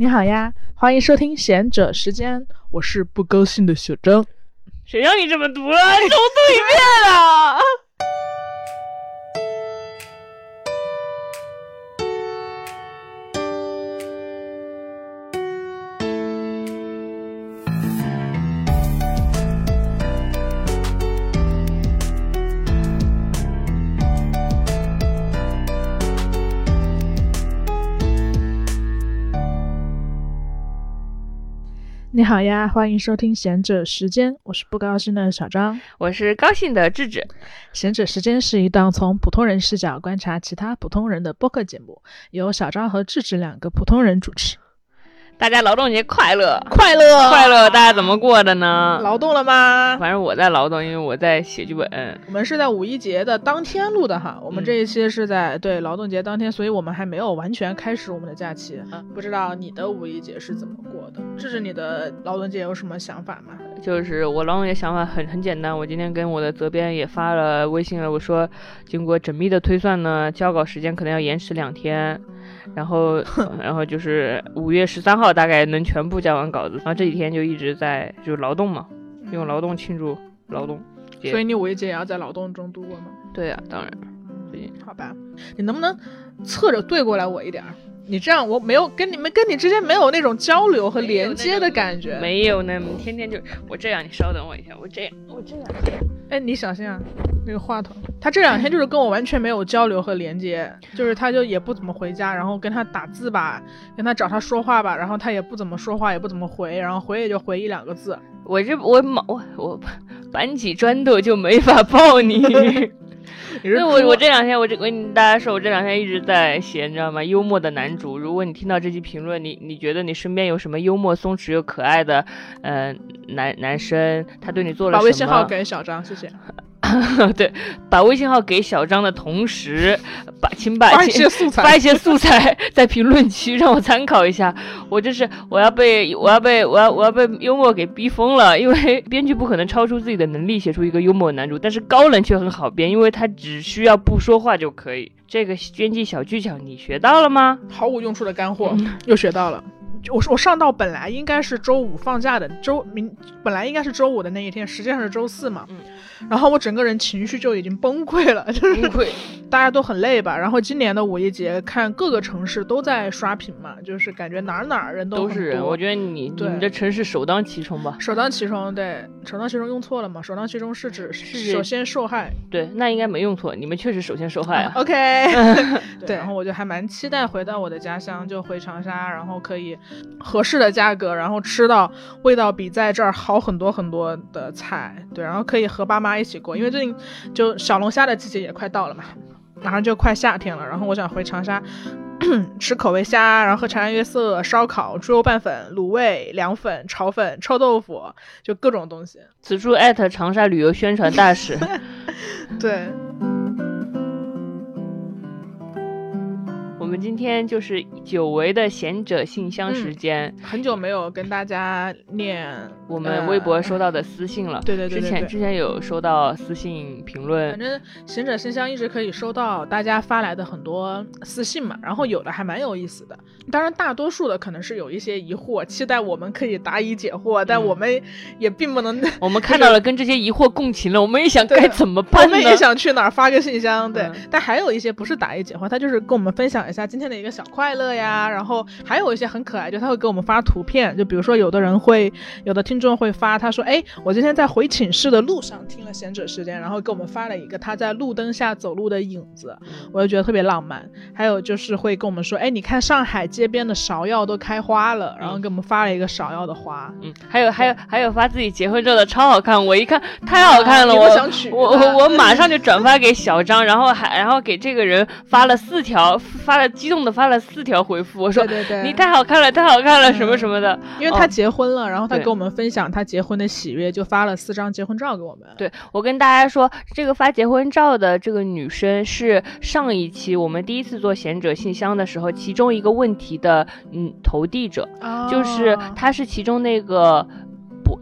你好呀，欢迎收听贤者时间，我是不高兴的小张。谁让你这么读了？重读一遍啊！你好呀，欢迎收听贤者时间，我是不高兴的小张。我是高兴的智智。贤者时间是一档从普通人视角观察其他普通人的播客节目，由小张和智智两个普通人主持。大家劳动节快乐！快乐，快乐！大家怎么过的呢？劳动了吗？反正我在劳动，因为我在写剧本。我们是在五一节的当天录的哈，我们这一期是在对劳动节当天，所以我们还没有完全开始我们的假期。嗯不知道你的五一节是怎么过的？这是你的劳动节有什么想法吗？就是我劳动节想法很很简单，我今天跟我的责编也发了微信了，我说经过缜密的推算呢，交稿时间可能要延迟两天。然后，然后就是五月十三号大概能全部交完稿子，然后这几天就一直在就劳动嘛，用劳动庆祝劳动。所以你五一节也要在劳动中度过吗？对呀，当然。最近好吧，你能不能侧着对过来我一点？你这样我没有跟你们跟你之间没有那种交流和连接的感觉。没有呢，天天就我这样，你稍等我一下，我这样，我这样。哎，你小心啊，那个话筒。他这两天就是跟我完全没有交流和连接，就是他就也不怎么回家，然后跟他打字吧，跟他找他说话吧，然后他也不怎么说话，也不怎么回，然后回也就回一两个字。我这我毛我我搬起砖头就没法抱你。那我我这两天我这我跟大家说，我这两天一直在写，你知道吗？幽默的男主。如果你听到这期评论，你你觉得你身边有什么幽默、松弛又可爱的，嗯，男男生，他对你做了什么？把微信号给小张，谢谢。对，把微信号给小张的同时，把请把 发一些素材，发一些素材在评论区让我参考一下。我就是我要被我要被我要我要被幽默给逼疯了，因为 编剧不可能超出自己的能力写出一个幽默男主，但是高冷却很好编，因为他只需要不说话就可以。这个编辑小技巧你学到了吗？毫无用处的干货又学到了。我我上到本来应该是周五放假的周明，本来应该是周五的那一天，实际上是周四嘛。嗯。然后我整个人情绪就已经崩溃了，就是崩溃，大家都很累吧。然后今年的五一节，看各个城市都在刷屏嘛，就是感觉哪儿哪儿人都都是人。我觉得你你们这城市首当其冲吧。首当其冲，对，首当其冲用错了嘛？首当其冲是指首先受害。对，那应该没用错，你们确实首先受害啊。OK。对，然后我就还蛮期待回到我的家乡，就回长沙，然后可以合适的价格，然后吃到味道比在这儿好很多很多的菜。对，然后可以和爸妈。一起过，因为最近就小龙虾的季节也快到了嘛，马上就快夏天了。然后我想回长沙 吃口味虾，然后喝长安月色、烧烤、猪肉拌粉、卤味、凉粉、炒粉、臭豆腐，就各种东西。此处艾特长沙旅游宣传大使。对。们今天就是久违的贤者信箱时间，很久没有跟大家念我们微博收到的私信了。对对对，之前之前有收到私信评论，反正行者信箱一直可以收到大家发来的很多私信嘛，然后有的还蛮有意思的。当然，大多数的可能是有一些疑惑，期待我们可以答疑解惑，但我们也并不能。我们看到了跟这些疑惑共情了，我们也想该怎么 办呢？我们也想去哪儿发个信箱，对。但还有一些不是答疑解惑，他就是跟我们分享一下。今天的一个小快乐呀，然后还有一些很可爱，就他会给我们发图片，就比如说有的人会，有的听众会发，他说，哎，我今天在回寝室的路上听了贤者时间，然后给我们发了一个他在路灯下走路的影子，我就觉得特别浪漫。还有就是会跟我们说，哎，你看上海街边的芍药都开花了，然后给我们发了一个芍药。的花，嗯，还有还有还有发自己结婚照的超好看，我一看太好看了，我想娶，我我我马上就转发给小张，然后还 然后给这个人发了四条，发了激动的。发了四条回复，我说对对对你太好看了，太好看了，什么什么的。因为他结婚了，然后他跟我们分享他结婚的喜悦，就发了四张结婚照给我们。对我跟大家说，这个发结婚照的这个女生是上一期我们第一次做贤者信箱的时候，其中一个问题的嗯投递者，就是她是其中那个。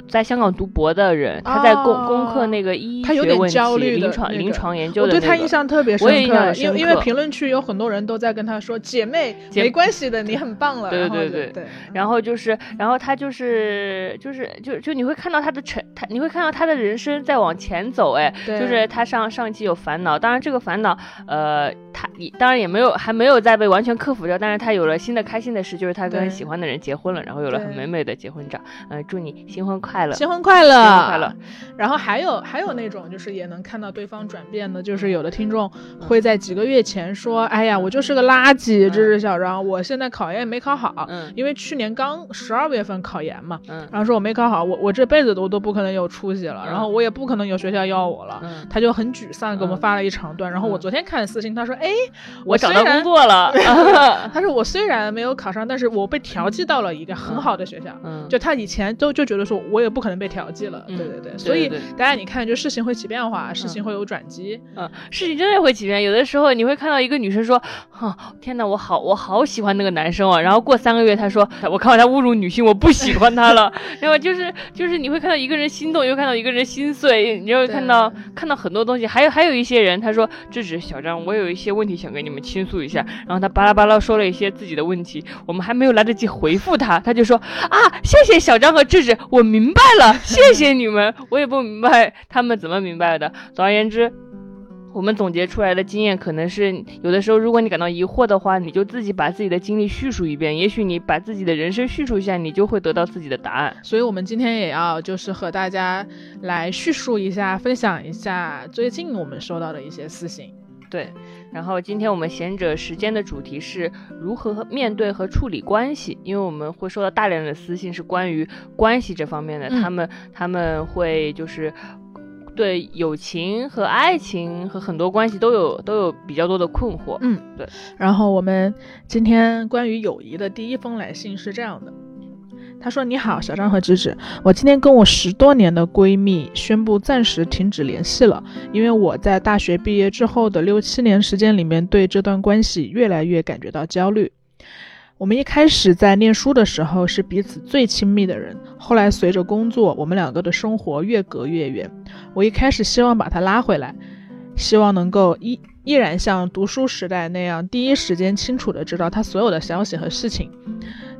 在香港读博的人，他在攻攻克那个医他有点焦虑临床临床研究的。我对他印象特别深刻，因为因为评论区有很多人都在跟他说：“姐妹，没关系的，你很棒了。”对对对对。然后就是，然后他就是就是就就你会看到他的成，他你会看到他的人生在往前走，哎，就是他上上一期有烦恼，当然这个烦恼，呃，他当然也没有还没有再被完全克服掉，但是他有了新的开心的事，就是他跟喜欢的人结婚了，然后有了很美美的结婚照，嗯，祝你新婚快乐，新婚快乐，新婚快乐。然后还有还有那种就是也能看到对方转变的，就是有的听众会在几个月前说，哎呀，我就是个垃圾，这是小张，我现在考研没考好，嗯，因为去年刚十二月份考研嘛，嗯，然后说我没考好，我我这辈子都都不可能有出息了，然后我也不可能有学校要我了，他就很沮丧，给我们发了一长段。然后我昨天看私信，他说，哎，我找到工作了，他说我虽然没有考上，但是我被调剂到了一个很好的学校，嗯，就他以前都就觉得说我也不可能被调剂了，对对对，所以大家你看，就事情会起变化，事情会有转机，嗯，事情真的会起变。有的时候你会看到一个女生说，哈，天哪，我好我好喜欢那个男生啊，然后过三个月她说，我看到他侮辱女性，我不喜欢他了，然后就是就是你会看到一个人心动，又看到一个人心碎，你会看到看到很多东西，还有还有一些人他说，这只是小张，我有一些问题想跟你们倾诉一下，然后他巴拉巴拉说了一些自己的问题，我们还没有来得及回复他，他就说啊，谢谢小张和智智，我明明白了，谢谢你们，我也不明白他们怎么明白的。总而言之，我们总结出来的经验可能是，有的时候如果你感到疑惑的话，你就自己把自己的经历叙述一遍，也许你把自己的人生叙述一下，你就会得到自己的答案。所以，我们今天也要就是和大家来叙述一下，分享一下最近我们收到的一些私信。对，然后今天我们贤者时间的主题是如何面对和处理关系，因为我们会收到大量的私信是关于关系这方面的，他们他们会就是对友情和爱情和很多关系都有都有比较多的困惑。嗯，对。然后我们今天关于友谊的第一封来信是这样的。他说：“你好，小张和芝芝，我今天跟我十多年的闺蜜宣布暂时停止联系了，因为我在大学毕业之后的六七年时间里面，对这段关系越来越感觉到焦虑。我们一开始在念书的时候是彼此最亲密的人，后来随着工作，我们两个的生活越隔越远。我一开始希望把她拉回来，希望能够依依然像读书时代那样，第一时间清楚的知道她所有的消息和事情，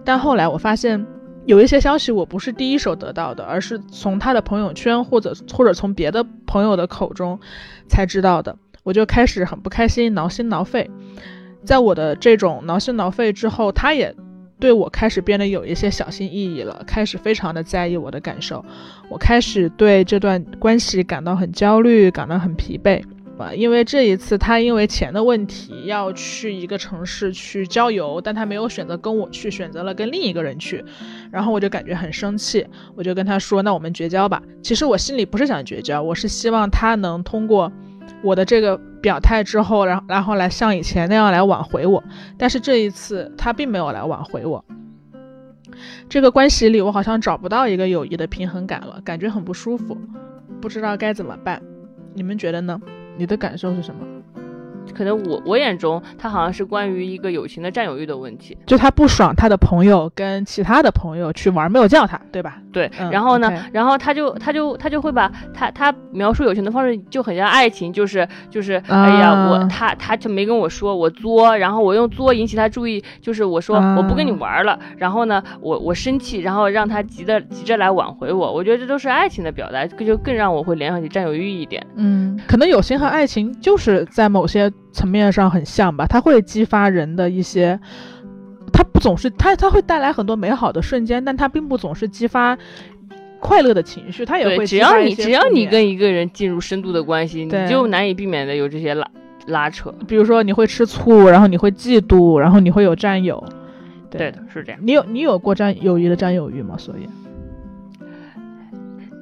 但后来我发现。”有一些消息我不是第一手得到的，而是从他的朋友圈或者或者从别的朋友的口中才知道的，我就开始很不开心，挠心挠肺。在我的这种挠心挠肺之后，他也对我开始变得有一些小心翼翼了，开始非常的在意我的感受。我开始对这段关系感到很焦虑，感到很疲惫。啊因为这一次他因为钱的问题要去一个城市去郊游，但他没有选择跟我去，选择了跟另一个人去，然后我就感觉很生气，我就跟他说：“那我们绝交吧。”其实我心里不是想绝交，我是希望他能通过我的这个表态之后，然后然后来像以前那样来挽回我。但是这一次他并没有来挽回我，这个关系里我好像找不到一个友谊的平衡感了，感觉很不舒服，不知道该怎么办，你们觉得呢？你的感受是什么？可能我我眼中，他好像是关于一个友情的占有欲的问题，就他不爽他的朋友跟其他的朋友去玩，没有叫他，对吧？对。然后呢，然后他就他就他就会把他他描述友情的方式就很像爱情，就是就是哎呀，我他他就没跟我说我作，然后我用作引起他注意，就是我说我不跟你玩了，然后呢，我我生气，然后让他急的急着来挽回我，我觉得这都是爱情的表达，这就更让我会联想起占有欲一点。嗯，可能友情和爱情就是在某些。层面上很像吧，它会激发人的一些，它不总是它，它会带来很多美好的瞬间，但它并不总是激发快乐的情绪，它也会。只要你只要你跟一个人进入深度的关系，你就难以避免的有这些拉拉扯。比如说你会吃醋，然后你会嫉妒，然后你会有占有。对的，是这样。你有你有过占友谊的占有欲吗？所以。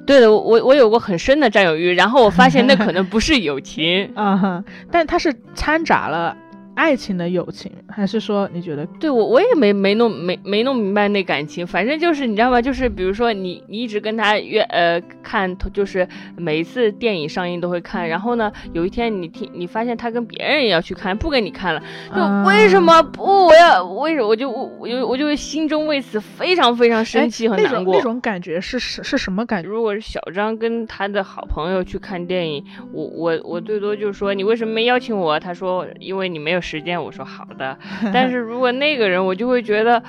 对的，我我有过很深的占有欲，然后我发现那可能不是友情 啊哈，但它是掺杂了爱情的友情，还是说你觉得？对我我也没没弄没没弄明白那感情，反正就是你知道吗？就是比如说你你一直跟他约呃看，就是每一次电影上映都会看，然后呢有一天你听你发现他跟别人也要去看，不跟你看了，就为什么不？我要为什么我就我就我就心中为此非常非常生气和难过。那种感觉是是是什么感觉？如果是小张跟他的好朋友去看电影，我我我最多就说你为什么没邀请我？他说因为你没有。时间我说好的，但是如果那个人我就会觉得，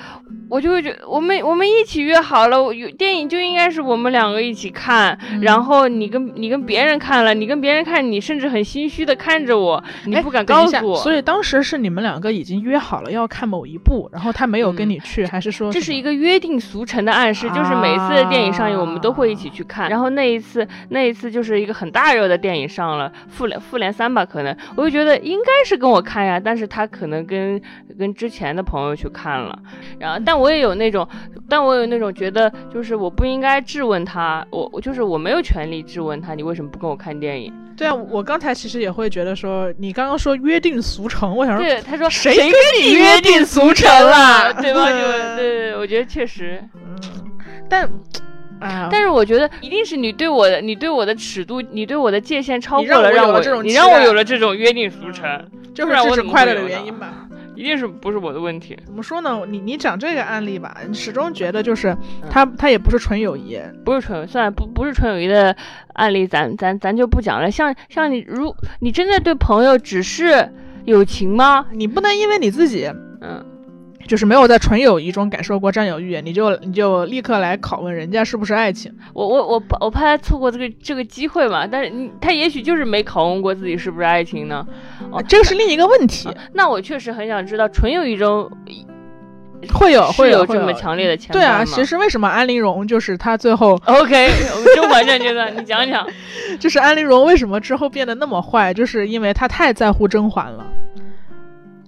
我就会觉得我们我们一起约好了，有电影就应该是我们两个一起看，然后你跟你跟别人看了，你跟别人看，你甚至很心虚的看着我，你不敢告诉我。所以当时是你们两个已经约好了要看某一部，然后他没有跟你去，还是说这是一个约定俗成的暗示？就是每次电影上映我们都会一起去看，然后那一次那一次就是一个很大热的电影上了，复联复联三吧，可能我就觉得应该是跟我看呀。但是他可能跟跟之前的朋友去看了，然后但我也有那种，但我有那种觉得，就是我不应该质问他，我我就是我没有权利质问他，你为什么不跟我看电影？对啊，我刚才其实也会觉得说，你刚刚说约定俗成，我想说，对，他说谁跟你约定俗成了，对吧？就对，我觉得确实，嗯，但。但是我觉得一定是你对我的，你对我的尺度，你对我的界限超过了，让我你让我有了这种约定俗成，就是这是快乐的原因吧？一定是不是我的问题？怎么说呢？你你讲这个案例吧，始终觉得就是他他也不是纯友谊，不是纯算不不是纯友谊的案例，咱咱咱就不讲了。像像你如你真的对朋友只是友情吗？你不能因为你自己嗯。就是没有在纯友谊中感受过占有欲，你就你就立刻来拷问人家是不是爱情？我我我我怕他错过这个这个机会嘛，但是你他也许就是没拷问过自己是不是爱情呢？哦，这个是另一个问题。那我确实很想知道，纯友谊中会有会有这么强烈的牵对啊，其实为什么安陵容就是他最后 OK？甄嬛传阶段，你讲讲，就是安陵容为什么之后变得那么坏，就是因为她太在乎甄嬛了。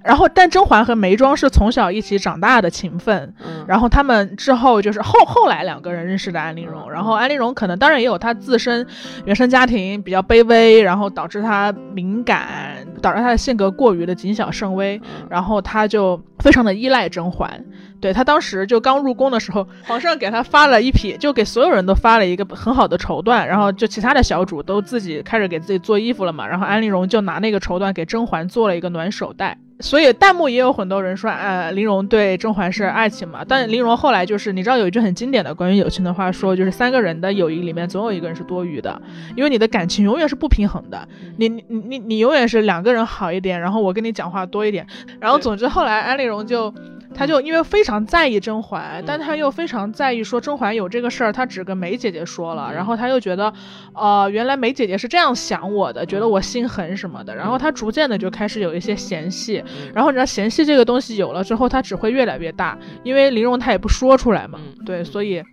然后，但甄嬛和眉庄是从小一起长大的情分，然后他们之后就是后后来两个人认识的安陵容，然后安陵容可能当然也有她自身原生家庭比较卑微，然后导致她敏感，导致他的性格过于的谨小慎微，然后他就非常的依赖甄嬛。对他当时就刚入宫的时候，皇上给他发了一匹，就给所有人都发了一个很好的绸缎，然后就其他的小主都自己开始给自己做衣服了嘛，然后安陵容就拿那个绸缎给甄嬛做了一个暖手袋。所以弹幕也有很多人说，呃，玲珑对甄嬛是爱情嘛？但玲珑后来就是，你知道有一句很经典的关于友情的话，说就是三个人的友谊里面总有一个人是多余的，因为你的感情永远是不平衡的，你你你你永远是两个人好一点，然后我跟你讲话多一点，然后总之后来安陵容就。他就因为非常在意甄嬛，但他又非常在意说甄嬛有这个事儿，他只跟梅姐姐说了，然后他又觉得，呃，原来梅姐姐是这样想我的，觉得我心狠什么的，然后他逐渐的就开始有一些嫌隙，然后你知道嫌隙这个东西有了之后，他只会越来越大，因为林荣他也不说出来嘛，对，所以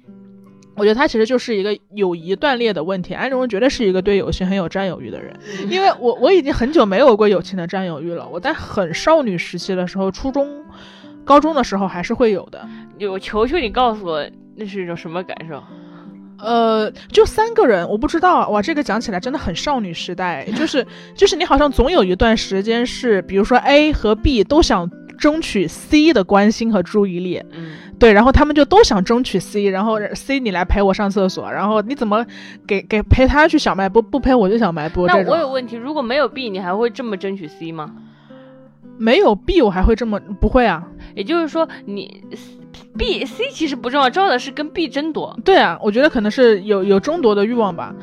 我觉得他其实就是一个友谊断裂的问题。安陵容绝对是一个对友情很有占有欲的人，因为我我已经很久没有过友情的占有欲了，我在很少女时期的时候，初中。高中的时候还是会有的，我求求你告诉我，那是一种什么感受？呃，就三个人，我不知道哇，这个讲起来真的很少女时代，就是就是你好像总有一段时间是，比如说 A 和 B 都想争取 C 的关心和注意力，嗯，对，然后他们就都想争取 C，然后 C 你来陪我上厕所，然后你怎么给给陪他去小卖部，不陪我就小卖部。那我有问题，如果没有 B，你还会这么争取 C 吗？没有 B，我还会这么不会啊？也就是说，你 B、C 其实不重要，重要的是跟 B 争夺。对啊，我觉得可能是有有争夺的欲望吧。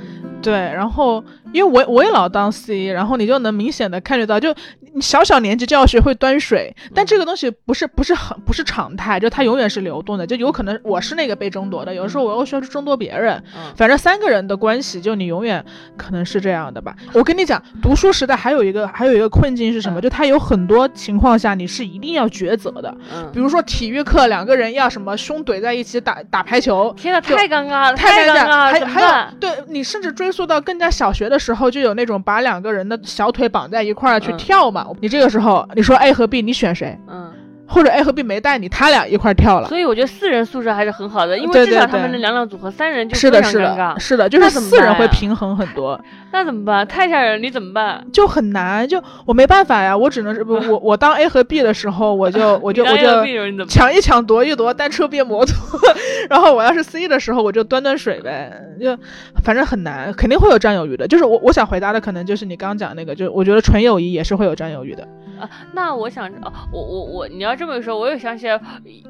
对，然后。因为我我也老当 C，然后你就能明显的看觉到，就你小小年纪就要学会端水，但这个东西不是不是很不是常态，就它永远是流动的，就有可能我是那个被争夺的，有的时候我又需要去争夺别人，反正三个人的关系，就你永远可能是这样的吧。我跟你讲，读书时代还有一个还有一个困境是什么？就它有很多情况下你是一定要抉择的，比如说体育课两个人要什么胸怼在一起打打排球，天呐，太尴尬了，太尴尬了，还还有对你甚至追溯到更加小学的。时候就有那种把两个人的小腿绑在一块儿去跳嘛？你这个时候你说 A 和 B，你选谁？嗯，或者 A 和 B 没带你，他俩一块跳了。所以我觉得四人宿舍还是很好的，因为至少他们的两两组合，三人就非常尴尬。是的，就是四人会平衡很多。那怎么办？太吓人，你怎么办？就很难，就我没办法呀，我只能是不我 我当 A 和 B 的时候，我就我就 我就抢一抢夺一夺，单车变摩托。然后我要是 C 的时候，我就端端水呗，就反正很难，肯定会有占有欲的。就是我我想回答的，可能就是你刚讲那个，就我觉得纯友谊也是会有占有欲的。啊，那我想，哦，我我我，你要这么说，我又想起来，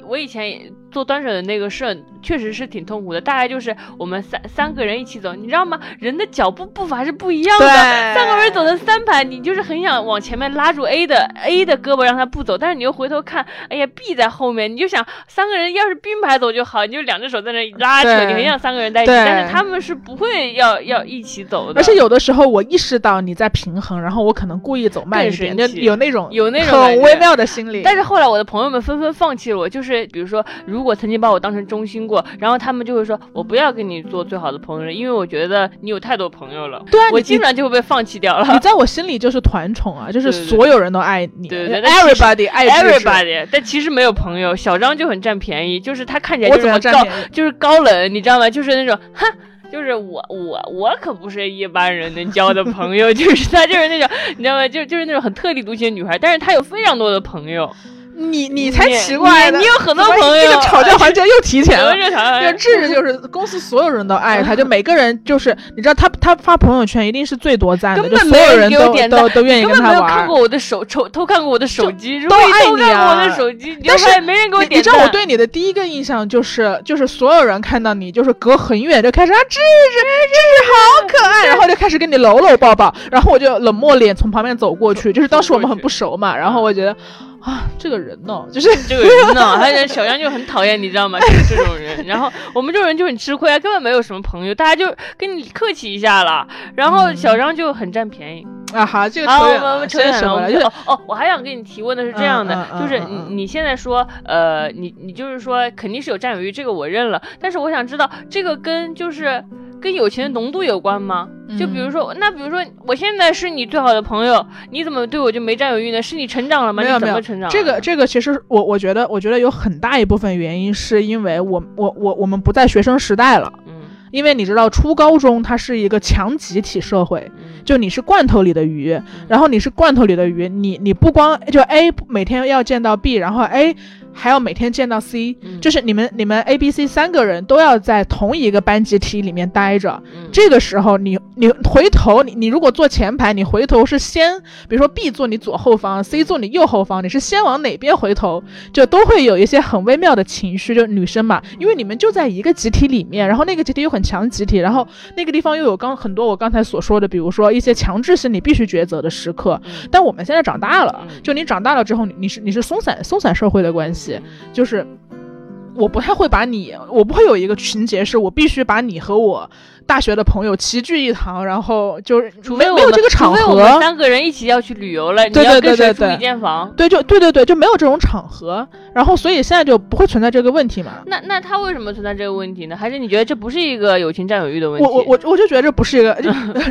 我以前做端水的那个事，确实是挺痛苦的。大概就是我们三三个人一起走，你知道吗？人的脚步步伐是不一样的，三个人走成三排，你就是很想往前面拉住 A 的 A 的胳膊让他不走，但是你又回头看，哎呀 B 在后面，你就想三个人要是并排走就好，你就两只手在那拉扯，你很想三个人在一起，但是他们是不会要要一起走的。而且有的时候我意识到你在平衡，然后我可能故意走慢一点，就有那种。有那种很微妙的心理，但是后来我的朋友们纷纷放弃了我。就是比如说，如果曾经把我当成中心过，然后他们就会说我不要跟你做最好的朋友了，因为我觉得你有太多朋友了。对啊，我经常就会被放弃掉了。你在我心里就是团宠啊，就是所有人都爱你。对对，everybody 爱 everybody，但其实没有朋友。小张就很占便宜，就是他看起来就是高，就是高冷，你知道吗？就是那种哼。就是我我我可不是一般人能交的朋友，就是他就是那种你知道吗？就就是那种很特立独行的女孩，但是她有非常多的朋友。你你才奇怪呢！你有很多朋友，这个吵架环节又提前了。这个智智就是公司所有人都爱他，就每个人就是你知道他他发朋友圈一定是最多赞的，就所有人都都都愿意跟他玩。没有看过我的手偷偷看过我的手机，都爱你啊！我的手机，但是没人给我点。你知道我对你的第一个印象就是就是所有人看到你就是隔很远就开始啊智智智智好可爱，然后就开始跟你搂搂抱抱，然后我就冷漠脸从旁边走过去，就是当时我们很不熟嘛，然后我觉得。啊，这个人呢，就是这个人呢，他小张就很讨厌，你知道吗？就是这种人。然后我们这种人就很吃亏啊，根本没有什么朋友，大家就跟你客气一下了。然后小张就很占便宜 啊。好，这个扯远了，扯远了。就哦，我还想跟你提问的是这样的，就是你你现在说，呃，你你就是说肯定是有占有欲，这个我认了。但是我想知道，这个跟就是。跟友情的浓度有关吗？就比如说，那比如说，我现在是你最好的朋友，你怎么对我就没占有欲呢？是你成长了吗？没有没有成长。这个这个其实我我觉得我觉得有很大一部分原因是因为我我我我们不在学生时代了。嗯。因为你知道初高中它是一个强集体社会，就你是罐头里的鱼，然后你是罐头里的鱼，你你不光就 A 每天要见到 B，然后 A。还要每天见到 C，就是你们你们 A、B、C 三个人都要在同一个班集体里面待着。这个时候，你你回头，你你如果坐前排，你回头是先，比如说 B 坐你左后方，C 坐你右后方，你是先往哪边回头，就都会有一些很微妙的情绪。就女生嘛，因为你们就在一个集体里面，然后那个集体又很强集体，然后那个地方又有刚很多我刚才所说的，比如说一些强制性你必须抉择的时刻。但我们现在长大了，就你长大了之后，你你是你是松散松散社会的关系。就是，我不太会把你，我不会有一个情节，是我必须把你和我。大学的朋友齐聚一堂，然后就是没有没有这个场合，三个人一起要去旅游了，对对对对对，一间房，对就对对对就没有这种场合，然后所以现在就不会存在这个问题嘛。那那他为什么存在这个问题呢？还是你觉得这不是一个友情占有欲的问题？我我我我就觉得这不是一个，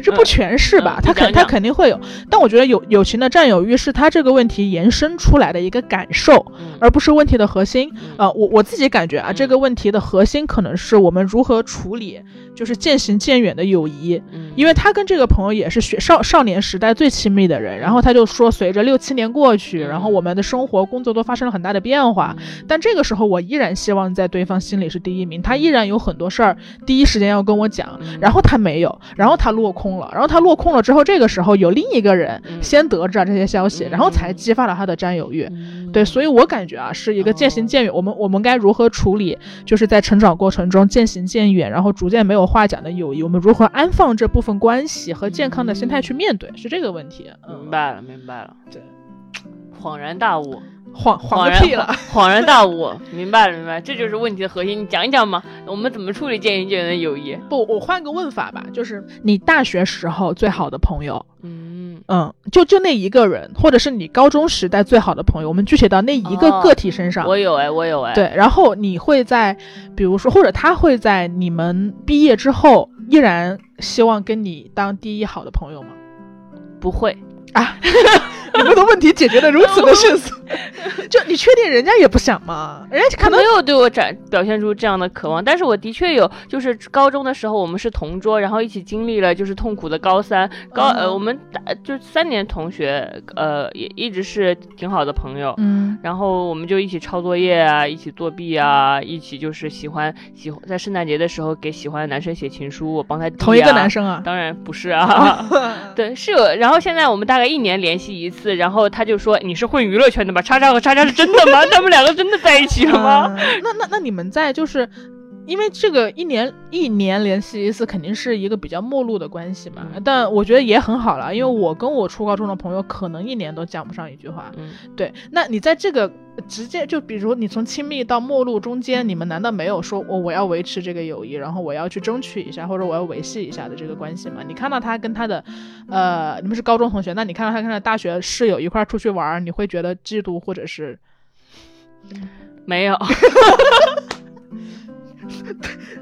这 不全是吧？他肯他肯定会有，但我觉得友友情的占有欲是他这个问题延伸出来的一个感受，而不是问题的核心。呃，我我自己感觉啊，这个问题的核心可能是我们如何处理，就是渐行渐远的友谊，因为他跟这个朋友也是学少少年时代最亲密的人，然后他就说，随着六七年过去，然后我们的生活工作都发生了很大的变化，但这个时候我依然希望在对方心里是第一名，他依然有很多事儿第一时间要跟我讲，然后他没有，然后他落空了，然后他落空了之后，这个时候有另一个人先得知了这些消息，然后才激发了他的占有欲，对，所以我感觉啊，是一个渐行渐远，我们我们该如何处理，就是在成长过程中渐行渐远，然后逐渐没有话讲的友谊，我们如何？安放这部分关系和健康的心态去面对，是这个问题。明白了，明白了。对，恍然大悟，恍恍然屁了，恍然大悟，明白了，明白，这就是问题的核心。你讲一讲嘛，我们怎么处理渐行渐远的友谊？不，我换个问法吧，就是你大学时候最好的朋友，嗯嗯，就就那一个人，或者是你高中时代最好的朋友，我们具体到那一个个体身上。我有哎，我有哎。对，然后你会在，比如说，或者他会在你们毕业之后。依然希望跟你当第一好的朋友吗？不会啊，你们的问题解决的如此的迅速，就你确定人家也不想吗？人家可能没有对我展表现出这样的渴望，但是我的确有，就是高中的时候我们是同桌，然后一起经历了就是痛苦的高三，高呃我们打就三年同学，呃也一直是挺好的朋友，嗯，然后我们就一起抄作业啊，一起作弊啊，一起就是喜欢喜欢在圣诞节的时候给喜欢的男生写情书，我帮他同一个男生啊，当然不是啊，对是有，然后现在我们大概一年联系一次，然后他就说你是混娱乐圈的吧？叉叉和叉叉是真的吗？他们两个真的在一起了吗？那那那你们在就是。因为这个一年一年联系一次，肯定是一个比较陌路的关系嘛。但我觉得也很好了，因为我跟我初高中的朋友，可能一年都讲不上一句话。嗯，对。那你在这个直接就比如你从亲密到陌路中间，你们难道没有说我我要维持这个友谊，然后我要去争取一下，或者我要维系一下的这个关系吗？你看到他跟他的，呃，你们是高中同学，那你看到他跟他的大学室友一块出去玩，你会觉得嫉妒或者是没有？对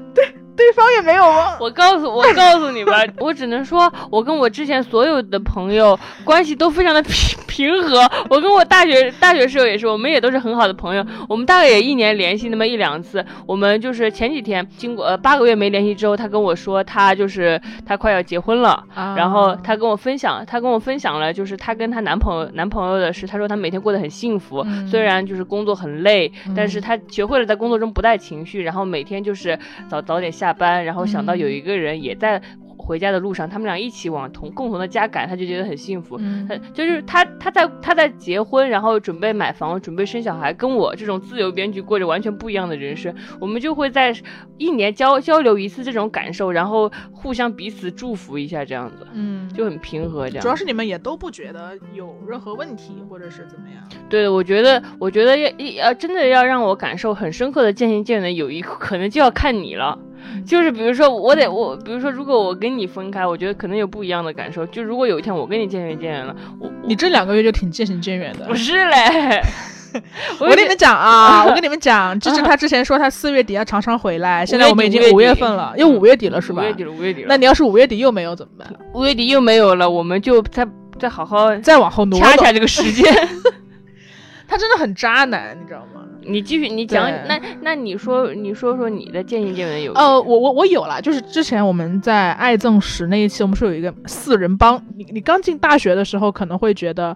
对，方也没有吗？我告诉我告诉你吧，我只能说，我跟我之前所有的朋友关系都非常的平 平和。我跟我大学大学室友也是，我们也都是很好的朋友。我们大概也一年联系那么一两次。我们就是前几天经过呃八个月没联系之后，他跟我说他就是他快要结婚了，然后他跟我分享，他跟我分享了就是她跟她男朋友男朋友的事。她说她每天过得很幸福，虽然就是工作很累，但是她学会了在工作中不带情绪，然后每天就是早早点下班，然后想到有一个人也在。回家的路上，他们俩一起往同共同的家赶，他就觉得很幸福。他就是他，他在他在结婚，然后准备买房，准备生小孩，跟我这种自由编剧过着完全不一样的人生。我们就会在一年交交流一次这种感受，然后互相彼此祝福一下，这样子，嗯，就很平和。这样主要是你们也都不觉得有任何问题，或者是怎么样？对，我觉得，我觉得要要真的要让我感受很深刻的渐行渐远的友谊，可能就要看你了。就是比如说，我得我，比如说，如果我跟你分开，我觉得可能有不一样的感受。就如果有一天我跟你渐行渐远了，我你这两个月就挺渐行渐远的。不是嘞，我跟你们讲啊，我跟你们讲，就是他之前说他四月底要常常回来，现在我们已经五月份了，又五月底了是吧？五月底了，五月底了。那你要是五月底又没有怎么办？五月底又没有了，我们就再再好好再往后挪掐掐这个时间。他真的很渣男，你知道吗？你继续，你讲，那那你说，你说说你的渐行渐远的友谊。呃，我我我有了，就是之前我们在爱憎时那一期，我们是有一个四人帮。你你刚进大学的时候，可能会觉得，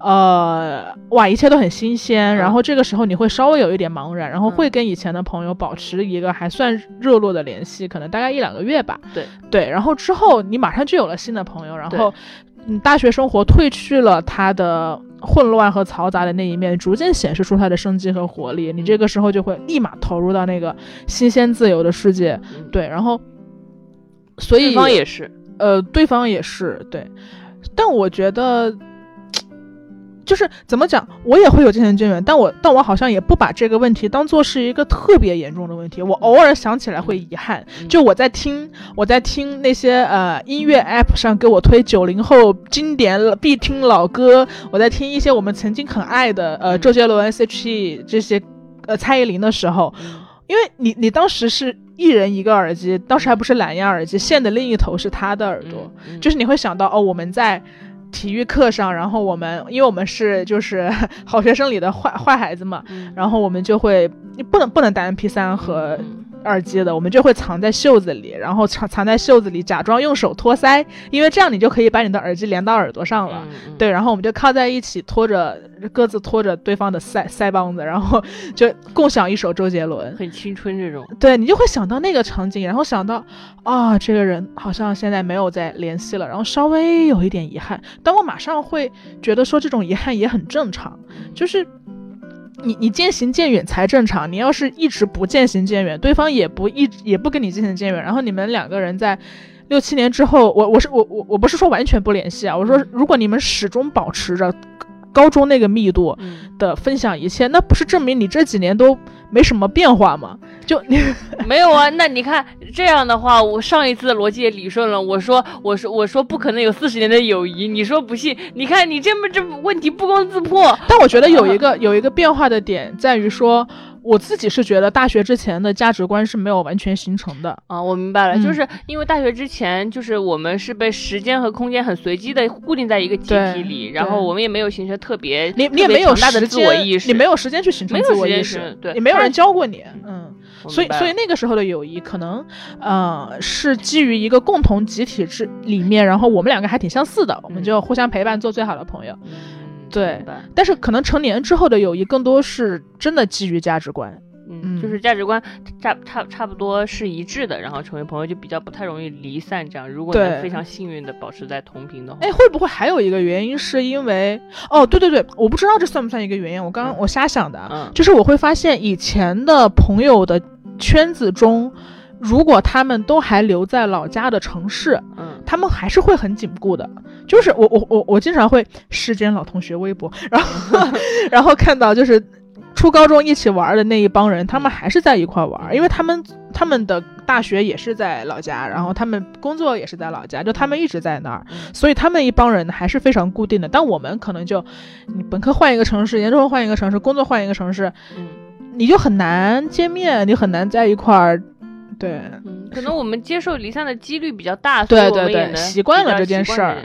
呃，哇，一切都很新鲜，然后这个时候你会稍微有一点茫然，然后会跟以前的朋友保持一个还算热络的联系，可能大概一两个月吧。对对，然后之后你马上就有了新的朋友，然后。你，大学生活褪去了他的混乱和嘈杂的那一面，逐渐显示出它的生机和活力。你这个时候就会立马投入到那个新鲜自由的世界，对。然后，所以对方也是，呃，对方也是对。但我觉得。就是怎么讲，我也会有渐行渐远，但我但我好像也不把这个问题当做是一个特别严重的问题。我偶尔想起来会遗憾，就我在听我在听那些呃音乐 app 上给我推九零后经典必听老歌，我在听一些我们曾经很爱的呃周杰伦、S.H.E 这些呃蔡依林的时候，因为你你当时是一人一个耳机，当时还不是蓝牙耳机，线的另一头是他的耳朵，就是你会想到哦我们在。体育课上，然后我们因为我们是 就是 好学生里的坏坏孩子嘛，然后我们就会不能不能带 M P 三和。耳机的，我们就会藏在袖子里，然后藏藏在袖子里，假装用手托腮，因为这样你就可以把你的耳机连到耳朵上了。对，然后我们就靠在一起，拖着各自拖着对方的腮腮帮子，然后就共享一首周杰伦，很青春这种。对你就会想到那个场景，然后想到啊，这个人好像现在没有再联系了，然后稍微有一点遗憾，但我马上会觉得说这种遗憾也很正常，就是。你你渐行渐远才正常，你要是一直不渐行渐远，对方也不一也不跟你渐行渐远，然后你们两个人在六七年之后，我我是我我我不是说完全不联系啊，我说如果你们始终保持着。高中那个密度的分享一切，那不是证明你这几年都没什么变化吗？就你 没有啊？那你看这样的话，我上一次的逻辑也理顺了。我说，我说，我说不可能有四十年的友谊。你说不信？你看你这么这问题不攻自破。但我觉得有一个有一个变化的点在于说。我自己是觉得大学之前的价值观是没有完全形成的啊。我明白了，嗯就是因为大学之前，就是我们是被时间和空间很随机的固定在一个集体里，然后我们也没有形成特别你你也没有大的时自我意识，间，你没有时间去形成自我意识，对，也没有人教过你，嗯。所以，所以那个时候的友谊可能，呃，是基于一个共同集体之里面，然后我们两个还挺相似的，我们就互相陪伴，做最好的朋友。嗯对但是可能成年之后的友谊更多是真的基于价值观。嗯，就是价值观差差差不多是一致的，然后成为朋友就比较不太容易离散。这样，如果对能非常幸运的保持在同频的话，哎，会不会还有一个原因是因为，哦，对对对，我不知道这算不算一个原因，我刚刚我瞎想的，啊嗯就是我会发现以前的朋友的圈子中，如果他们都还留在老家的城市，嗯。他们还是会很紧固的。就是我我我我经常会世间老同学微博，然后 然后看到就是初高中一起玩的那一帮人，他们还是在一块玩，因为他们他们的大学也是在老家，然后他们工作也是在老家，就他们一直在那儿，所以他们一帮人还是非常固定的。但我们可能就你本科换一个城市，研究生换一个城市，工作换一个城市，嗯你就很难见面，你很难在一块儿。对，嗯，可能我们接受离散的几率比较大，对所以我对对们也习惯了这件事儿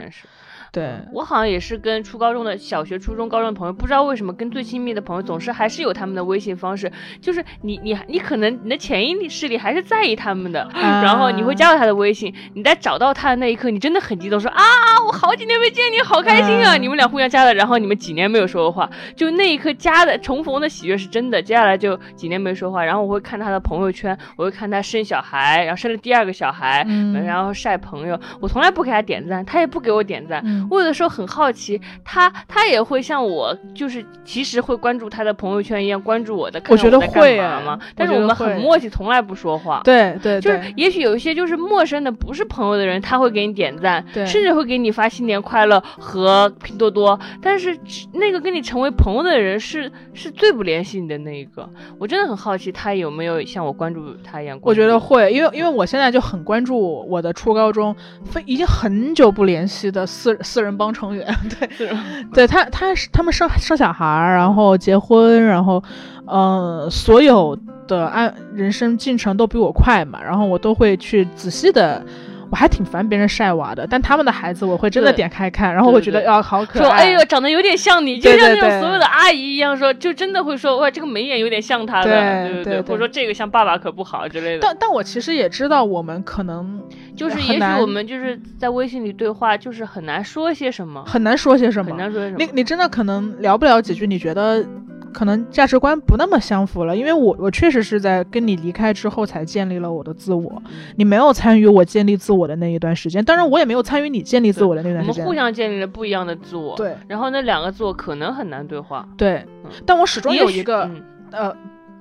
对，我好像也是跟初高中的小学、初中、高中的朋友，不知道为什么跟最亲密的朋友总是还是有他们的微信方式，就是你你你可能你的潜意识里还是在意他们的，啊然后你会加到他的微信，你在找到他的那一刻，你真的很激动，说啊我好几年没见你，好开心啊！嗯你们俩互相加了，然后你们几年没有说过话，就那一刻加的重逢的喜悦是真的。接下来就几年没说话，然后我会看他的朋友圈，我会看他生小孩，然后生了第二个小孩，嗯然后晒朋友，我从来不给他点赞，他也不给我点赞。嗯我有的时候很好奇，他他也会像我，就是其实会关注他的朋友圈一样关注我的，看我觉得会吗？但是我们很默契，从来不说话。对对就是，也许有一些就是陌生的，不是朋友的人，他会给你点赞，甚至会给你发新年快乐和拼多多。但是那个跟你成为朋友的人是是最不联系你的那一个。我真的很好奇，他有没有像我关注他一样我关注觉得会，因为因为我现在就很关注我的初高中非已经很久不联系的四 四人帮成员，对对，他他是他们生生小孩，然后结婚，然后呃所有的按人生进程都比我快嘛，然后我都会去仔细的。我还挺烦别人晒娃的，但他们的孩子我会真的点开看，然后会觉得啊好可说爱，哎呦长得有点像你，就像那种所有的阿姨一样说，就真的会说哇这个眉眼有点像他的，对对对对或者说这个像爸爸可不好之类的。但但我其实也知道，我们可能就是也许我们就是在微信里对话，就是很难说些什么，很难说些什么很。难说些什么。你你真的可能聊不了几句，你觉得可能价值观不那么相符了，因为我我确实是在跟你离开之后才建立了我的自我，嗯你没有参与我建立自我的那一段时间，当然我也没有参与你建立自我的那我段时间。我们互相建立了不一样的自我，对然后那两个自我可能很难对话。对嗯，但我始终有一个嗯呃，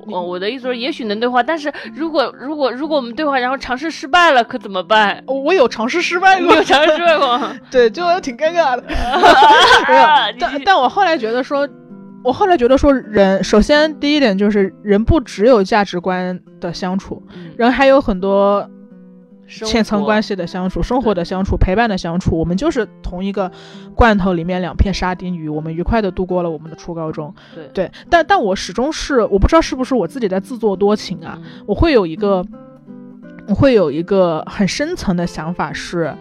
我我的意思说，也许能对话，但是如果如果如果我们对话，然后尝试失败了，可怎么办？我我有尝试失败你过有，尝试失败过吗？对，就挺尴尬的。没有，但但我后来觉得说，我后来觉得说，人首先第一点就是人不只有价值观的相处，嗯人还有很多浅层关系的相处、生活的相处、陪伴的相处，我们就是同一个罐头里面两片沙丁鱼，我们愉快的度过了我们的初高中。对对，但但我始终是，我不知道是不是我自己在自作多情啊，嗯我会有一个，我会有一个很深层的想法是，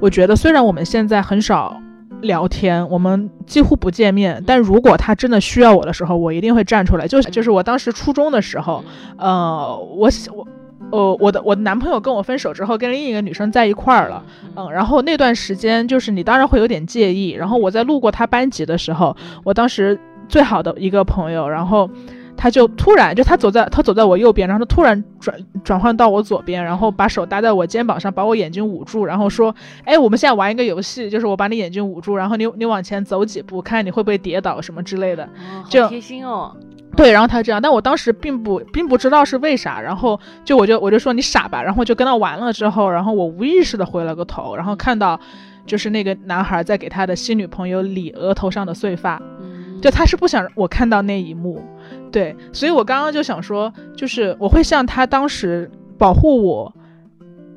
我觉得虽然我们现在很少聊天，我们几乎不见面，但如果他真的需要我的时候，我一定会站出来。就是就是我当时初中的时候，呃，我喜我。呃，我的我的男朋友跟我分手之后，跟另一个女生在一块儿了，嗯，然后那段时间就是你当然会有点介意，然后我在路过他班级的时候，我当时最好的一个朋友，然后他就突然就他走在他走在我右边，然后他突然转转换到我左边，然后把手搭在我肩膀上，把我眼睛捂住，然后说：“哎，我们现在玩一个游戏，就是我把你眼睛捂住，然后你你往前走几步，看你会不会跌倒什么之类的。就贴心哦，”对，然后他这样，但我当时并不并不知道是为啥，然后就我就我就说你傻吧，然后就跟他玩了之后，然后我无意识的回了个头，然后看到就是那个男孩在给他的新女朋友理额头上的碎发，嗯就他是不想我看到那一幕，对，所以我刚刚就想说，就是我会像他当时保护我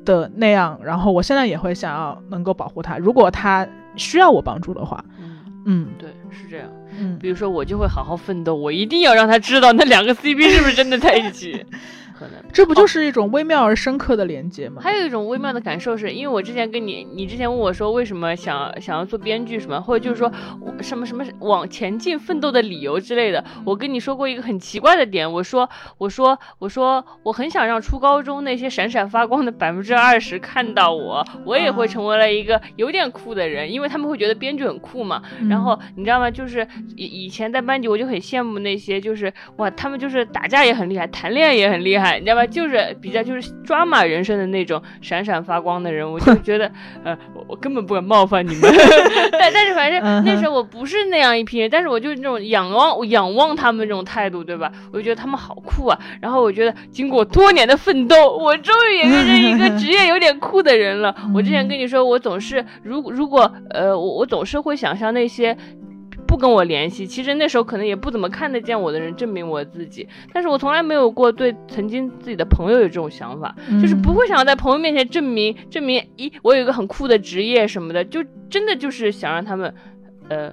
的那样，然后我现在也会想要能够保护他，如果他需要我帮助的话，嗯嗯，对，是这样。嗯，比如说我就会好好奋斗，我一定要让他知道那两个 CP 是不是真的在一起。可能这不就是一种微妙而深刻的连接吗？还有一种微妙的感受是，因为我之前跟你，你之前问我说为什么想想要做编剧什么，或者就是说什么什么往前进奋斗的理由之类的，我跟你说过一个很奇怪的点，我说我说我说我很想让初高中那些闪闪发光的百分之二十看到我，我也会成为了一个有点酷的人，因为他们会觉得编剧很酷嘛。然后你知道吗？就是以以前在班级我就很羡慕那些就是哇，他们就是打架也很厉害，谈恋爱也很厉害。你知道吧？就是比较就是抓马人生的那种闪闪发光的人，我就觉得，呃，我根本不敢冒犯你们。但但是反正那时候我不是那样一批人，但是我就是那种仰望仰望他们这种态度，对吧？我就觉得他们好酷啊。然后我觉得经过多年的奋斗，我终于也变成一个职业有点酷的人了。我之前跟你说，我总是如如果呃，我我总是会想象那些。不跟我联系，其实那时候可能也不怎么看得见我的人，证明我自己。但是我从来没有过对曾经自己的朋友有这种想法，就是不会想要在朋友面前证明证明，一，我有一个很酷的职业什么的，就真的就是想让他们，呃，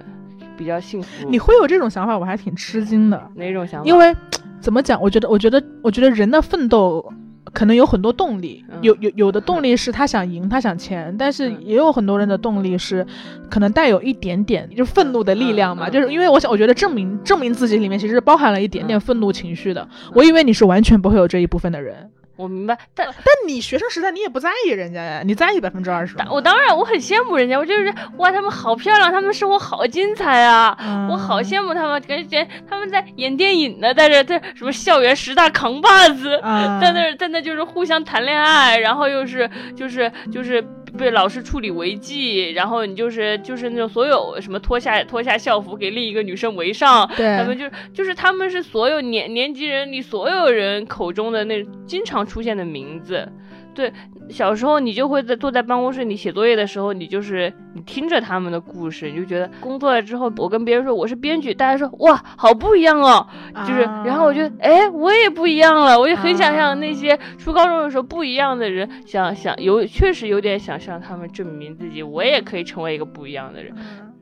比较幸福。你会有这种想法，我还挺吃惊的。哪种想法？因为 怎么讲？我觉得，我觉得，我觉得人的奋斗。可能有很多动力，有有有的动力是他想赢，他想钱，但是也有很多人的动力是，可能带有一点点就愤怒的力量嘛，就是因为我想，我觉得证明证明自己里面其实包含了一点点愤怒情绪的，我以为你是完全不会有这一部分的人。我明白，但但你学生时代你也不在意人家呀，你在意百分之二十？我当然我很羡慕人家，我就是哇，他们好漂亮，他们生活好精彩啊，我好羡慕他们，感觉他们在演电影呢，在这在什么校园十大扛把子，在那在那就是互相谈恋爱，然后又是就是就是被老师处理违纪，然后你就是就是那种所有什么脱下脱下校服给另一个女生围上，他们就就是他们是所有年年级人里所有人口中的那经常。出现的名字，对，小时候你就会在坐在办公室里写作业的时候，你就是你听着他们的故事，你就觉得工作了之后，我跟别人说我是编剧，大家说哇，好不一样哦，就是，然后我觉得哎，我也不一样了，我就很想像那些初高中的时候不一样的人，想想有确实有点想向他们证明自己，我也可以成为一个不一样的人。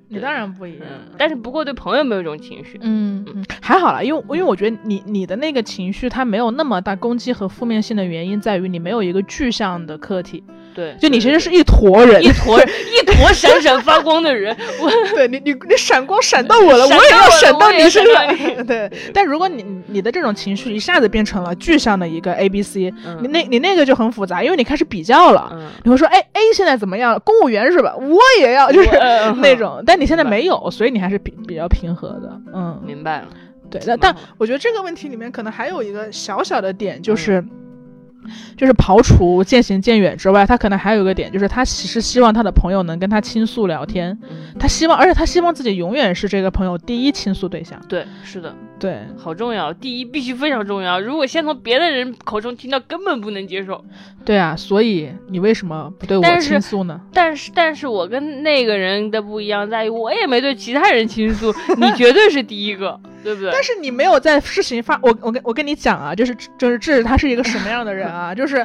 你当然不一样，但是不过对朋友没有这种情绪，嗯嗯，还好啦，因为因为我觉得你你的那个情绪它没有那么大攻击和负面性的原因在于你没有一个具象的客体。对，就你其实是一坨人，一坨 一坨闪闪发光的人。我，对你你你闪光闪到我了，我也要闪到你身上。对，但如果你你的这种情绪一下子变成了具象的一个 A B C，你那你那个就很复杂，因为你开始比较了。你会说，哎，A 现在怎么样？公务员是吧？我也要，就是那种。但你现在没有，所以你还是比比较平和的。嗯，明白了。对，但但我觉得这个问题里面可能还有一个小小的点就是。就是刨除渐行渐远之外，他可能还有一个点，就是他其实希望他的朋友能跟他倾诉聊天，他希望，而且他希望自己永远是这个朋友第一倾诉对象。对，是的，对，好重要，第一必须非常重要。如果先从别的人口中听到，根本不能接受。对啊，所以你为什么不对我倾诉呢？但是，但是我跟那个人的不一样在于，我也没对其他人倾诉，你绝对是第一个。对不对？但是你没有在事情发，我我跟我跟你讲啊，就是就是这他是一个什么样的人啊？就是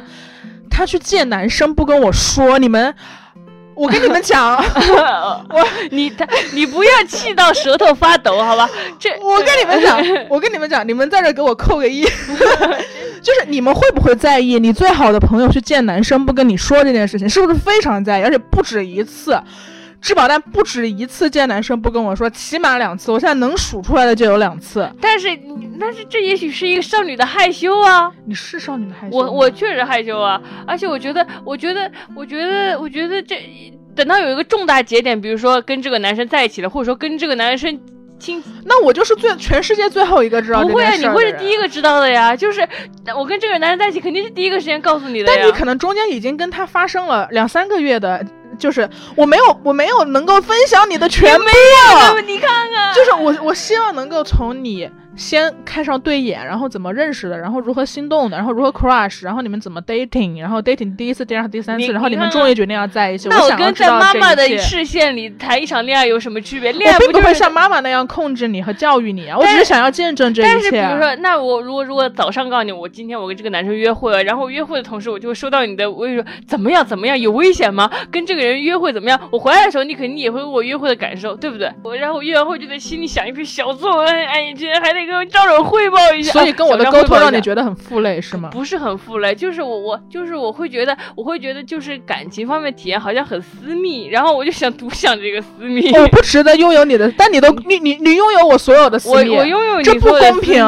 他去见男生不跟我说，你们，我跟你们讲，我你他你不要气到舌头发抖，好吧？这 我跟你们讲，我跟你们讲，你们在这给我扣个一，就是你们会不会在意你最好的朋友去见男生不跟你说这件事情，是不是非常在意，而且不止一次？质保单不止一次见男生不跟我说，起码两次，我现在能数出来的就有两次。但是，但是这也许是一个少女的害羞啊。你是少女的害羞。我我确实害羞啊，而且我觉得，我觉得，我觉得，我觉得这等到有一个重大节点，比如说跟这个男生在一起了，或者说跟这个男生亲，那我就是最全世界最后一个知道。不会啊，你会是第一个知道的呀。就是我跟这个男人在一起，肯定是第一个时间告诉你的。但你可能中间已经跟他发生了两三个月的。就是我没有，我没有能够分享你的全部。你看看，就是我，我希望能够从你先看上对眼，然后怎么认识的，然后如何心动的，然后如何 crush，然后你们怎么 dating，然后 dating 第一次、第二次、第三次，然后你们终于决定要在一起。那我跟在妈妈的视线里谈一场恋爱有什么区别？恋爱并不会像妈妈那样控制你和教育你啊，我只是想要见证这一切。但是比如说，那我如果如果早上告诉你我今天我跟这个男生约会了，然后约会的同时我就会收到你的微信，怎么样怎么样有危险吗？跟这个人约会怎么样？我回来的时候你肯定也会问我约会的感受，对不对？我然后约完会就在心里想一篇小作文，哎，今天还得跟赵总汇报一下。所以跟我的沟通让你觉得很负累是吗？不是很负累，就是我我就是我会觉得我会觉得就是感情方面体验好像很私密，然后我就想独享这个私密。我不值得拥有你的，但你都你你你拥有我所有的私密，我我拥有你这不公平，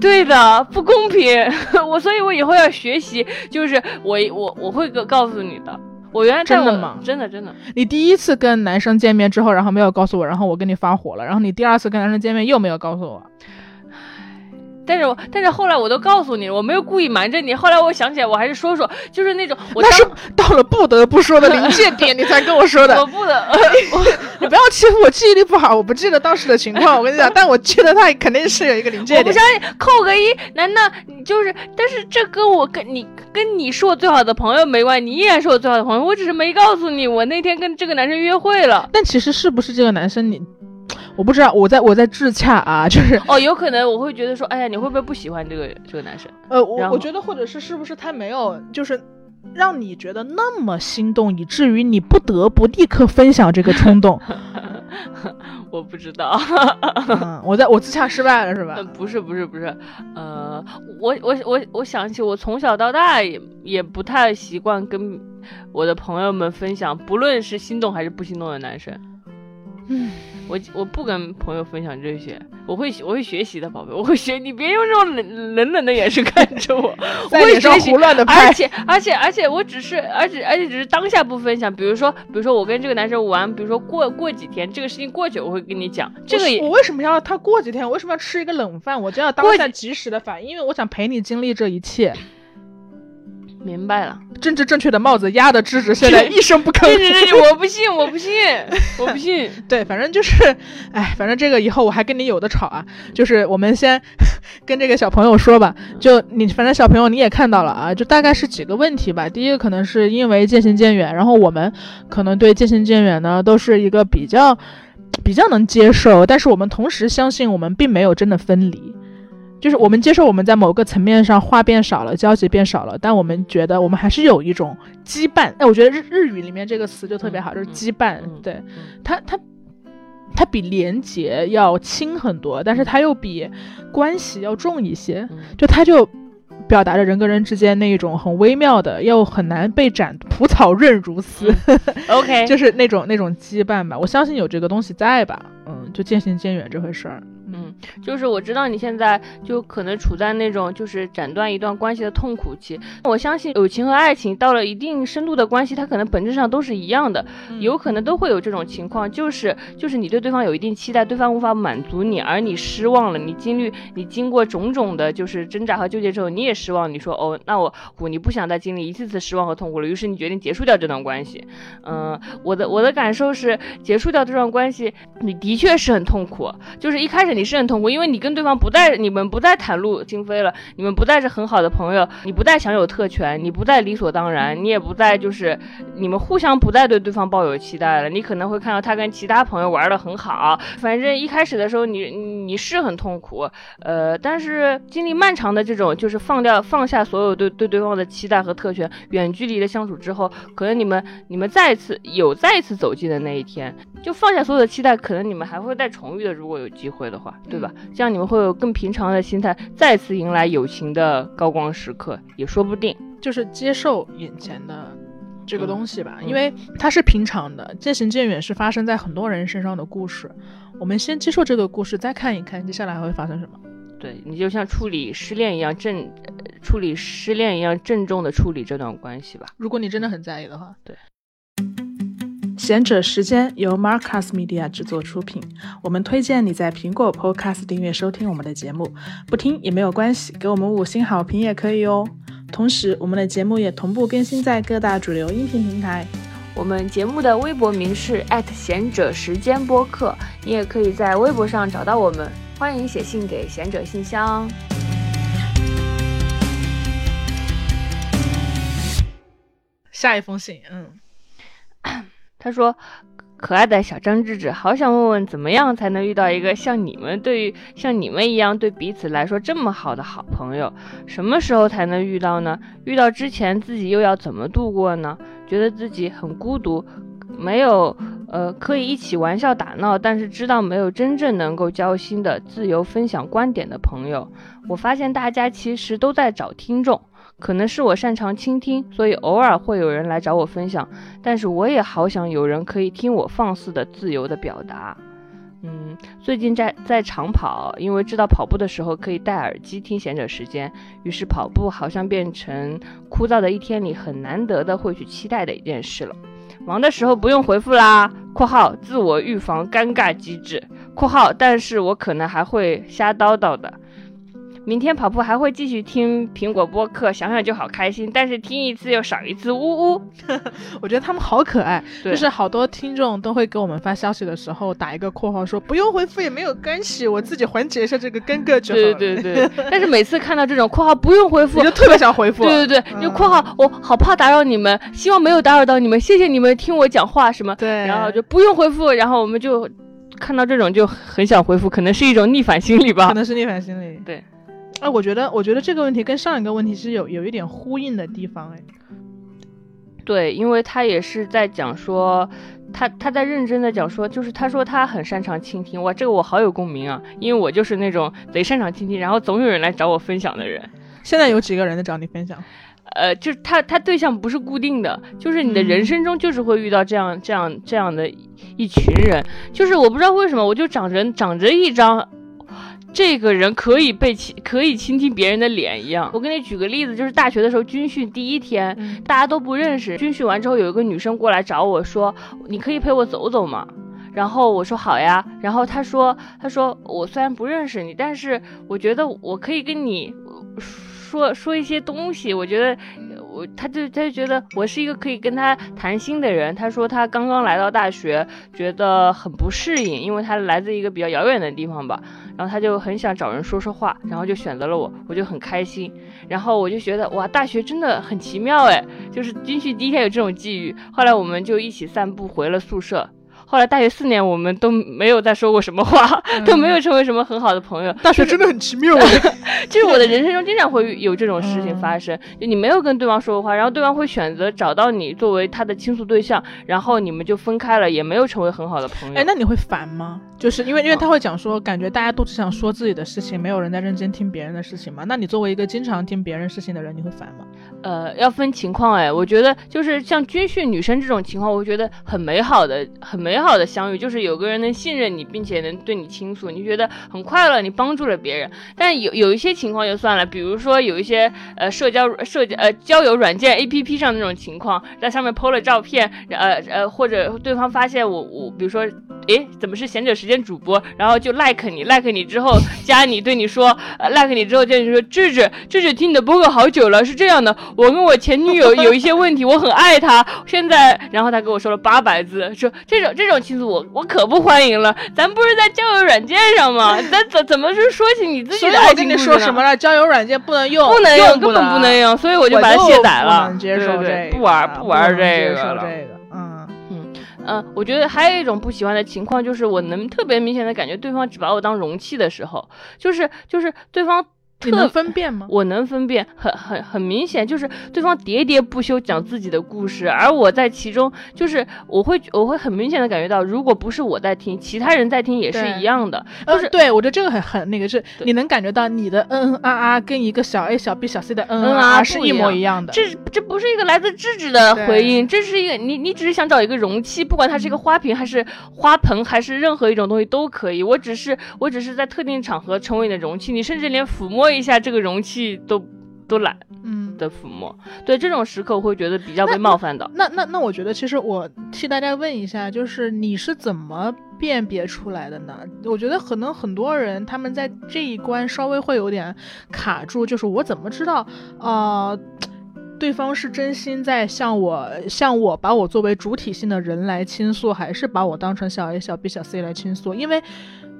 对的，不公平。我所以，我以后要学习，就是我我我会告告诉你的。我原来真的吗？真的真的。你第一次跟男生见面之后，然后没有告诉我，然后我跟你发火了，然后你第二次跟男生见面又没有告诉我。但是我但是后来我都告诉你，我没有故意瞒着你。后来我想起来，我还是说说，就是那种我那是到了不得不说的临界点，你才跟我说的。我不得，你不要欺负我记忆力不好，我不记得当时的情况。我跟你讲，但我记得他肯定是有一个临界点。我不相信，扣个一，难道你就是？但是这跟我跟你跟你是我最好的朋友没关系，你依然是我最好的朋友。我只是没告诉你，我那天跟这个男生约会了。但其实是不是这个男生你？我不知道，我在我在自洽啊，就是哦，有可能我会觉得说，哎呀，你会不会不喜欢这个这个男生？呃，我我觉得或者是是不是他没有，就是让你觉得那么心动，以至于你不得不立刻分享这个冲动。我不知道，我在我自洽失败了是吧？不是不是不是，呃，我我我我想起我从小到大也也不太习惯跟我的朋友们分享，不论是心动还是不心动的男生。嗯。我我不跟朋友分享这些，我会我会学习的，宝贝，我会学。你别用这种冷冷冷的眼神看着我，我会学习。而且而且而且，我只是而且而且只是当下不分享。比如说比如说我跟这个男生玩，比如说过过几天这个事情过去，我会跟你讲。这个我为什么要他过几天？我为什么要吃一个冷饭？我就要当下及时的反应，因为我想陪你经历这一切。明白了，政治正确的帽子压的吱吱，现在 一声不吭。我不信，我不信，我不信。对，反正就是，哎，反正这个以后我还跟你有的吵啊。就是我们先跟这个小朋友说吧，就你，反正小朋友你也看到了啊，就大概是几个问题吧。第一个可能是因为渐行渐远，然后我们可能对渐行渐远呢都是一个比较比较能接受，但是我们同时相信我们并没有真的分离。就是我们接受我们在某个层面上话变少了，交集变少了，但我们觉得我们还是有一种羁绊。哎，我觉得日日语里面这个词就特别好，就是羁绊。对，它它它比连结要轻很多，但是它又比关系要重一些。就它就表达着人跟人之间那一种很微妙的，又很难被斩，蒲草韧如丝。OK，就是那种那种羁绊吧。我相信有这个东西在吧。嗯，就渐行渐远这回事儿。嗯，就是我知道你现在就可能处在那种就是斩断一段关系的痛苦期。我相信友情和爱情到了一定深度的关系，它可能本质上都是一样的，有可能都会有这种情况，就是就是你对对方有一定期待，对方无法满足你，而你失望了，你经历你经过种种的就是挣扎和纠结之后，你也失望，你说哦，那我我你不想再经历一次次失望和痛苦了，于是你决定结束掉这段关系。嗯，我的我的感受是结束掉这段关系，你的确是很痛苦，就是一开始。你是很痛苦，因为你跟对方不再，你们不再袒露心扉了，你们不再是很好的朋友，你不再享有特权，你不再理所当然，你也不再就是你们互相不再对对方抱有期待了。你可能会看到他跟其他朋友玩的很好，反正一开始的时候你你是很痛苦，呃，但是经历漫长的这种就是放掉放下所有对对对方的期待和特权，远距离的相处之后，可能你们你们再一次有再一次走近的那一天，就放下所有的期待，可能你们还会再重遇的，如果有机会的话。对吧？这样你们会有更平常的心态，再次迎来友情的高光时刻，也说不定。就是接受眼前的这个东西吧，因为它是平常的。渐行渐远是发生在很多人身上的故事。我们先接受这个故事，再看一看接下来还会发生什么。对你就像处理失恋一样郑，处理失恋一样郑重的处理这段关系吧。如果你真的很在意的话，对。贤者时间由 Marcus Media 制作出品。我们推荐你在苹果 Podcast 订阅收听我们的节目，不听也没有关系，给我们五星好评也可以哦。同时，我们的节目也同步更新在各大主流音频平台。我们节目的微博名是贤者时间播客，你也可以在微博上找到我们。欢迎写信给贤者信箱。下一封信，嗯，他说。可爱的小张智智，好想问问，怎么样才能遇到一个像你们对于像你们一样对彼此来说这么好的好朋友？什么时候才能遇到呢？遇到之前自己又要怎么度过呢？觉得自己很孤独，没有呃可以一起玩笑打闹，但是知道没有真正能够交心的自由分享观点的朋友。我发现大家其实都在找听众。可能是我擅长倾听，所以偶尔会有人来找我分享。但是我也好想有人可以听我放肆的、自由的表达。嗯，最近在在长跑，因为知道跑步的时候可以戴耳机听闲者时间，于是跑步好像变成枯燥的一天里很难得的会去期待的一件事了。忙的时候不用回复啦（括号自我预防尴尬机制）（括号但是我可能还会瞎叨叨的）。明天跑步还会继续听苹果播客，想想就好开心。但是听一次又少一次，呜呜。我觉得他们好可爱，就是好多听众都会给我们发消息的时候打一个括号说不用回复也没有关系，我自己缓解一下这个尴尬就好。对对对。但是每次看到这种括号不用回复，你就特别想回复。对对对，就括号我好怕打扰你们，希望没有打扰到你们，谢谢你们听我讲话什么。对。然后就不用回复，然后我们就看到这种就很想回复，可能是一种逆反心理吧。可能是逆反心理。对。哎，我觉得，我觉得这个问题跟上一个问题是有有一点呼应的地方，哎，对，因为他也是在讲说，他他在认真的讲说，就是他说他很擅长倾听，哇，这个我好有共鸣啊，因为我就是那种贼擅长倾听，然后总有人来找我分享的人。现在有几个人在找你分享？呃，就是他他对象不是固定的，就是你的人生中就是会遇到这样这样这样的一群人，就是我不知道为什么，我就长着长着一张。这个人可以被亲，可以倾听别人的脸一样。我给你举个例子，就是大学的时候军训第一天，大家都不认识。军训完之后，有一个女生过来找我说：“你可以陪我走走吗？”然后我说：“好呀。”然后她说：“她说我虽然不认识你，但是我觉得我可以跟你说说一些东西。我觉得。”我他就他就觉得我是一个可以跟他谈心的人。他说他刚刚来到大学，觉得很不适应，因为他来自一个比较遥远的地方吧。然后他就很想找人说说话，然后就选择了我，我就很开心。然后我就觉得哇，大学真的很奇妙哎，就是军训第一天有这种际遇。后来我们就一起散步回了宿舍。后来大学四年，我们都没有再说过什么话，都没有成为什么很好的朋友。大学真的很奇妙，就是我的人生中经常会有这种事情发生，就你没有跟对方说过话，然后对方会选择找到你作为他的倾诉对象，然后你们就分开了，也没有成为很好的朋友。哎，那你会烦吗？就是因为因为他会讲说，感觉大家都只想说自己的事情，没有人在认真听别人的事情嘛。那你作为一个经常听别人事情的人，你会烦吗？呃，要分情况哎，我觉得就是像军训女生这种情况，我觉得很美好的，很美美好的相遇，就是有个人能信任你，并且能对你倾诉，你觉得很快乐，你帮助了别人。但有有一些情况就算了，比如说有一些呃社交社交呃交友软件 A P P 上那种情况，在上面 PO 了照片，呃呃或者对方发现我我比如说，诶，怎么是贤者时间主播，然后就 like 你 like 你之后加你，对你说呃 like 你之后对你说智智智智听你的播客好久了，是这样的。我跟我前女友有一些问题，我很爱她。现在，然后他跟我说了八百字，说这种这种倾诉我我可不欢迎了。咱不是在交友软件上吗？咱怎怎么是说起你自己的爱情故事说什么了？交友软件不能用，不能用，根本不能用。所以我就把它卸载了。接受这个，不玩不玩这个了。嗯嗯嗯，我觉得还有一种不喜欢的情况，就是我能特别明显的感觉对方只把我当容器的时候，就是就是对方。你能分辨吗？我能分辨，很很很明显，就是对方喋喋不休讲自己的故事，而我在其中，就是我会我会很明显的感觉到，如果不是我在听，其他人在听也是一样的。就是对我觉得这个很很那个是，你能感觉到你的嗯嗯啊啊跟一个小 a 小 b 小 c 的嗯嗯啊是一模一样的。这这不是一个来自智智的回应，这是一个你你只是想找一个容器，不管它是一个花瓶还是花盆还是任何一种东西都可以。我只是我只是在特定场合成为你的容器，你甚至连抚摸。一下这个容器都都懒，嗯的抚摸，对这种时刻我会觉得比较被冒犯的。那那那，我觉得其实我替大家问一下，就是你是怎么辨别出来的呢？我觉得可能很多人他们在这一关稍微会有点卡住，就是我怎么知道啊，对方是真心在向我向我把我作为主体性的人来倾诉，还是把我当成小 A 小 B 小 C 来倾诉？因为。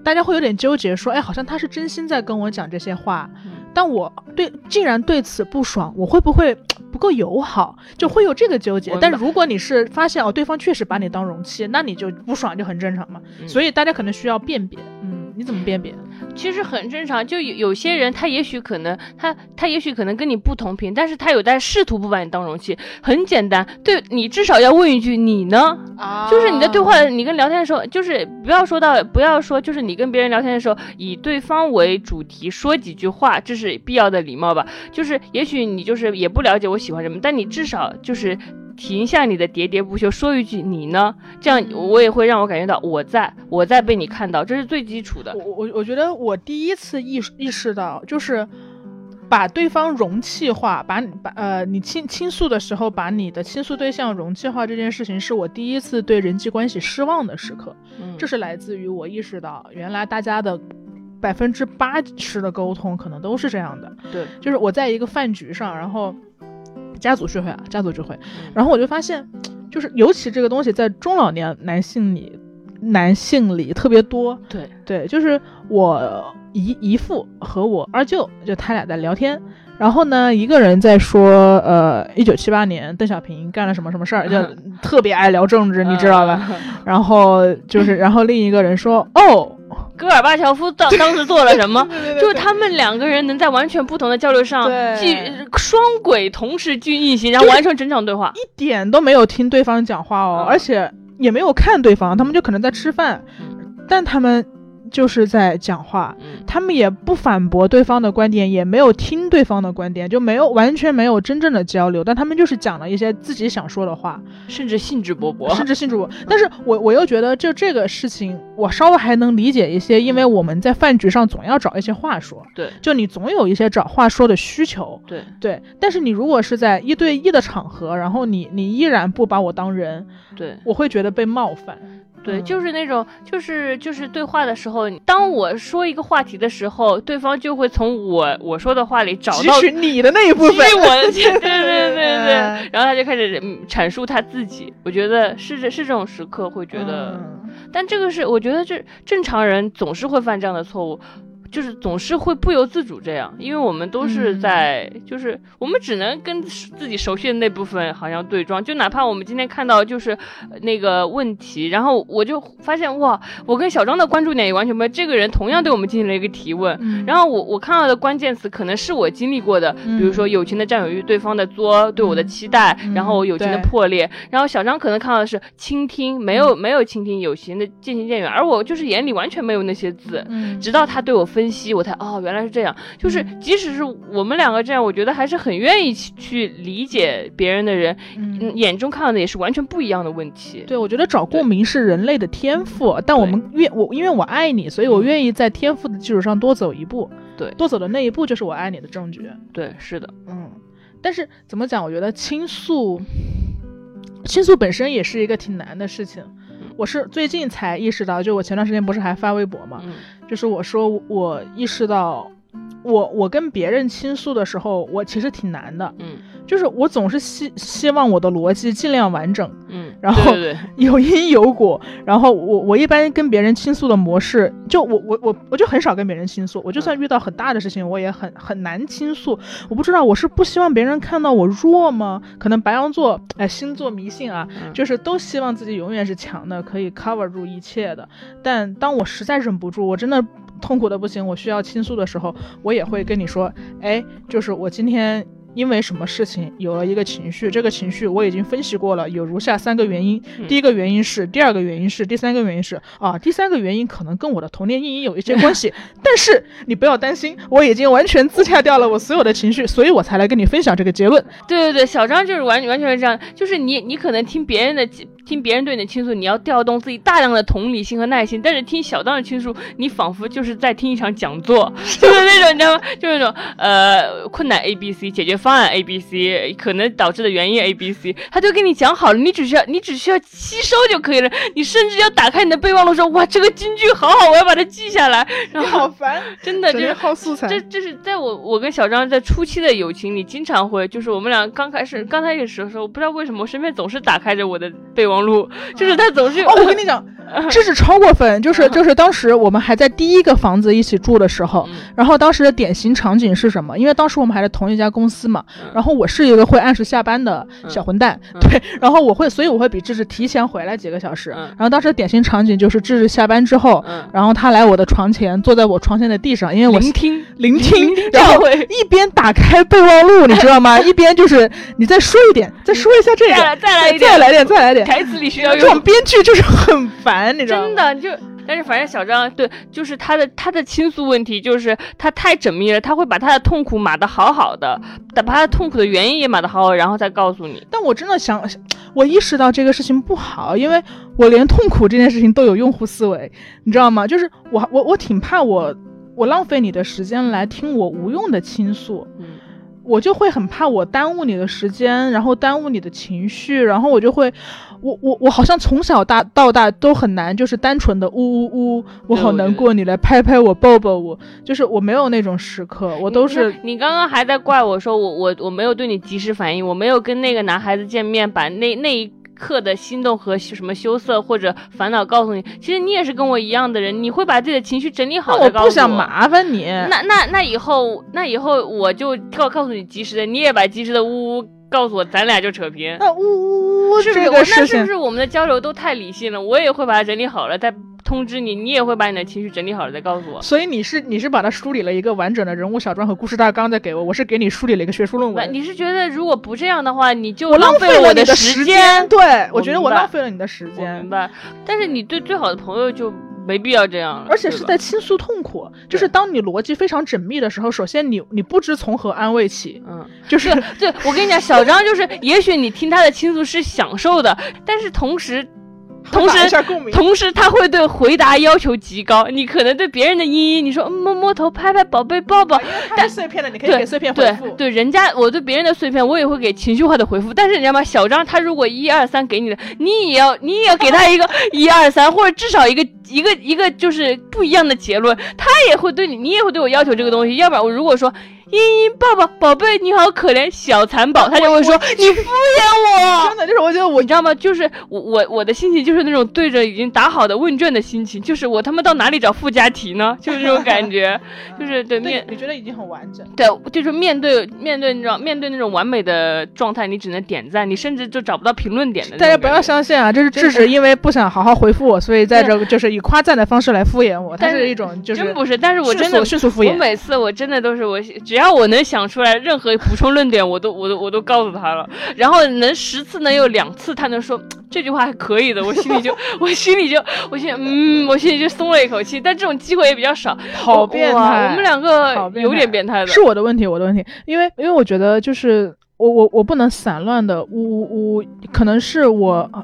大家会有点纠结，说，哎，好像他是真心在跟我讲这些话，但我对既然对此不爽，我会不会 不够友好，就会有这个纠结。但如果你是发现哦，对方确实把你当容器，那你就不爽就很正常嘛。所以大家可能需要辨别，嗯，你怎么辨别？其实很正常，就有有些人他也许可能他他也许可能跟你不同频，但是他有在试图不把你当容器。很简单，对你至少要问一句你呢？啊，就是你的对话，你跟聊天的时候，就是不要说到不要说，就是你跟别人聊天的时候以对方为主题说几句话，这是必要的礼貌吧？就是也许你就是也不了解我喜欢什么，但你至少就是。停下你的喋喋不休，说一句你呢？这样我也会让我感觉到我在我在被你看到，这是最基础的。我我我觉得我第一次意意识到，就是把对方容器化，把你把呃你倾倾诉的时候，把你的倾诉对象容器化这件事情，是我第一次对人际关系失望的时刻。嗯，这是来自于我意识到，原来大家的百分之八十的沟通可能都是这样的。对，就是我在一个饭局上，然后。家族聚会啊，家族聚会，然后我就发现，就是尤其这个东西在中老年男性里，男性里特别多。对对，就是我姨姨父和我二舅，就他俩在聊天，然后呢，一个人在说，呃，一九七八年邓小平干了什么什么事儿，就 特别爱聊政治，你知道吧？然后就是，然后另一个人说，哦。戈尔巴乔夫当当时做了什么？就是他们两个人能在完全不同的交流上，既双轨同时去运行，然后完成整场对话，一点都没有听对方讲话哦，而且也没有看对方，他们就可能在吃饭，但他们。就是在讲话，他们也不反驳对方的观点，也没有听对方的观点，就没有完全没有真正的交流。但他们就是讲了一些自己想说的话，甚至兴致勃勃，甚至兴致勃勃。但是我我又觉得，就这个事情，我稍微还能理解一些，因为我们在饭局上总要找一些话说，对，就你总有一些找话说的需求，对对。但是你如果是在一对一的场合，然后你你依然不把我当人，对，我会觉得被冒犯。对，就是那种，就是就是对话的时候，当我说一个话题的时候，对方就会从我我说的话里找到你的那一部分，我的，对对对对，然后他就开始阐述他自己。我觉得是这是这种时刻会觉得，但这个是我觉得这正常人总是会犯这样的错误。就是总是会不由自主这样，因为我们都是在，就是我们只能跟自己熟悉的那部分好像对撞，就哪怕我们今天看到就是那个问题，然后我就发现哇，我跟小张的关注点也完全不一样，这个人同样对我们进行了一个提问，然后我我看到的关键词可能是我经历过的，比如说友情的占有欲、对方的作、对我的期待，然后友情的破裂，然后小张可能看到的是倾听，没有没有倾听友情的渐行渐远，而我就是眼里完全没有那些字，直到他对我。分析我才哦，原来是这样。就是即使是我们两个这样，我觉得还是很愿意去理解别人的人，嗯眼中看到的也是完全不一样的问题。对，我觉得找共鸣是人类的天赋，但我们愿我因为我爱你，所以我愿意在天赋的基础上多走一步。对，多走的那一步就是我爱你的证据。对，是的，嗯。但是怎么讲？我觉得倾诉，倾诉本身也是一个挺难的事情。我是最近才意识到，就我前段时间不是还发微博嘛，就是我说我意识到，我我跟别人倾诉的时候，我其实挺难的，嗯，就是我总是希希望我的逻辑尽量完整，嗯，然后 有因有果，然后我我一般跟别人倾诉的模式，就我我我我就很少跟别人倾诉，我就算遇到很大的事情，我也很很难倾诉，我不知道我是不希望别人看到我弱吗？可能白羊座哎星座迷信啊，就是都希望自己永远是强的，可以 cover 住一切的，但当我实在忍不住，我真的。痛苦的不行，我需要倾诉的时候，我也会跟你说，哎，就是我今天。因为什么事情有了一个情绪，这个情绪我已经分析过了，有如下三个原因。第一个原因是，第二个原因是，第三个原因是啊，第三个原因可能跟我的童年阴影有一些关系。但是你不要担心，我已经完全自洽掉了我所有的情绪，所以我才来跟你分享这个结论。对对对，小张就是完完全是这样，就是你你可能听别人的听别人对你的倾诉，你要调动自己大量的同理心和耐心，但是听小张的倾诉，你仿佛就是在听一场讲座，就是那种你知道吗？就是那种呃困难 A B C 解决方案 A B C 可能导致的原因 A B C，他就跟你讲好了，你只需要你只需要吸收就可以了。你甚至要打开你的备忘录说，哇，这个金句好好，我要把它记下来。然后好烦，真的就是耗素材。这这是在我我跟小张在初期的友情里，经常会就是我们俩刚开始刚开始的时候，不知道为什么我身边总是打开着我的备忘录，就是他总是哦，我跟你讲。这是超过分，就是就是当时我们还在第一个房子一起住的时候，然后当时的典型场景是什么？因为当时我们还在同一家公司嘛，然后我是一个会按时下班的小混蛋，对，然后我会，所以我会比智智提前回来几个小时。然后当时的典型场景就是智智下班之后，然后他来我的床前，坐在我床前的地上，因为我聆听聆听，然后一边打开备忘录，你知道吗？一边就是你再说一点，再说一下这个，再来再来点，再来点，这种编剧就是很烦，你知道吗？真的就，但是反正小张对，就是他的他的倾诉问题，就是他太缜密了，他会把他的痛苦码的好好的，把他的痛苦的原因也码的好好，然后再告诉你。但我真的想，我意识到这个事情不好，因为我连痛苦这件事情都有用户思维，你知道吗？就是我我我挺怕我我浪费你的时间来听我无用的倾诉。嗯。我就会很怕我耽误你的时间，然后耽误你的情绪，然后我就会，我我我好像从小大到大都很难，就是单纯的呜呜呜，我好难过，你来拍拍我，抱抱我，就是我没有那种时刻，我都是。你刚刚还在怪我说我我我没有对你及时反应，我没有跟那个男孩子见面，把那那一。刻的心动和什么羞涩或者烦恼告诉你，其实你也是跟我一样的人，你会把自己的情绪整理好。我不想麻烦你。那那那以后那以后我就告告诉你及时的，你也把及时的呜呜告诉我，咱俩就扯平。那呜呜呜，是不是？那是不是我们的交流都太理性了？我也会把它整理好了再。通知你，你也会把你的情绪整理好了再告诉我。所以你是你是把它梳理了一个完整的人物小传和故事大纲再给我，我是给你梳理了一个学术论文。你是觉得如果不这样的话，你就浪费了我的时间？对，我觉得我浪费了你的时间。明白。但是你对最好的朋友就没必要这样。而且是在倾诉痛苦，就是当你逻辑非常缜密的时候，首先你你不知从何安慰起。嗯，就是对我跟你讲，小张就是，也许你听他的倾诉是享受的，但是同时。同时，同时他会对回答要求极高。你可能对别人的嘤嘤，你说摸摸头、拍拍宝贝、抱抱，但碎片的你可以给碎片回复。对，人家我对别人的碎片，我也会给情绪化的回复。但是你知道吗？小张他如果一二三给你的，你也要你也要给他一个一二三，或者至少一个一个一个就是不一样的结论。他也会对你，你也会对我要求这个东西。要不然我如果说。茵茵，抱抱，宝贝，你好可怜，小蚕宝，他就会说你敷衍我。真的，就是我觉得我，你知道吗？就是我我我的心情就是那种对着已经打好的问卷的心情，就是我他妈到哪里找附加题呢？就是这种感觉，就是对面。你觉得已经很完整？对，就是面对面对那种面对那种完美的状态，你只能点赞，你甚至就找不到评论点的。大家不要相信啊，这是智是因为不想好好回复我，所以在这就是以夸赞的方式来敷衍我。但是一种就是真不是，但是我真的迅速敷衍。我每次我真的都是我只要我能想出来任何补充论点，我都我都我都告诉他了。然后能十次能有两次他能说这句话还可以的，我心里就 我心里就我心嗯我心里就松了一口气。但这种机会也比较少，好变态！我们两个有点变态的，是我的问题，我的问题。因为因为我觉得就是我我我不能散乱的呜呜呜，可能是我，唉，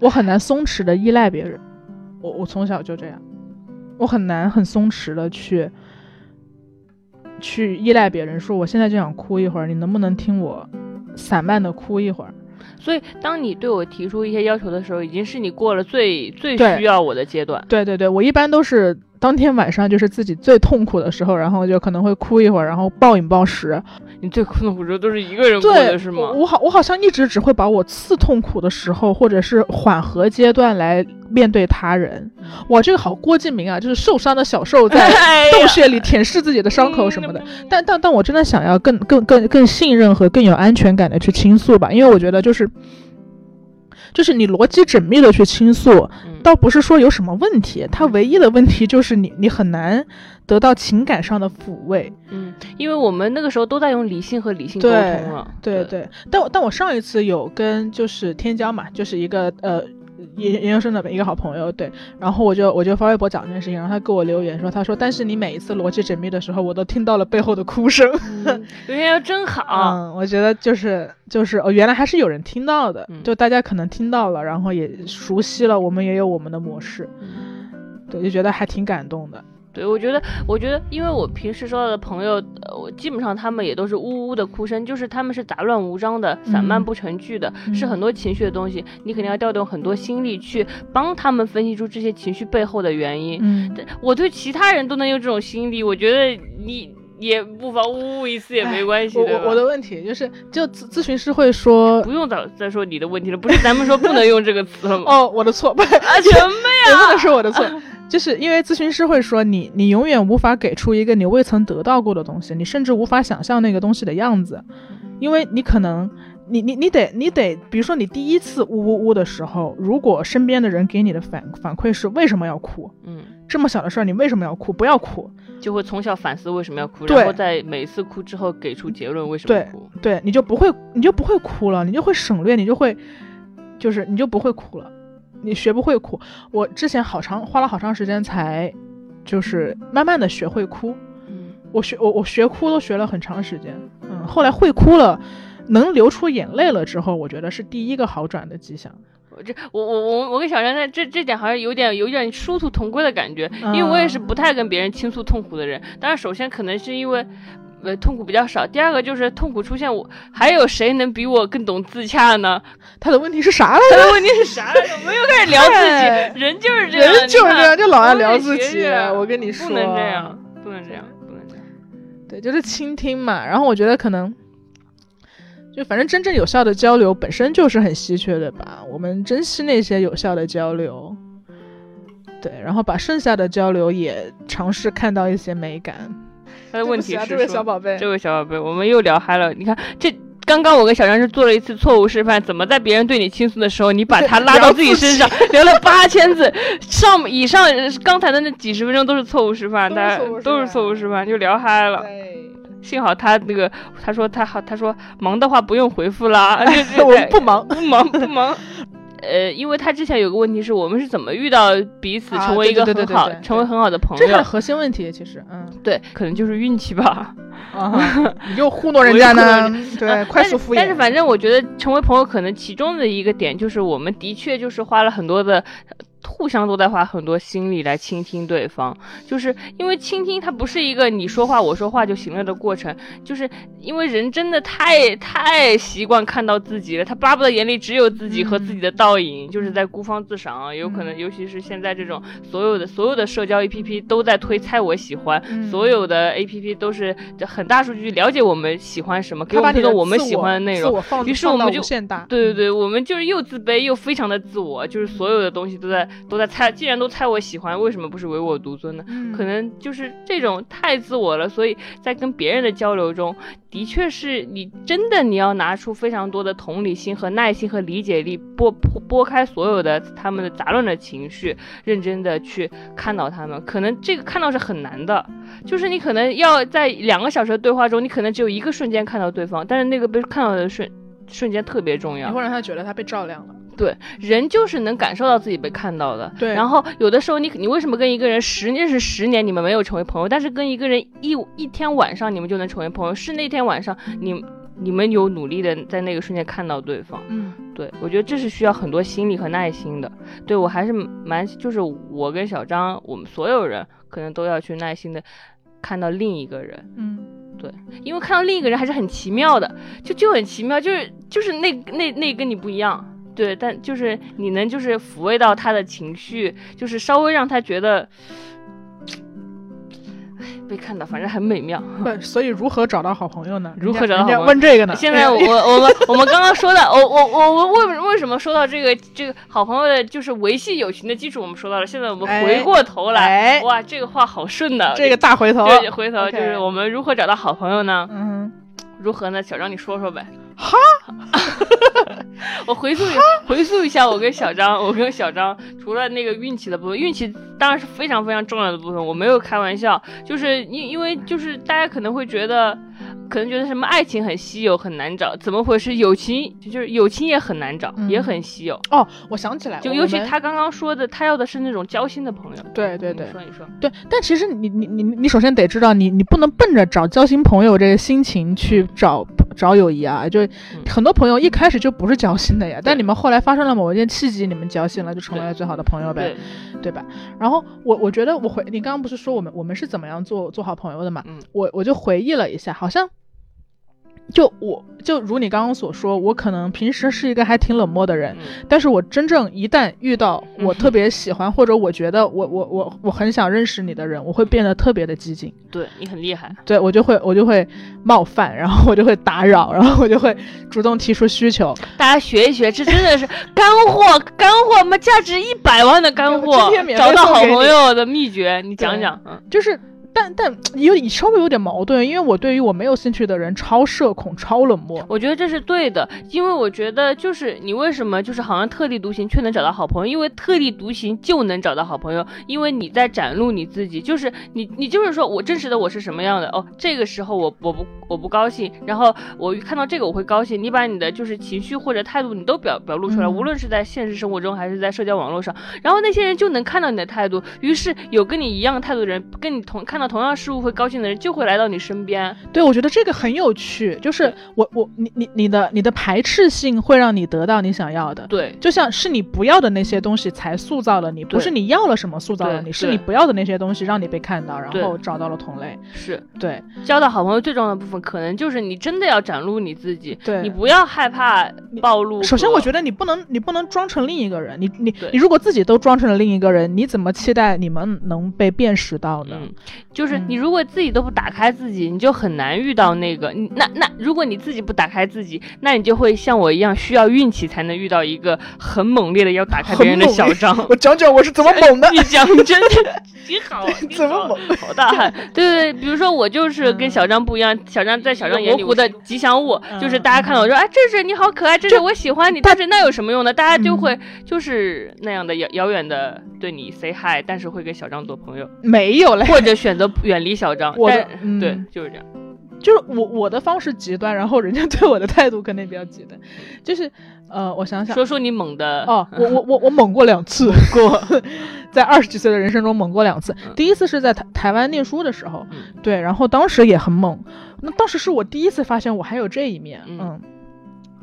我很难松弛的依赖别人。我我从小就这样，我很难很松弛的去。去依赖别人，说我现在就想哭一会儿，你能不能听我散漫的哭一会儿？所以，当你对我提出一些要求的时候，已经是你过了最最需要我的阶段。对对对，我一般都是当天晚上就是自己最痛苦的时候，然后就可能会哭一会儿，然后暴饮暴食。你最痛苦的时候都是一个人过的是吗？我好，我好像一直只会把我次痛苦的时候或者是缓和阶段来面对他人。哇，这个好郭敬明啊，就是受伤的小兽在 洞穴里舔舐自己的伤口什么的。但但但我真的想要更更更更信任和更有安全感的去倾诉吧，因为我觉得就是。就是你逻辑缜密的去倾诉，倒不是说有什么问题，它唯一的问题就是你你很难得到情感上的抚慰。嗯，因为我们那个时候都在用理性和理性沟通了。对对，但但我上一次有跟就是天骄嘛，就是一个呃。研研究生的一个好朋友，对，然后我就我就发微博讲这件事情，然后他给我留言说，他说，但是你每一次逻辑缜密的时候，我都听到了背后的哭声。留言真好，嗯，我觉得就是就是哦，原来还是有人听到的，就大家可能听到了，然后也熟悉了，我们也有我们的模式，对，就觉得还挺感动的。对，我觉得，我觉得，因为我平时收到的朋友，呃，我基本上他们也都是呜呜的哭声，就是他们是杂乱无章的、散漫不成句的，是很多情绪的东西，你肯定要调动很多心力去帮他们分析出这些情绪背后的原因。嗯，我对其他人都能用这种心力，我觉得你也不妨呜呜一次也没关系。我我的问题就是，就咨咨询师会说，不用再再说你的问题了，不是咱们说不能用这个词了吗？哦，我的错，不是，啊，什么呀？也不能说我的错，就是因为咨询师会说，你你永远无法给出一个你未曾得到过的东西，你甚至无法想象那个东西的样子，因为你可能。你你你得你得，比如说你第一次呜呜呜的时候，如果身边的人给你的反反馈是为什么要哭？嗯，这么小的事儿你为什么要哭？不要哭，就会从小反思为什么要哭，然后在每次哭之后给出结论为什么哭。对，你就不会你就不会哭了，你就会省略，你就会就是你就不会哭了，你学不会哭。我之前好长花了好长时间才就是慢慢的学会哭。嗯，我学我我学哭都学了很长时间。嗯，后来会哭了。能流出眼泪了之后，我觉得是第一个好转的迹象。我这我我我我跟小张在这这点好像有点有点殊途同归的感觉，因为我也是不太跟别人倾诉痛苦的人。当然，首先可能是因为呃痛苦比较少，第二个就是痛苦出现，我还有谁能比我更懂自洽呢？他的问题是啥来着？他的问题是啥来着？我们又开始聊自己，人就是这样，人就是这样，就老爱聊自己。我跟你说，不能这样，不能这样，不能这样。对，就是倾听嘛。然后我觉得可能。就反正真正有效的交流本身就是很稀缺的吧，我们珍惜那些有效的交流，对，然后把剩下的交流也尝试看到一些美感。他的问题是，这位小宝贝，这位小宝贝，我们又聊嗨了。你看，这刚刚我跟小张是做了一次错误示范，怎么在别人对你倾诉的时候，你把他 拉到自己身上，聊了八千字，上以上刚才的那几十分钟都是错误示范，大家都是错误示范，就聊嗨了。幸好他那个，他说他好，他说忙的话不用回复啦，我们不忙不 忙不忙。呃，因为他之前有个问题是我们是怎么遇到彼此成为一个很好成为很好的朋友，这是核心问题。其实，嗯，对，可能就是运气吧。你就糊弄人家呢？对，快速敷衍。但是反正我觉得成为朋友可能其中的一个点就是我们的确就是花了很多的。互相都在花很多心力来倾听对方，就是因为倾听它不是一个你说话我说话就行了的过程，就是因为人真的太太习惯看到自己了，他巴不得眼里只有自己和自己的倒影，就是在孤芳自赏。有可能，尤其是现在这种所有的所有的社交 APP 都在推猜我喜欢，所有的 APP 都是很大数据了解我们喜欢什么，给我们推送我们喜欢的内容，于是我们就对对对，我们就是又自卑又非常的自我，就是所有的东西都在。都在猜，既然都猜我喜欢，为什么不是唯我独尊呢？可能就是这种太自我了，所以在跟别人的交流中，的确是你真的你要拿出非常多的同理心和耐心和理解力，拨拨开所有的他们的杂乱的情绪，认真的去看到他们。可能这个看到是很难的，就是你可能要在两个小时的对话中，你可能只有一个瞬间看到对方，但是那个被看到的瞬瞬间特别重要，你会让他觉得他被照亮了。对，人就是能感受到自己被看到的。对，然后有的时候你你为什么跟一个人十年是十年，你们没有成为朋友，但是跟一个人一一天晚上你们就能成为朋友？是那天晚上你你们有努力的在那个瞬间看到对方。嗯，对，我觉得这是需要很多心力和耐心的。对我还是蛮就是我跟小张，我们所有人可能都要去耐心的看到另一个人。嗯，因为看到另一个人还是很奇妙的，就就很奇妙，就是就是那那那跟你不一样。对，但就是你能就是抚慰到他的情绪，就是稍微让他觉得，被看到，反正很美妙。对，所以如何找到好朋友呢？如何找到好朋友？问这个呢？现在我我们我们刚刚说的，我我我我为为什么说到这个这个好朋友的，就是维系友情的基础，我们说到了。现在我们回过头来，哇，这个话好顺的，这个大回头，回头就是我们如何找到好朋友呢？嗯，如何呢？小张，你说说呗。哈，我回溯回溯一下，我跟小张，我跟小张，除了那个运气的部分，运气当然是非常非常重要的部分，我没有开玩笑，就是因因为就是大家可能会觉得。可能觉得什么爱情很稀有很难找，怎么回事？友情就是友情也很难找，也很稀有。哦，我想起来，就尤其他刚刚说的，他要的是那种交心的朋友。对对对，你说一说。对，但其实你你你你首先得知道，你你不能奔着找交心朋友这个心情去找找友谊啊。就很多朋友一开始就不是交心的呀，但你们后来发生了某一件契机，你们交心了，就成为了最好的朋友呗，对吧？然后我我觉得我回你刚刚不是说我们我们是怎么样做做好朋友的嘛？嗯，我我就回忆了一下，好像。就我就如你刚刚所说，我可能平时是一个还挺冷漠的人，嗯但是我真正一旦遇到我特别喜欢、或者我觉得我我我我很想认识你的人，我会变得特别的激进，对你很厉害，对我就会我就会冒犯，然后我就会打扰，然后我就会主动提出需求。大家学一学，这真的是干货，干货嘛，价值一百万的干货找到好朋友的秘诀，你讲讲，嗯，就是，但但有稍微有点矛盾，因为我对于我没有兴趣的人超社恐、超冷漠。我觉得这是对的，因为我觉得就是你为什么就是好像特立独行却能找到好朋友，因为特立独行就能找到好朋友，因为你在展露你自己，就是你你就是说我真实的我是什么样的哦，这个时候我我不我不高兴，然后我看到这个我会高兴，你把你的就是情绪或者态度你都表表露出来，嗯无论是在现实生活中还是在社交网络上，然后那些人就能看到你的态度，于是有跟你一样态度的人，跟你同看到同样事物会高兴的人就会来到你身边，对，我觉得这个很有趣，就是我我你你你的你的排斥性会让你得到你想要的。对。就像是你不要的那些东西才塑造了你，不是你要了什么塑造了你，是你不要的那些东西让你被看到，然后找到了同类。是对交到好朋友最重要的部分，可能就是你真的要展露你自己，对你不要害怕暴露。首先，我觉得你不能，你不能装成另一个人。你你你如果自己都装成了另一个人，你怎么期待你们能被辨识到呢？嗯，就是嗯你如果自己都不打开自己，你就很难遇到那个。你那那如果你自己不打开自己，那你就会像我一样需要运气才能遇到一个很猛烈的要打开别人的小张。我讲讲我是怎么猛的。你讲真的，你好，怎么猛好大汉。对对对，比如说我就是跟小张不一样，小张在小张眼里我的吉祥物，嗯就是大家看到我说，哎，这是你好可爱，这是我喜欢你，但是那有什么用呢？大家就会就是那样的遥遥远的对你 say hi，但是会跟小张做朋友，没有嘞，或者选择远离小张。我的嗯对，就是这样。就是我我的方式极端，然后人家对我的态度肯定比较极端。就是呃，我想想，说说你猛的哦，我我我我猛过两次，过在二十几岁的人生中猛过两次。嗯第一次是在台台湾念书的时候，嗯对，然后当时也很猛。那当时是我第一次发现我还有这一面，嗯嗯。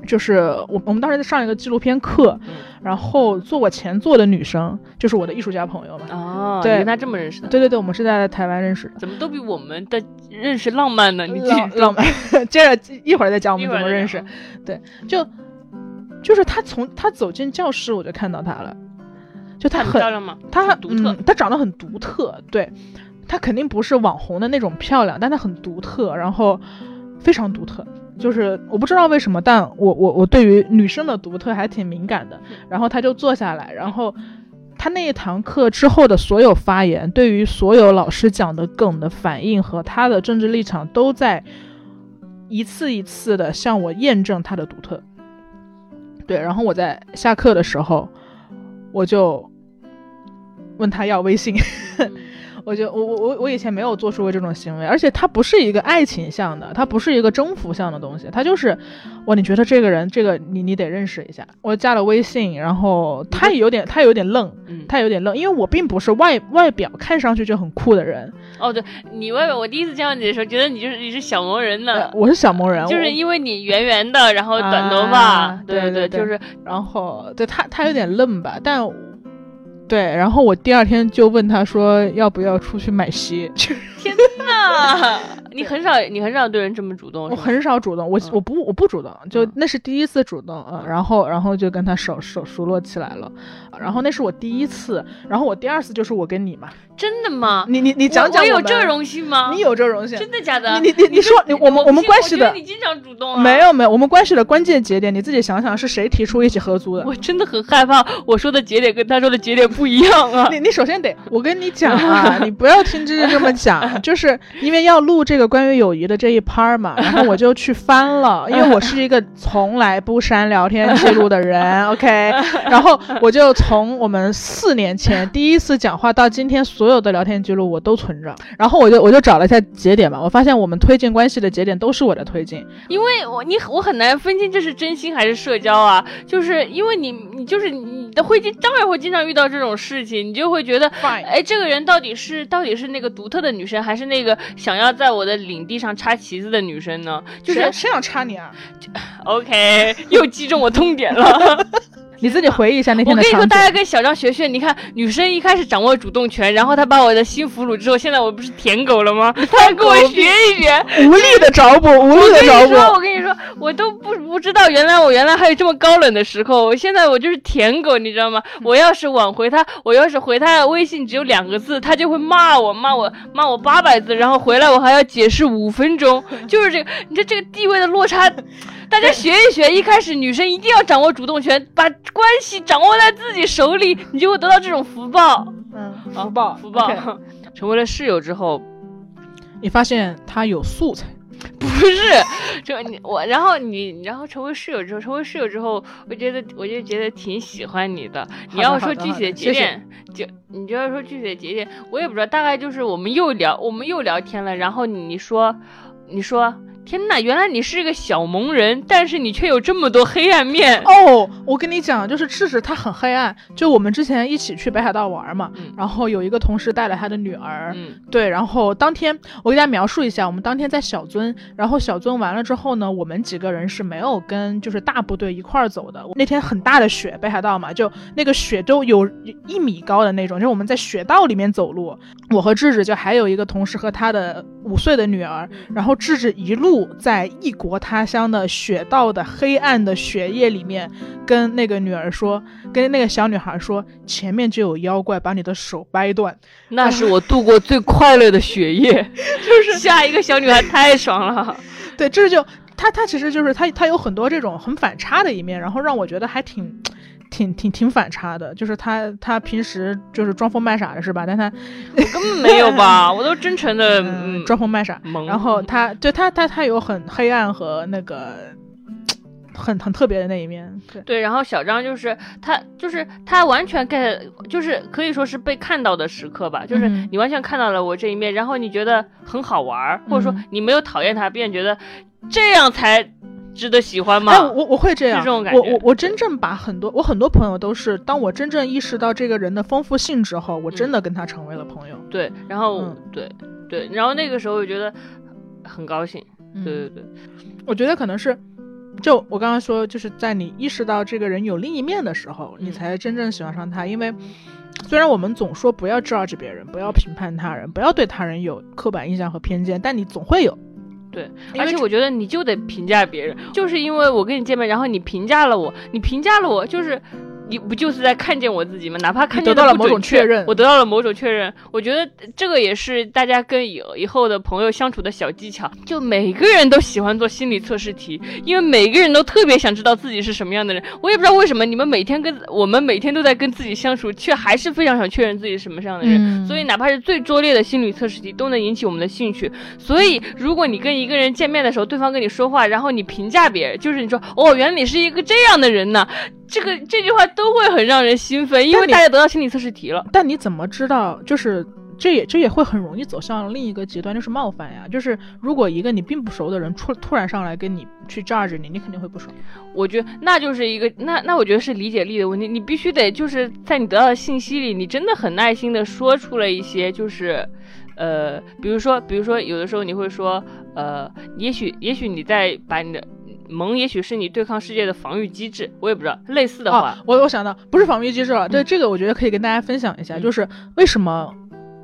就是我，我们当时在上一个纪录片课，嗯然后坐我前座的女生就是我的艺术家朋友嘛。哦，对你跟他这么认识的，对对对，我们是在台湾认识的。怎么都比我们的认识浪漫呢？你继续浪浪漫，接着一会儿再讲我们怎么认识。对，就就是他从他走进教室，我就看到他了，就他很很漂亮吗？他很独特嗯，他长得很独特，对，他肯定不是网红的那种漂亮，但他很独特，然后非常独特。就是我不知道为什么，但我我我对于女生的独特还挺敏感的。然后他就坐下来，然后他那一堂课之后的所有发言，对于所有老师讲的梗的反应和他的政治立场，都在一次一次的向我验证他的独特。对，然后我在下课的时候，我就问他要微信。我觉得我我我我以前没有做出过这种行为，而且它不是一个爱情向的，它不是一个征服向的东西，它就是，哇，你觉得这个人，这个你你得认识一下。我加了微信，然后他也有点他有点愣，嗯，他有点愣，因为我并不是外外表看上去就很酷的人，哦，对你外表，我第一次见到你的时候，觉得你就是你是小萌人呢，呃我是小萌人，就是因为你圆圆的，然后短头发，啊对对，对对就是然后对他他有点愣吧，但。对，然后我第二天就问他说要不要出去买鞋，天 呐，你很少你很少对人这么主动，我很少主动，我、嗯我不我不主动，就嗯那是第一次主动啊、嗯然后然后就跟他熟熟熟络起来了，然后那是我第一次，然后我第二次就是我跟你嘛，真的吗？你你你讲讲们我有这荣幸吗？你有这荣幸，真的假的？你你你你说你我们我们关系的你经常主动啊，没。有没有，我们关系的关键节点，你自己想想是谁提出一起合租的？我真的很害怕，我说的节点跟他说的节点不一样啊！你你首先得，我跟你讲啊，你不要听芝芝这么讲，就是因为要录这个关于友谊的这一 part 嘛，然后我就去翻了，因为我是一个从来不删聊天记录的人，OK，然后我就从我们四年前第一次讲话到今天所有的聊天记录我都存着，然后我就我就找了一下节点嘛，我发现我们推进关系的节点都是我的推进，因为我你我很难分清这是真心还是社交啊，就是因为你你就是你的会经当然会经常遇到这种事情，你就会觉得哎，这个人到底是到底是那个独特的女生，还是那个想要在我的领地上插旗子的女生呢？就是谁谁想插你啊？OK，又击中我痛点了。你自己回忆一下那天的我跟你说，大。家跟小张学学，你看女生一开始掌握主动权，然后她把我的心俘虏之后，现在我不是舔狗了吗？她跟我学一学。无力的找补，无我力的找跟你说，补。我跟你说，我都不不知道，原来我原来还有这么高冷的时候。我现在我就是舔狗，你知道吗？我要是挽回他，我要是回他的微信只有两个字，他就会骂我，骂我，骂我八百字，然后回来我还要解释五分钟，就是这个，你这这个地位的落差。大家学一学，一开始女生一定要掌握主动权，把关系掌握在自己手里，你就会得到这种福报。嗯，啊福报，福报。成为了室友之后，你发现他有素材，不是，就你我，然后你，然后成为室友之后，成为室友之后，我觉得我就觉得挺喜欢你的。你要说具体的节点，就你就要说具体的节点，我也不知道，大概就是我们又聊，我们又聊天了，然后你说，你说。天呐，原来你是一个小萌人，但是你却有这么多黑暗面哦！我跟你讲，就是赤赤他很黑暗。就我们之前一起去北海道玩嘛，嗯、然后有一个同事带了他的女儿，嗯，对，然后当天我给大家描述一下，我们当天在小樽，然后小樽完了之后呢，我们几个人是没有跟就是大部队一块儿走的。那天很大的雪，北海道嘛，就那个雪都有一米高的那种，就是我们在雪道里面走路。我和智智就还有一个同事和他的五岁的女儿，然后智智一路。在异国他乡的雪道的黑暗的雪夜里面，跟那个女儿说，跟那个小女孩说，前面就有妖怪把你的手掰断。那是我度过最快乐的雪夜，就是下一个小女孩太爽了。对，这就他他其实就是他他有很多这种很反差的一面，然后让我觉得还挺。挺挺挺反差的，就是他他平时就是装疯卖傻的是吧？但他我根本没有吧，我都真诚的、嗯、装疯卖傻。然后他对他他他有很黑暗和那个很很特别的那一面。对对，然后小张就是他就是他完全 get，就是可以说是被看到的时刻吧，就是你完全看到了我这一面，然后你觉得很好玩，或者说你没有讨厌他，并且觉得这样才。值得喜欢吗？哎，我我会这样，这种感觉。我我我真正把很多我很多朋友都是，当我真正意识到这个人的丰富性之后，我真的跟他成为了朋友。嗯、对，然后、嗯、对对，然后那个时候我觉得很高兴。嗯、对对对，我觉得可能是，就我刚刚说，就是在你意识到这个人有另一面的时候，嗯你才真正喜欢上他。因为虽然我们总说不要 judge 别人，不要评判他人，不要对他人有刻板印象和偏见，但你总会有。对，而且我觉得你就得评价别人，就是因为我跟你见面，然后你评价了我，你评价了我，就是你不就是在看见我自己吗？哪怕看见得到了某种确认，我得到了某种确认。我觉得这个也是大家跟以以后的朋友相处的小技巧。就每个人都喜欢做心理测试题，因为每个人都特别想知道自己是什么样的人。我也不知道为什么你们每天跟我们每天都在跟自己相处，却还是非常想确认自己是什么样的人。嗯、所以哪怕是最拙劣的心理测试题，都能引起我们的兴趣。所以如果你跟一个人见面的时候，对方跟你说话，然后你评价别人，就是你说哦，原来你是一个这样的人呢，这个这句话都会很让人兴奋，因为大家得到心理测试题了。但你怎么知道？就是这也这也会很容易走向另一个极端，就是冒犯呀。就是如果一个你并不熟的人突突然上来跟你去 judge 你，你肯定会不爽。我觉得那就是一个那那我觉得是理解力的问题，你必须得就是在你得到的信息里，你真的很耐心的说出了一些就是。呃，比如说，比如说，有的时候你会说，呃，也许，也许你在把你的萌，也许是你对抗世界的防御机制，我也不知道，类似的话，啊、我我想到不是防御机制了，对、嗯、这个我觉得可以跟大家分享一下，就是为什么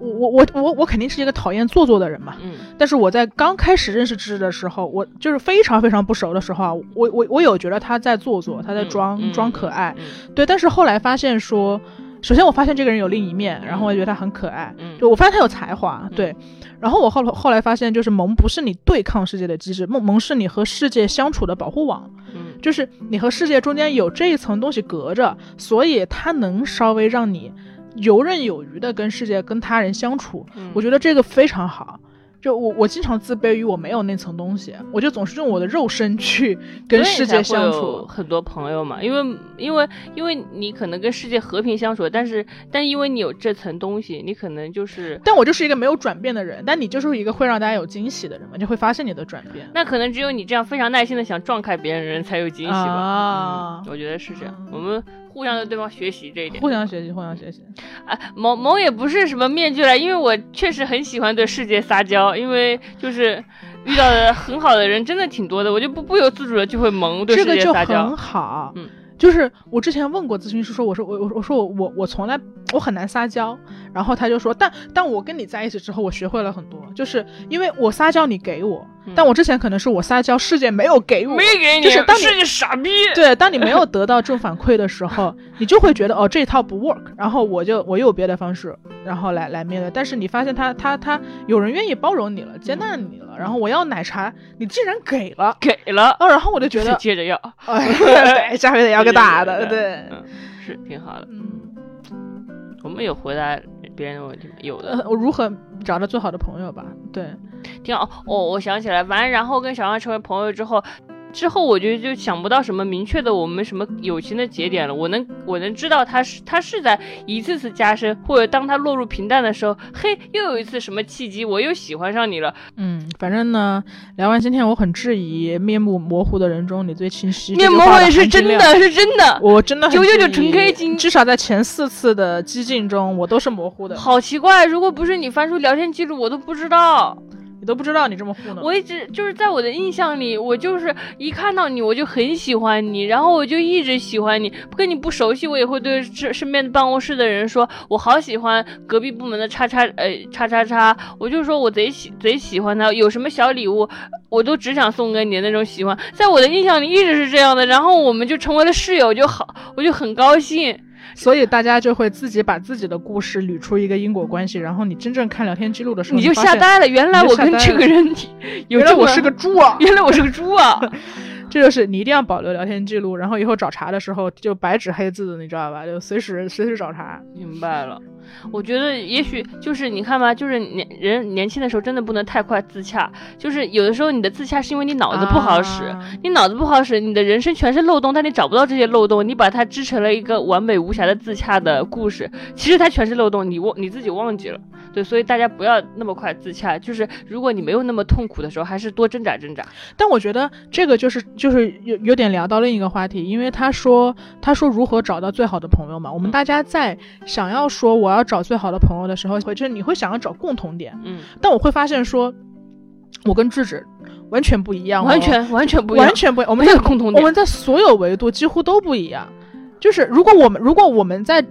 我我我我我肯定是一个讨厌做作的人嘛，嗯，但是我在刚开始认识芝芝的时候，我就是非常非常不熟的时候啊，我我我有觉得他在做作，他在装、嗯、装可爱，嗯、对，但是后来发现说。首先，我发现这个人有另一面，然后我觉得他很可爱。嗯，就我发现他有才华，对。然后我后后来发现，就是萌不是你对抗世界的机制，萌萌是你和世界相处的保护网。嗯，就是你和世界中间有这一层东西隔着，所以它能稍微让你游刃有余的跟世界、跟他人相处。嗯、我觉得这个非常好。就我我经常自卑于我没有那层东西，我就总是用我的肉身去跟世界相处。很多朋友嘛，因为因为因为你可能跟世界和平相处，但是但因为你有这层东西，你可能就是。但我就是一个没有转变的人，但你就是一个会让大家有惊喜的人嘛，就会发现你的转变。那可能只有你这样非常耐心的想撞开别人的人才有惊喜吧？啊、嗯，我觉得是这样。我们。互相的对方学习这一点，互相学习，互相学习。啊，萌萌也不是什么面具了，因为我确实很喜欢对世界撒娇，因为就是遇到的很好的人真的挺多的，我就不不由自主的就会萌对世界撒娇。这个就很好，嗯，就是我之前问过咨询师说，我说我我我说我我我从来我很难撒娇，然后他就说，但但我跟你在一起之后，我学会了很多，就是因为我撒娇你给我，但我之前可能是我撒娇世界没有给我，没给你，就是当你傻逼。对，当你没有得到正反馈的时候，你就会觉得哦这套不 work，然后我就我又有别的方式，然后来来面对。但是你发现他他他有人愿意包容你了，接纳你了，然后我要奶茶，你竟然给了给了，哦，然后我就觉得接着要，哎，对，下回得要个大的，对，嗯，是挺好的。嗯，我们有回答别人的问题吗？有的。呃，我如何找到最好的朋友吧？对，挺好。哦，我想起来，完然后跟小杨成为朋友之后。之后我觉得就想不到什么明确的我们什么友情的节点了。我能我能知道他是他是在一次次加深，或者当他落入平淡的时候，嘿，又有一次什么契机，我又喜欢上你了。嗯，反正呢，聊完今天我很质疑面目模糊的人中你最清晰。面目模糊是真的是真的，我真的九九九纯 K 金，至少在前四次的激进中，我都是模糊的。好奇怪，如果不是你翻出聊天记录，我都不知道。你都不知道你这么糊弄，我一直就是在我的印象里，我就是一看到你我就很喜欢你，然后我就一直喜欢你。跟你不熟悉，我也会对身身边的办公室的人说，我好喜欢隔壁部门的叉叉呃叉叉叉，我就说我贼喜贼喜欢他，有什么小礼物我都只想送给你的那种喜欢，在我的印象里一直是这样的。然后我们就成为了室友就好，我就很高兴。所以大家就会自己把自己的故事捋出一个因果关系，然后你真正看聊天记录的时候，你就吓呆了。原来我跟这个人，原来我是个猪啊！原来我是个猪啊！这就是你一定要保留聊天记录，然后以后找茬的时候就白纸黑字，你知道吧？就随时随时找茬。明白了。我觉得也许就是你看吧，就是年人年轻的时候真的不能太快自洽。就是有的时候你的自洽是因为你脑子不好使，你脑子不好使，你的人生全是漏洞，但你找不到这些漏洞，你把它织成了一个完美无瑕的自洽的故事。其实它全是漏洞，你忘你自己忘记了。对，所以大家不要那么快自洽。就是如果你没有那么痛苦的时候，还是多挣扎挣扎。但我觉得这个就是就是有有点聊到另一个话题，因为他说他说如何找到最好的朋友嘛。我们大家在想要说我要找最好的朋友的时候，会就是你会想要找共同点。嗯。但我会发现说，我跟智智完全不一样，完全完全不一样，完全不一样。我们这个共同点，我们在所有维度几乎都不一样。就是如果我们如果我们在。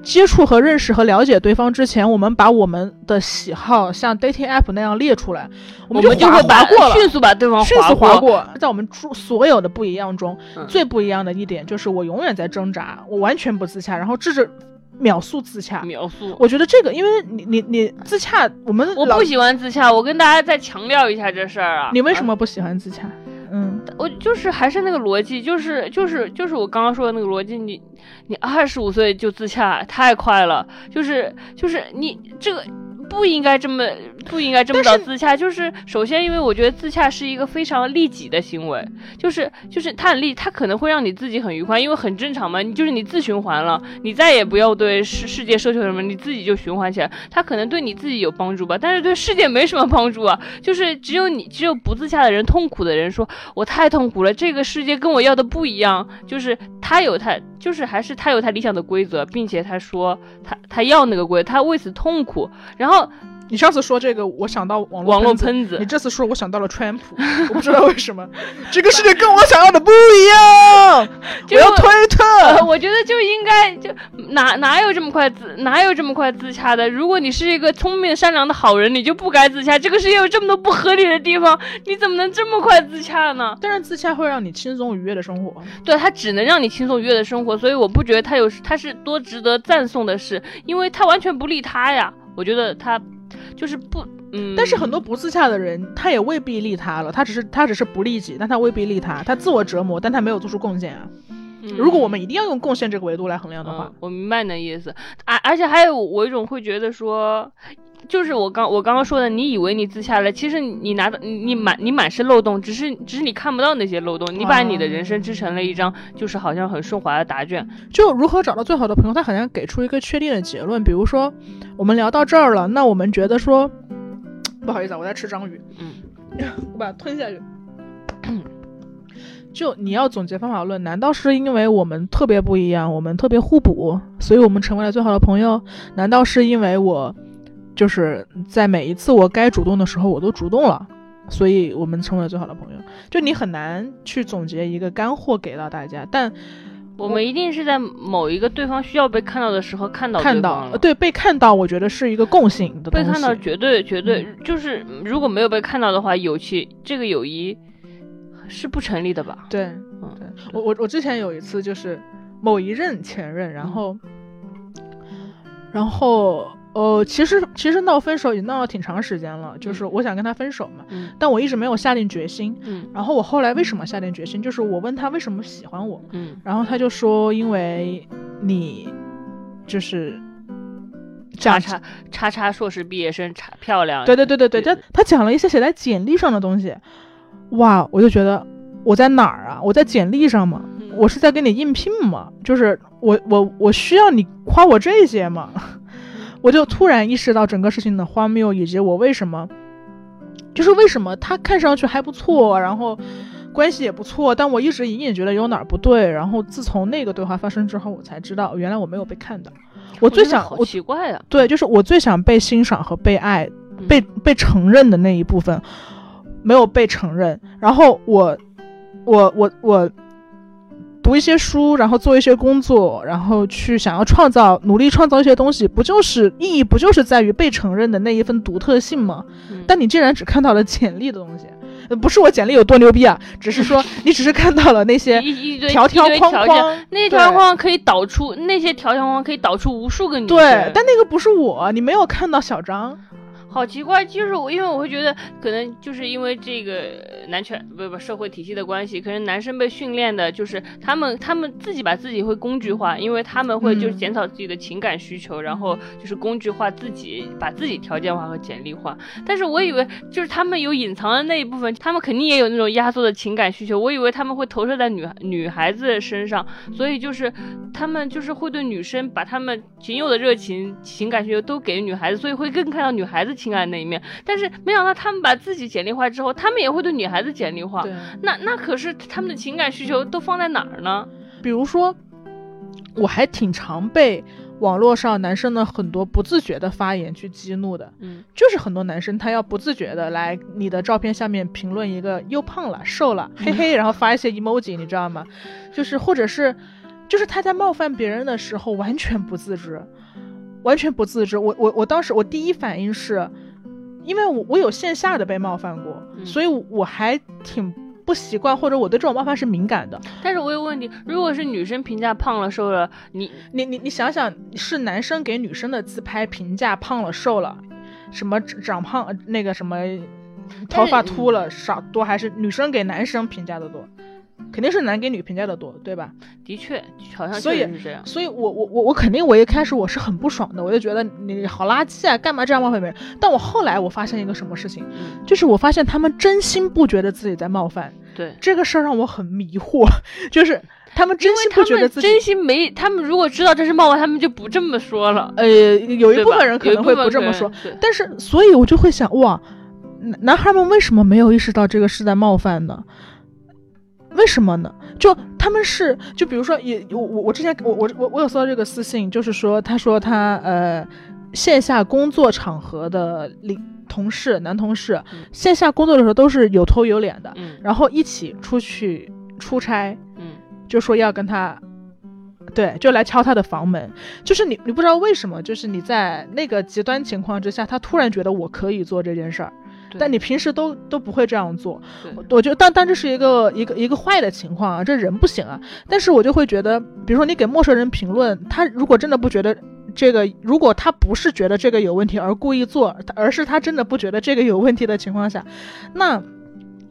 接触和认识和了解对方之前，我们把我们的喜好像 dating app 那样列出来，我们就会划过了，迅速把对方迅速划过。在我们所有的不一样中，最不一样的一点就是我永远在挣扎，我完全不自洽，然后智智秒速自洽。秒速。我觉得这个，因为你你你自洽，我们我不喜欢自洽，我跟大家再强调一下这事儿啊。你为什么不喜欢自洽？嗯，我就是还是那个逻辑，就是就是就是我刚刚说的那个逻辑，你你二十五岁就自洽太快了，就是就是你这个。不应该这么，不应该这么早自洽。就是首先，因为我觉得自洽是一个非常利己的行为，就是就是它很利，它可能会让你自己很愉快，因为很正常嘛。你就是你自循环了，你再也不要对世世界奢求什么，你自己就循环起来。它可能对你自己有帮助吧，但是对世界没什么帮助啊。就是只有你，只有不自洽的人，痛苦的人说，我太痛苦了，这个世界跟我要的不一样。就是他有他，就是还是他有他理想的规则，并且他说他他要那个规，他为此痛苦，然后。你上次说这个，我想到网网络喷子。你这次说，我想到了川普。我不知道为什么，这个世界跟我想要的不一样。我要推特。我觉得就应该就哪哪有这么快自哪有这么快自洽的？如果你是一个聪明善良的好人，你就不该自洽。这个世界有这么多不合理的地方，你怎么能这么快自洽呢？但是自洽会让你轻松愉悦的生活。对，它只能让你轻松愉悦的生活，所以我不觉得它有它是多值得赞颂的事，因为它完全不利他呀。我觉得他就是不，嗯，但是很多不自洽的人，他也未必利他了，他只是他只是不利己，但他未必利他，他自我折磨，但他没有做出贡献啊。如果我们一定要用贡献这个维度来衡量的话，我明白你的意思，而而且还有我一种会觉得说。就是我刚我刚刚说的，你以为你自洽了，其实你拿到你满你满是漏洞，只是只是你看不到那些漏洞，你把你的人生织成了一张就是好像很顺滑的答卷。就如何找到最好的朋友，他好像给出一个确定的结论，比如说我们聊到这儿了，那我们觉得说，不好意思啊，我在吃章鱼，嗯，我把它吞下去。就你要总结方法论，难道是因为我们特别不一样，我们特别互补，所以我们成为了最好的朋友？难道是因为我？就是在每一次我该主动的时候，我都主动了，所以我们成为了最好的朋友。就你很难去总结一个干货给到大家，但我们一定是在某一个对方需要被看到的时候看到看到，对被看到，我觉得是一个共性的被看到绝对绝对就是如果没有被看到的话，友情这个友谊是不成立的吧？对，嗯，对我我我之前有一次就是某一任前任，然后然后。呃，其实其实闹分手已经闹了挺长时间了，就是我想跟他分手嘛，但我一直没有下定决心。嗯，然后我后来为什么下定决心？就是我问他为什么喜欢我，嗯，然后他就说因为你就是叉叉叉叉硕士毕业生，叉漂亮。对对对对对，他他讲了一些写在简历上的东西，哇，我就觉得我在哪儿啊？我在简历上吗？我是在跟你应聘吗？就是我我我需要你夸我这些吗？我就突然意识到整个事情的荒谬，以及我为什么，就是为什么他看上去还不错，然后关系也不错，但我一直隐隐觉得有哪儿不对。然后自从那个对话发生之后，我才知道原来我没有被看到。我最想，好奇怪啊！对，就是我最想被欣赏和被爱、被被承认的那一部分没有被承认。然后我，我，我，我。读一些书，然后做一些工作，然后去想要创造、努力创造一些东西，不就是意义？不就是在于被承认的那一份独特性吗？但你竟然只看到了简历的东西，不是我简历有多牛逼啊，只是说 你只是看到了那些条条框框，那些条条框框可以导出那些条条框框可以导出无数个女生。对，但那个不是我，你没有看到小张。好奇怪，就是我，因为我会觉得，可能就是因为这个男权不不社会体系的关系，可能男生被训练的就是他们他们自己把自己会工具化，因为他们会就是减少自己的情感需求，然后就是工具化自己，把自己条件化和简历化。但是我以为就是他们有隐藏的那一部分，他们肯定也有那种压缩的情感需求。我以为他们会投射在女女孩子身上，所以就是他们就是会对女生把他们仅有的热情、情感需求都给女孩子，所以会更看到女孩子。情感那一面，但是没想到他们把自己简历化之后，他们也会对女孩子简历化。那那可是他们的情感需求都放在哪儿呢？比如说，我还挺常被网络上男生的很多不自觉的发言去激怒的。嗯，就是很多男生他要不自觉的来你的照片下面评论一个又胖了、瘦了、嘿嘿，然后发一些 emoji，你知道吗？就是或者是，就是他在冒犯别人的时候完全不自知。完全不自知，我我我当时我第一反应是，因为我我有线下的被冒犯过，所以我还挺不习惯，或者我对这种冒犯是敏感的。但是我有问题，如果是女生评价胖了瘦了，你你你你想想，是男生给女生的自拍评价胖了瘦了，什么长胖那个什么头发秃了少多，还是女生给男生评价的多？肯定是男给女评价的多，对吧？的确，好像所以是这样。所以我我我我肯定我一开始我是很不爽的，我就觉得你好垃圾啊，干嘛这样冒犯别人？但我后来我发现一个什么事情，就是我发现他们真心不觉得自己在冒犯。对这个事儿让我很迷惑，就是他们真心不觉得自己真心没，他们如果知道这是冒犯，他们就不这么说了。呃，有一部分人可能会不这么说，但是所以，我就会想，哇，男孩们为什么没有意识到这个是在冒犯呢？为什么呢？就他们是，就比如说，也我我我之前我我我我有收到这个私信，就是说，他说他呃线下工作场合的领同事男同事，线下工作的时候都是有头有脸的，然后一起出去出差，嗯，就说要跟他，对，就来敲他的房门，就是你你不知道为什么，就是你在那个极端情况之下，他突然觉得我可以做这件事儿。但你平时都都不会这样做，我觉得，但但这是一个一个一个坏的情况啊，这人不行啊。但是我就会觉得，比如说你给陌生人评论，他如果真的不觉得这个，如果他不是觉得这个有问题而故意做，而是他真的不觉得这个有问题的情况下，那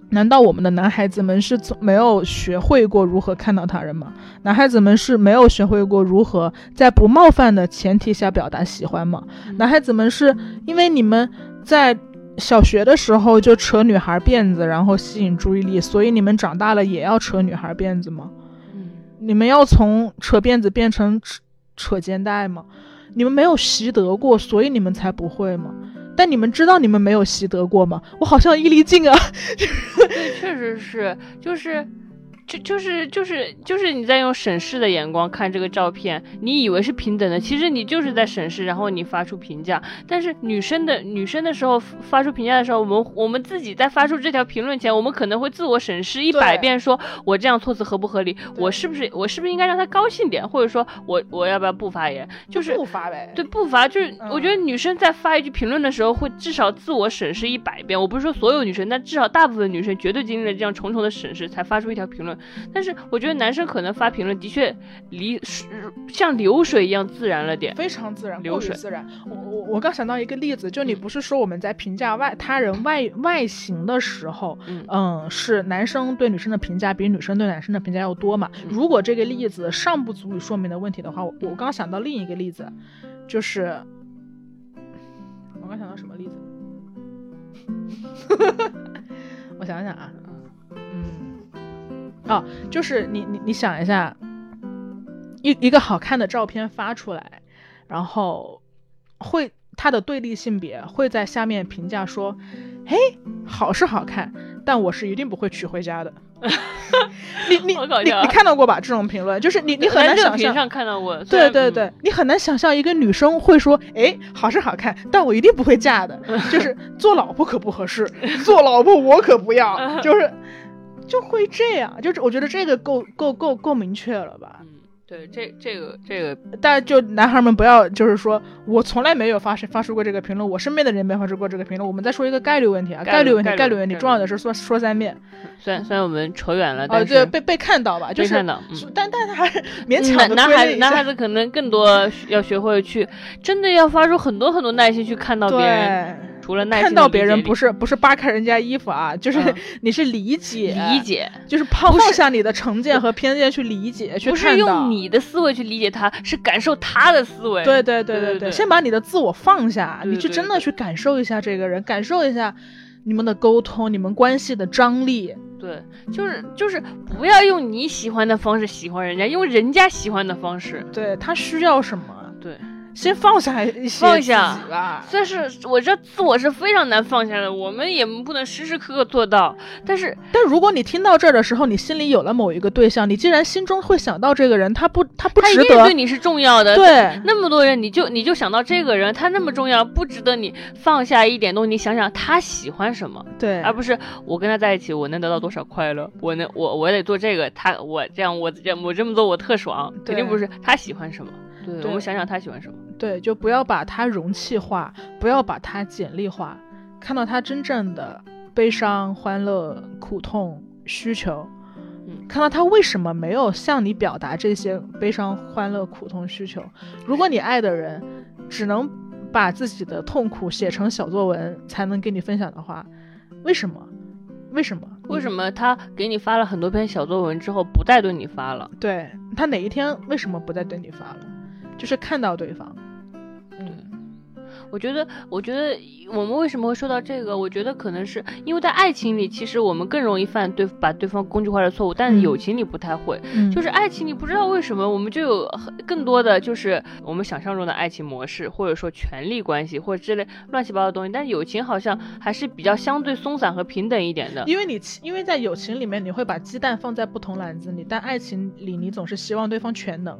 难道我们的男孩子们是没有学会过如何看到他人吗？男孩子们是没有学会过如何在不冒犯的前提下表达喜欢吗？男孩子们是因为你们在。小学的时候就扯女孩辫子，然后吸引注意力，所以你们长大了也要扯女孩辫子吗？嗯，你们要从扯辫子变成扯扯肩带吗？你们没有习得过，所以你们才不会吗？但你们知道你们没有习得过吗？我好像伊犁静啊，对，确实是，就是就就是就是就是你在用审视的眼光看这个照片，你以为是平等的，其实你就是在审视，然后你发出评价。但是女生的女生的时候发出评价的时候，我们我们自己在发出这条评论前，我们可能会自我审视一百遍，说我这样措辞合不合理？我是不是我是不是应该让她高兴点？或者说我我要不要不发言？就是不发呗。对，不发就是我觉得女生在发一句评论的时候，会至少自我审视一百遍。我不是说所有女生，但至少大部分女生绝对经历了这样重重的审视，才发出一条评论。但是我觉得男生可能发评论的确离像流水一样自然了点，非常自然，流水自然。我我我刚想到一个例子，就你不是说我们在评价外他人外外形的时候，嗯，是男生对女生的评价比女生对男生的评价要多嘛？如果这个例子尚不足以说明的问题的话，我我刚想到另一个例子，就是我刚想到什么例子？我想想啊。哦，就是你你你想一下，一一个好看的照片发出来，然后会他的对立性别会在下面评价说，嘿，好是好看，但我是一定不会娶回家的。你你你你看到过吧？这种评论就是你你很难想象。上看到过。对对对，你很难想象一个女生会说，哎，好是好看，但我一定不会嫁的。就是做老婆可不合适，做老婆我可不要。就是。就会这样，就是我觉得这个够够够够明确了吧？嗯，对，这这个这个，但就男孩们不要，就是说我从来没有发生发出过这个评论，我身边的人没发出过这个评论。我们再说一个概率问题啊，概率问题，概率问题，重要的是说说三遍。虽然虽然我们扯远了，但是被被看到吧，就是看到，但但是还是勉强。男孩子男孩子可能更多要学会去，真的要发出很多很多耐心去看到别人。除了看到别人不是不是扒开人家衣服啊，就是你是理解理解，就是抛放下你的成见和偏见去理解，去不是用你的思维去理解他，是感受他的思维。对对对对对，先把你的自我放下，你去真的去感受一下这个人，感受一下你们的沟通，你们关系的张力。对，就是就是不要用你喜欢的方式喜欢人家，用人家喜欢的方式。对他需要什么？对。先放下一些放下吧，但是我这自我是非常难放下的，我们也不能时时刻刻做到。但是，但如果你听到这儿的时候，你心里有了某一个对象，你既然心中会想到这个人，他不，他不值得，对你是重要的。对，那么多人，你就你就想到这个人，他那么重要，不值得你放下一点东西，你想想他喜欢什么，对，而不是我跟他在一起，我能得到多少快乐，我能我我得做这个，他我这样我这我这么做我特爽，肯定不是他喜欢什么。对，我们想想他喜欢什么。对，就不要把它容器化，不要把它简历化，看到他真正的悲伤、欢乐、苦痛、需求，嗯，看到他为什么没有向你表达这些悲伤、欢乐、苦痛、需求。如果你爱的人只能把自己的痛苦写成小作文才能跟你分享的话，为什么？为什么？为什么他给你发了很多篇小作文之后不再对你发了？对他哪一天为什么不再对你发了？就是看到对方。我觉得，我觉得我们为什么会说到这个？我觉得可能是因为在爱情里，其实我们更容易犯对把对方工具化的错误，但是友情里不太会。就是爱情里不知道为什么我们就有更多的就是我们想象中的爱情模式，或者说权力关系或者之类乱七八糟的东西。但是友情好像还是比较相对松散和平等一点的。因为你因为在友情里面你会把鸡蛋放在不同篮子里，但爱情里你总是希望对方全能。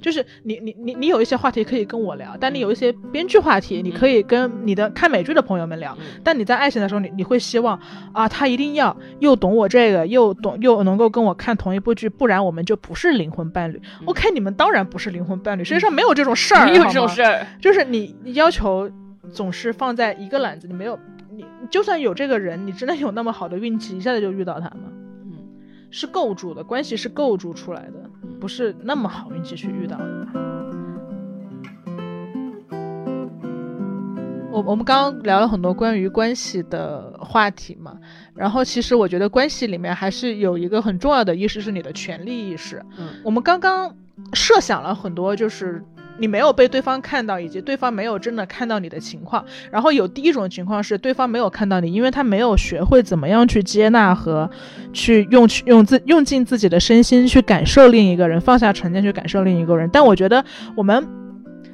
就是你你你你有一些话题可以跟我聊，但你有一些编剧话题你。你可以跟你的看美剧的朋友们聊，但你在爱情的时候，你你会希望啊，他一定要又懂我这个，又懂又能够跟我看同一部剧，不然我们就不是灵魂伴侣。OK，你们当然不是灵魂伴侣，世界上没有这种事儿，没有这种事儿，就是你要求总是放在一个篮子你，没有你就算有这个人，你真的有那么好的运气一下子就遇到他吗？嗯，是构筑的关系是构筑出来的，不是那么好运气去遇到的。我我们刚刚聊了很多关于关系的话题嘛，然后其实我觉得关系里面还是有一个很重要的意识，是你的权利意识。嗯，我们刚刚设想了很多，就是你没有被对方看到，以及对方没有真的看到你的情况。然后有第一种情况是对方没有看到你，因为他没有学会怎么样去接纳和去用去用自用尽自己的身心去感受另一个人，放下成见去感受另一个人。但我觉得我们。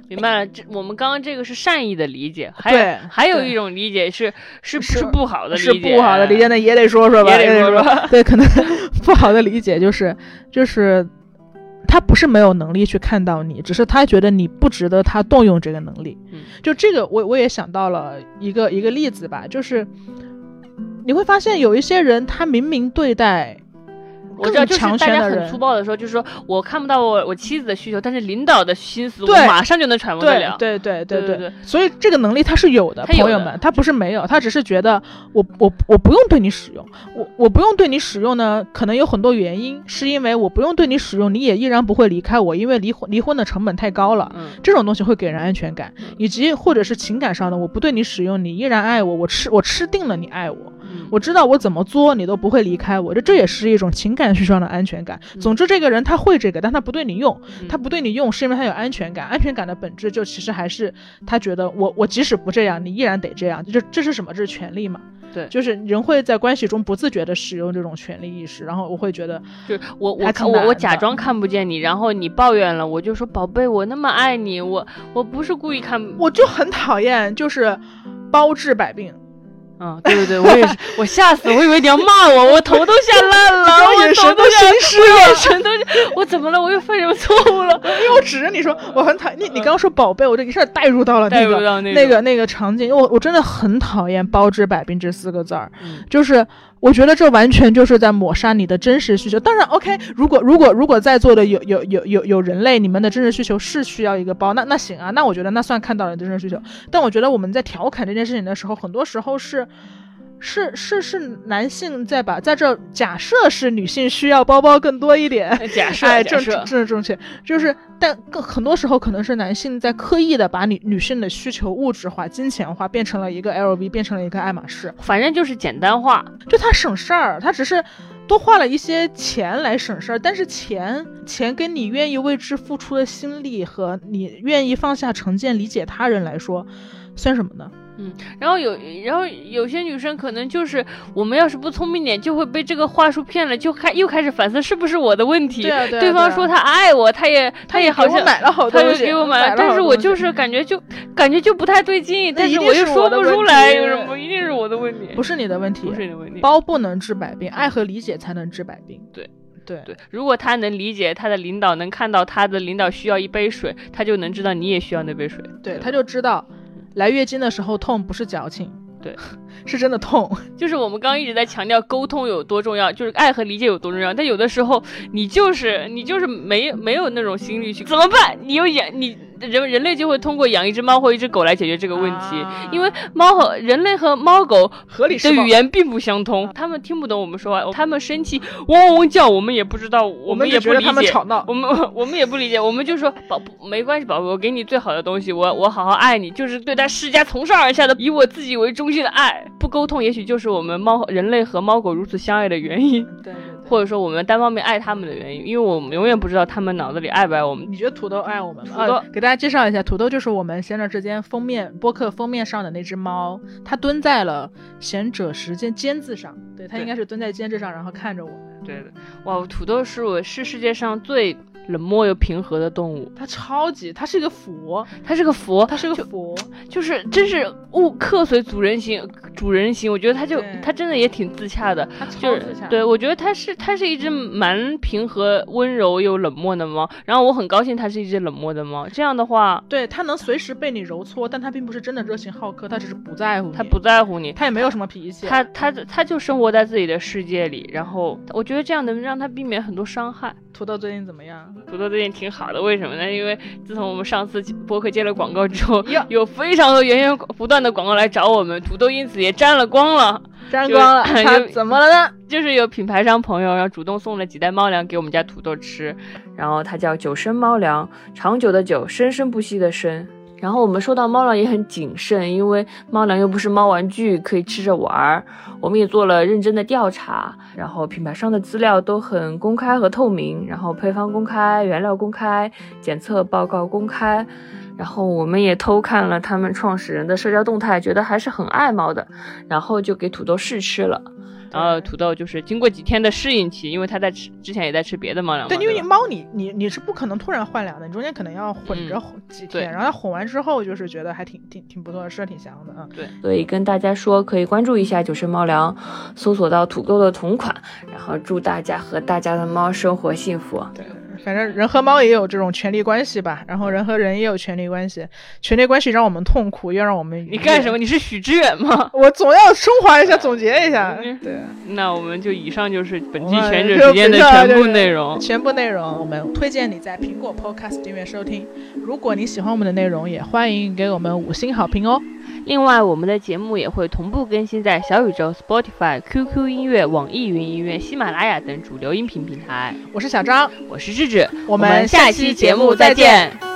明白了，这我们刚刚这个是善意的理解，还有还有一种理解是是是不好的理解，是不好的理解，那也得说说吧，也得说说。对，可能不好的理解就是就是他不是没有能力去看到你，只是他觉得你不值得他动用这个能力。就这个，我我也想到了一个一个例子吧，就是你会发现有一些人，他明明对待。我知道，就是大家很粗暴的说，就是说我看不到我我妻子的需求，但是领导的心思我马上就能揣摩得了。对对对对对。所以这个能力他是有的，朋友们，他不是没有，他只是觉得我我我不用对你使用，我我不用对你使用呢，可能有很多原因，是因为我不用对你使用，你也依然不会离开我，因为离婚离婚的成本太高了。嗯。这种东西会给人安全感，以及或者是情感上的，我不对你使用，你依然爱我，我吃我吃定了你爱我。我知道我怎么作，你都不会离开我，这这也是一种情感需求上的安全感。总之，这个人他会这个，但他不对你用，他不对你用，是因为他有安全感。安全感的本质就其实还是他觉得我我即使不这样，你依然得这样。就这是什么？这是权利嘛？对，就是人会在关系中不自觉的使用这种权利意识，然后我会觉得，就我我我我假装看不见你，然后你抱怨了，我就说宝贝，我那么爱你，我我不是故意看，我就很讨厌，就是包治百病。嗯，对对对，我也是，我吓死，我以为你要骂我，我头都吓烂了，我眼神都心湿了，眼神都，我怎么了？我又犯什么错误了？因为我指着你说，我很讨厌你，你刚刚说宝贝，我就一下带入到了那个那个那个场景，我我真的很讨厌“包治百病”这四个字儿，就是。我觉得这完全就是在抹杀你的真实需求。当然，OK，如果如果如果在座的有有有有有人类，你们的真实需求是需要一个包，那那行啊，那我觉得那算看到了真实需求。但我觉得我们在调侃这件事情的时候，很多时候是。是是是，男性在把在这假设是女性需要包包更多一点，假设 哎，正正正正确，就是但更很多时候可能是男性在刻意的把女女性的需求物质化、金钱化，变成了一个 LV，变成了一个爱马仕，反正就是简单化，就他省事儿，他只是多花了一些钱来省事儿，但是钱钱跟你愿意为之付出的心力和你愿意放下成见理解他人来说，算什么呢？嗯，然后有，然后有些女生可能就是我们要是不聪明点，就会被这个话术骗了，就开又开始反思是不是我的问题。对对。对方说他爱我，他也他也好像买了好多他就给我买了，但是我就是感觉就感觉就不太对劲，但是我又说不出来，有什么一定是我的问题？不是你的问题，不是你的问题。包不能治百病，爱和理解才能治百病。对对对，如果他能理解他的领导，能看到他的领导需要一杯水，他就能知道你也需要那杯水。对，他就知道。来月经的时候痛不是矫情，对，是真的痛。就是我们刚刚一直在强调沟通有多重要，就是爱和理解有多重要。但有的时候你就是你就是没没有那种心力去怎么办？你又养你。人人类就会通过养一只猫或一只狗来解决这个问题，因为猫和人类和猫狗合理的语言并不相通，他们听不懂我们说话，他们生气嗡嗡叫，我们也不知道，我们也不理解，我们 我们也不理解，我们就说宝没关系，宝贝，我给你最好的东西，我我好好爱你，就是对他施加从上而下的以我自己为中心的爱，不沟通，也许就是我们猫人类和猫狗如此相爱的原因。对。或者说我们单方面爱他们的原因，因为我们永远不知道他们脑子里爱不爱我们。你觉得土豆爱我们吗？土豆，给大家介绍一下，土豆就是我们贤者之间封面播客封面上的那只猫，它蹲在了贤者时间尖字上，对，它应该是蹲在尖字上，然后看着我们。对的，哇，土豆是我是世界上最。冷漠又平和的动物，它超级，它是一个佛，它是个佛，它是个佛，就是真是物客随主人行，主人行。我觉得它就它真的也挺自洽的，就是对我觉得它是它是一只蛮平和、温柔又冷漠的猫。然后我很高兴它是一只冷漠的猫，这样的话，对它能随时被你揉搓，但它并不是真的热情好客，它只是不在乎，它不在乎你，它也没有什么脾气，它它它就生活在自己的世界里。然后我觉得这样能让它避免很多伤害。土豆最近怎么样？土豆最近挺好的，为什么呢？因为自从我们上次播客接了广告之后，有非常多源源不断的广告来找我们，土豆因此也沾了光了，沾光了。他怎么了呢？就是有品牌商朋友然后主动送了几袋猫粮给我们家土豆吃，然后它叫九生猫粮，长久的久，生生不息的生。然后我们收到猫粮也很谨慎，因为猫粮又不是猫玩具，可以吃着玩儿。我们也做了认真的调查，然后品牌商的资料都很公开和透明，然后配方公开，原料公开，检测报告公开。然后我们也偷看了他们创始人的社交动态，觉得还是很爱猫的，然后就给土豆试吃了。然后土豆就是经过几天的适应期，因为它在吃之前也在吃别的猫粮。对，因为你猫你你你是不可能突然换粮的，你中间可能要混着几天，然后它混完之后就是觉得还挺挺挺不错的，吃的挺香的啊。对，所以跟大家说可以关注一下九生猫粮，搜索到土豆的同款，然后祝大家和大家的猫生活幸福。对。反正人和猫也有这种权利关系吧，然后人和人也有权利关系，权利关系让我们痛苦，又让我们你干什么？你是许知远吗？我总要升华一下，总结一下。对，那我们就以上就是本期全者时间的全部内容。全部内容，我们推荐你在苹果 Podcast 订阅收听。如果你喜欢我们的内容，也欢迎给我们五星好评哦。另外，我们的节目也会同步更新在小宇宙、Spotify、QQ 音乐、网易云音乐、喜马拉雅等主流音频平台。我是小张，我是智智，我们下期节目再见。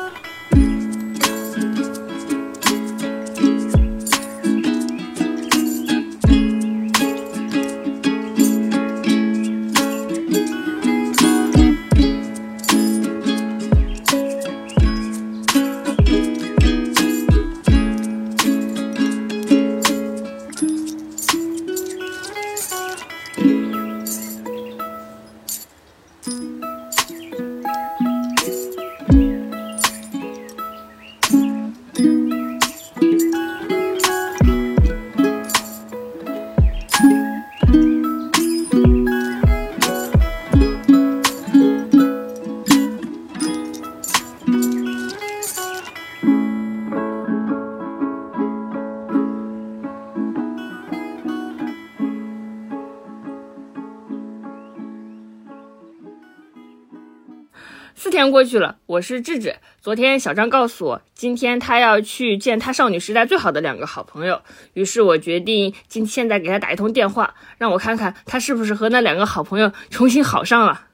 过去了，我是智智。昨天小张告诉我，今天他要去见他少女时代最好的两个好朋友，于是我决定今现在给他打一通电话，让我看看他是不是和那两个好朋友重新好上了。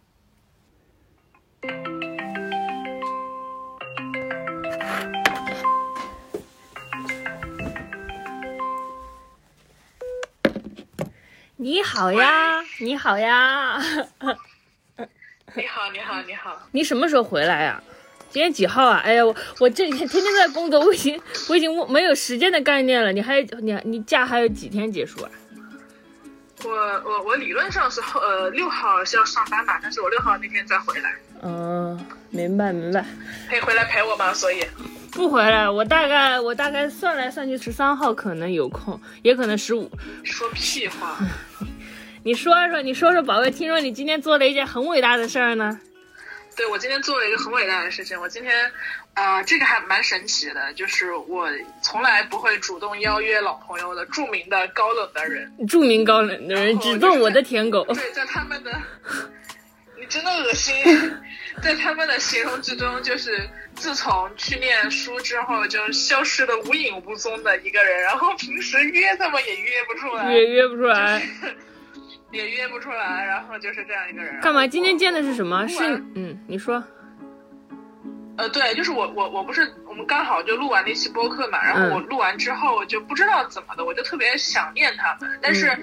你好呀，你好呀。你好，你好，你好！你什么时候回来呀？今天几号啊？哎呀，我我这几天天天在工作，我已经我已经没有时间的概念了。你还你你假还有几天结束啊？我我我理论上是后呃六号是要上班吧，但是我六号那天再回来。嗯，明白明白。可以回来陪我吗？所以不回来，我大概我大概算来算去，十三号可能有空，也可能十五。说屁话。你说说，你说说，宝贝，听说你今天做了一件很伟大的事儿呢？对，我今天做了一个很伟大的事情。我今天，呃，这个还蛮神奇的，就是我从来不会主动邀约老朋友的著名的高冷的人，著名高冷的人只做我的舔狗。对，在他们的，你真的恶心，在他们的形容之中，就是自从去念书之后就消失的无影无踪的一个人，然后平时约他们也约不出来，也约不出来。也约不出来，然后就是这样一个人。干嘛？今天见的是什么？是嗯，你说。呃，对，就是我我我不是我们刚好就录完那期播客嘛，然后我录完之后就不知道怎么的，我就特别想念他们，但是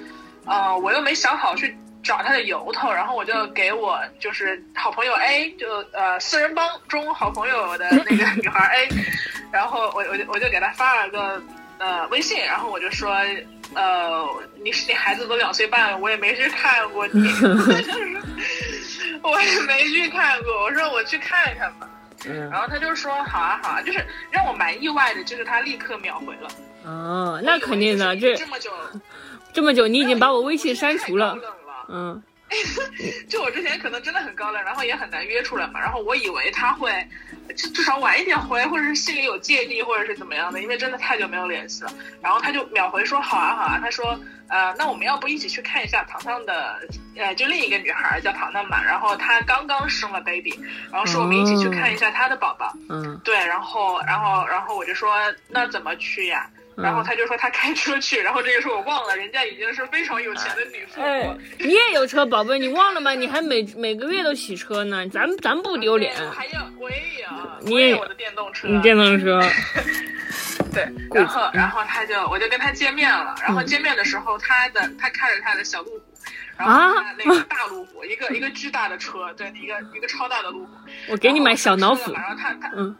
呃我又没想好去找他的由头，然后我就给我就是好朋友 A，就呃四人帮中好朋友的那个女孩 A，然后我我就我就给他发了个呃微信，然后我就说。呃，你你孩子都两岁半了，我也没去看过你，我也没去看过。我说我去看看吧，然后他就说好啊好啊，就是让我蛮意外的，就是他立刻秒回了。哦，那肯定的，这这么久，这么久你已经把我微信删除了，嗯。就我之前可能真的很高冷，然后也很难约出来嘛。然后我以为他会至至少晚一点回，或者是心里有芥蒂，或者是怎么样的，因为真的太久没有联系了。然后他就秒回说好啊好啊。他说呃，那我们要不一起去看一下糖糖的呃，就另一个女孩叫糖糖嘛。然后她刚刚生了 baby，然后说我们一起去看一下她的宝宝。嗯，对。然后然后然后我就说那怎么去呀？然后他就说他开车去，然后这个时候我忘了，人家已经是非常有钱的女父母。你也有车，宝贝，你忘了吗？你还每每个月都洗车呢，咱咱不丢脸。还有我也有，你也有我的电动车。你电动车。对，然后然后他就我就跟他见面了，然后见面的时候他的他开着他的小路虎，然后那个大路虎，一个一个巨大的车，对，一个一个超大的路虎。我给你买小老虎。然后他他嗯。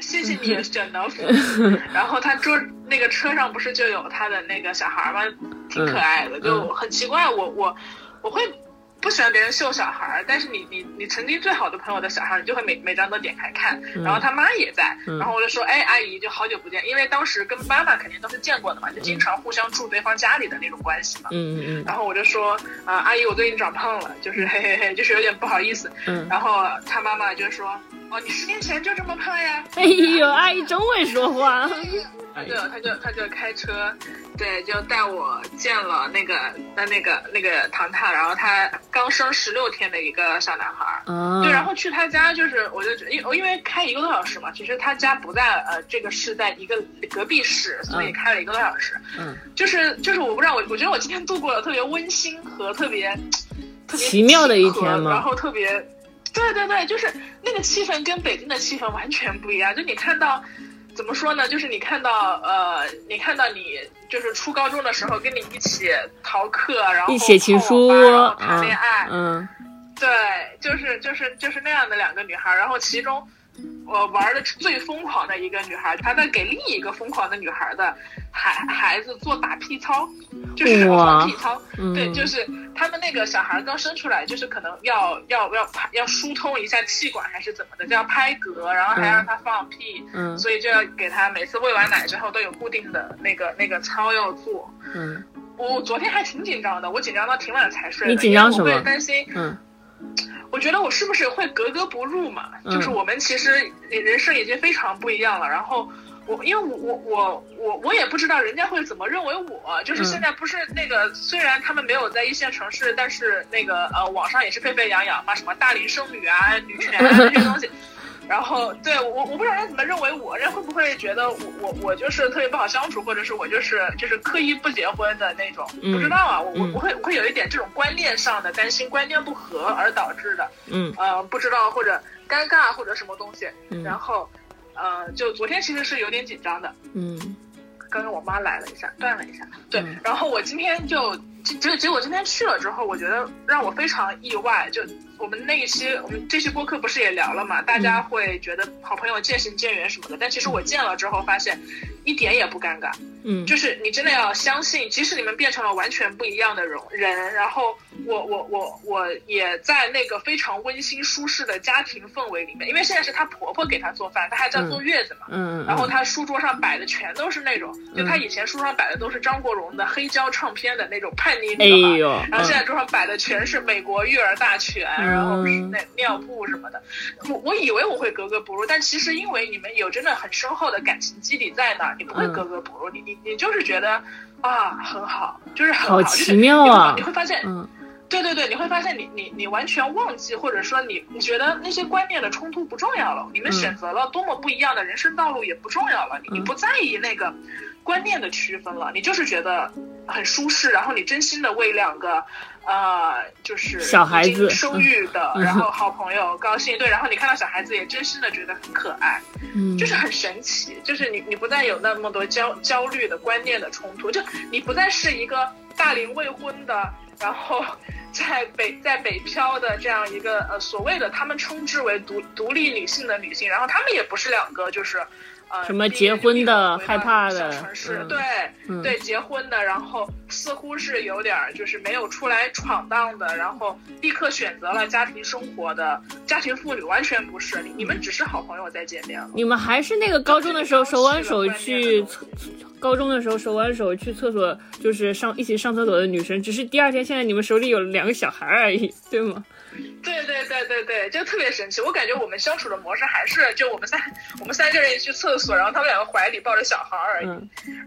谢谢你，小老虎。然后他桌那个车上不是就有他的那个小孩吗？挺可爱的，就很奇怪，我我我会。不喜欢别人秀小孩儿，但是你你你曾经最好的朋友的小孩儿，你就会每每张都点开看。然后他妈也在，然后我就说，哎，阿姨，就好久不见，因为当时跟妈妈肯定都是见过的嘛，就经常互相住对方家里的那种关系嘛。嗯嗯嗯。然后我就说，啊，阿姨，我最近长胖了，就是嘿嘿嘿，就是有点不好意思。嗯。然后他妈妈就说，哦，你十年前就这么胖呀？哎呦，阿姨真会说话。他就他就他就开车，对，就带我见了那个那那个那个糖糖，然后他刚生十六天的一个小男孩儿，对，然后去他家就是，我就因因为开一个多小时嘛，其实他家不在呃这个市，在一个隔壁市，所以开了一个多小时，嗯，就是就是我不知道我我觉得我今天度过了特别温馨和特别特别奇妙的一天吗？然后特别，对对对，就是那个气氛跟北京的气氛完全不一样，就你看到。怎么说呢？就是你看到，呃，你看到你就是初高中的时候，跟你一起逃课，然后一写情书，谈恋爱，嗯，对，就是就是就是那样的两个女孩，然后其中。我玩的最疯狂的一个女孩，她在给另一个疯狂的女孩的孩孩子做打屁操，就是放屁操。对，就是他们那个小孩刚生出来，就是可能要要要要疏通一下气管还是怎么的，就要拍嗝，然后还让他放屁，嗯，所以就要给他每次喂完奶之后都有固定的那个那个操要做。嗯，我昨天还挺紧张的，我紧张到挺晚才睡。你紧张什么？担心。嗯。我觉得我是不是会格格不入嘛？就是我们其实人生已经非常不一样了。然后我，因为我我我我我也不知道人家会怎么认为我。就是现在不是那个，虽然他们没有在一线城市，但是那个呃，网上也是沸沸扬扬嘛，什么大龄剩女啊、女权啊这些东西。然后，对我我不知道人怎么认为我，人会不会觉得我我我就是特别不好相处，或者是我就是就是刻意不结婚的那种？不知道啊，我我我会我会有一点这种观念上的担心，观念不合而导致的。嗯呃，不知道或者尴尬或者什么东西。然后，呃，就昨天其实是有点紧张的。嗯，刚刚我妈来了一下，断了一下。对，然后我今天就结结果今天去了之后，我觉得让我非常意外，就。我们那一期，我们这期播客不是也聊了嘛？大家会觉得好朋友渐行渐远什么的，但其实我见了之后发现，一点也不尴尬。嗯，就是你真的要相信，即使你们变成了完全不一样的人，人，然后我我我我也在那个非常温馨舒适的家庭氛围里面，因为现在是她婆婆给她做饭，她还在坐月子嘛。嗯。然后她书桌上摆的全都是那种，就她以前书上摆的都是张国荣的黑胶唱片的那种叛逆女孩，然后现在桌上摆的全是美国育儿大全。然后是那尿布什么的，我我以为我会格格不入，但其实因为你们有真的很深厚的感情基底在那儿，你不会格格不入，你你你就是觉得啊很好，就是很好，奇妙啊！你会发现，嗯，对对对，你会发现你你你完全忘记，或者说你你觉得那些观念的冲突不重要了，你们选择了多么不一样的人生道路也不重要了，你你不在意那个观念的区分了，你就是觉得很舒适，然后你真心的为两个。呃，就是小孩子生育的，然后 好朋友高兴，对，然后你看到小孩子也真心的觉得很可爱，嗯，就是很神奇，就是你你不再有那么多焦焦虑的观念的冲突，就你不再是一个大龄未婚的，然后 在北在北漂的这样一个呃所谓的他们称之为独独立女性的女性，然后他们也不是两个就是。什么结婚的害怕的，小城市对对结婚的，然后似乎是有点就是没有出来闯荡的，然后立刻选择了家庭生活的家庭妇女，完全不是你，你们只是好朋友再见面了。你们还是那个高中的时候手挽手去，高中的时候手挽手去厕所，就是上一起上厕所的女生，只是第二天现在你们手里有两个小孩而已，对吗？对对对对对，就特别神奇。我感觉我们相处的模式还是就我们三我们三个人去厕所，然后他们两个怀里抱着小孩而已，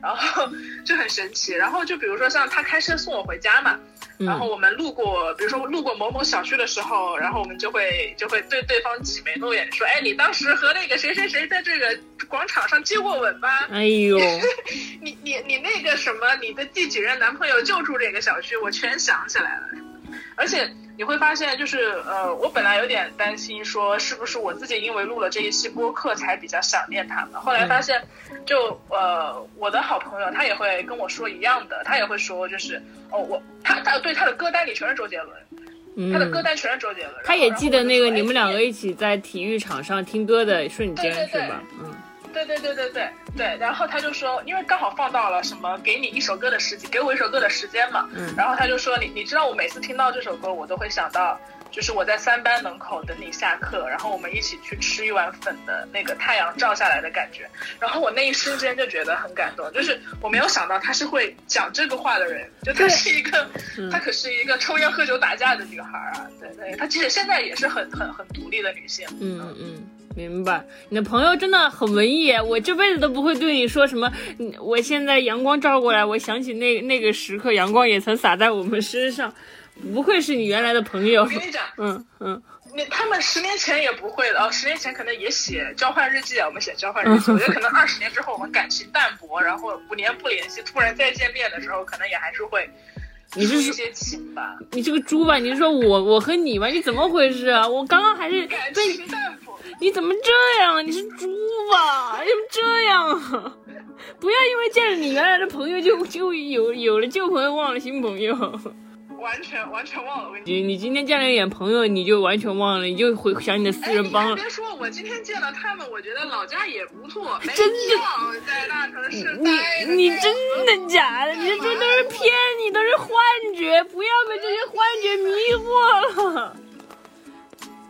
然后就很神奇。然后就比如说像他开车送我回家嘛，然后我们路过，比如说路过某某小区的时候，然后我们就会就会对对方挤眉弄眼说：“哎，你当时和那个谁谁谁在这个广场上接过吻吧？”哎呦，你你你那个什么，你的第几任男朋友就住这个小区，我全想起来了，而且。你会发现，就是呃，我本来有点担心，说是不是我自己因为录了这一期播客才比较想念他们。后来发现，就呃，我的好朋友他也会跟我说一样的，他也会说，就是哦，我他他对他的歌单里全是周杰伦，他的歌单全是周杰伦。他也记得那个你们两个一起在体育场上听歌的瞬间，是吧？嗯。对对对对对对，然后他就说，因为刚好放到了什么给你一首歌的时间，给我一首歌的时间嘛，嗯，然后他就说你你知道我每次听到这首歌，我都会想到。就是我在三班门口等你下课，然后我们一起去吃一碗粉的那个太阳照下来的感觉，然后我那一瞬间就觉得很感动。就是我没有想到他是会讲这个话的人，就他是一个，他可是一个抽烟喝酒打架的女孩啊。对对，她其实现在也是很很很独立的女性。嗯嗯，明白。你的朋友真的很文艺，我这辈子都不会对你说什么。我现在阳光照过来，我想起那那个时刻，阳光也曾洒在我们身上。不愧是你原来的朋友。我跟你讲，嗯嗯，你他们十年前也不会的哦，十年前可能也写交换日记啊，我们写交换日记。我觉得可能二十年之后我们感情淡薄，然后五年不联系，突然再见面的时候，可能也还是会你是一些情吧。你是个猪吧？你是说我我和你吧？你怎么回事啊？我刚刚还是感情淡薄，你怎么这样？你是猪吧？你怎么这样啊？不要因为见了你原来的朋友就就有有了旧朋友忘了新朋友。完全完全忘了，我跟你你今天见了一眼朋友，你就完全忘了，你就回想你的私人帮了。别说，我今天见了他们，我觉得老家也不错，真的在大城市你你真的假的？你这都是骗你，都是幻觉，不要被这些幻觉迷惑了。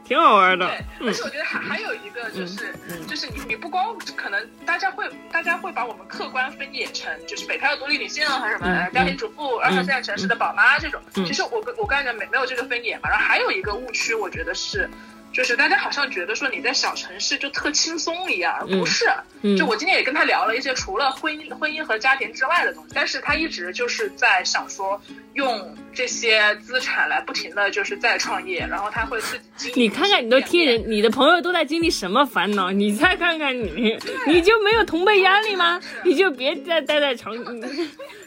挺好玩的，对，而且我觉得还还有一个就是，就是你你不光可能大家会大家会把我们客观分野成就是北漂的独立女性还是什么家庭主妇、二三线城市的宝妈这种，其实我我个人没没有这个分野嘛，然后还有一个误区，我觉得是。就是大家好像觉得说你在小城市就特轻松一样，不是？就我今天也跟他聊了一些除了婚姻、婚姻和家庭之外的东西，但是他一直就是在想说用这些资产来不停的就是再创业，然后他会自己。你看看，你都听人，你的朋友都在经历什么烦恼？你再看看你，你就没有同辈压力吗？你就别再待在城，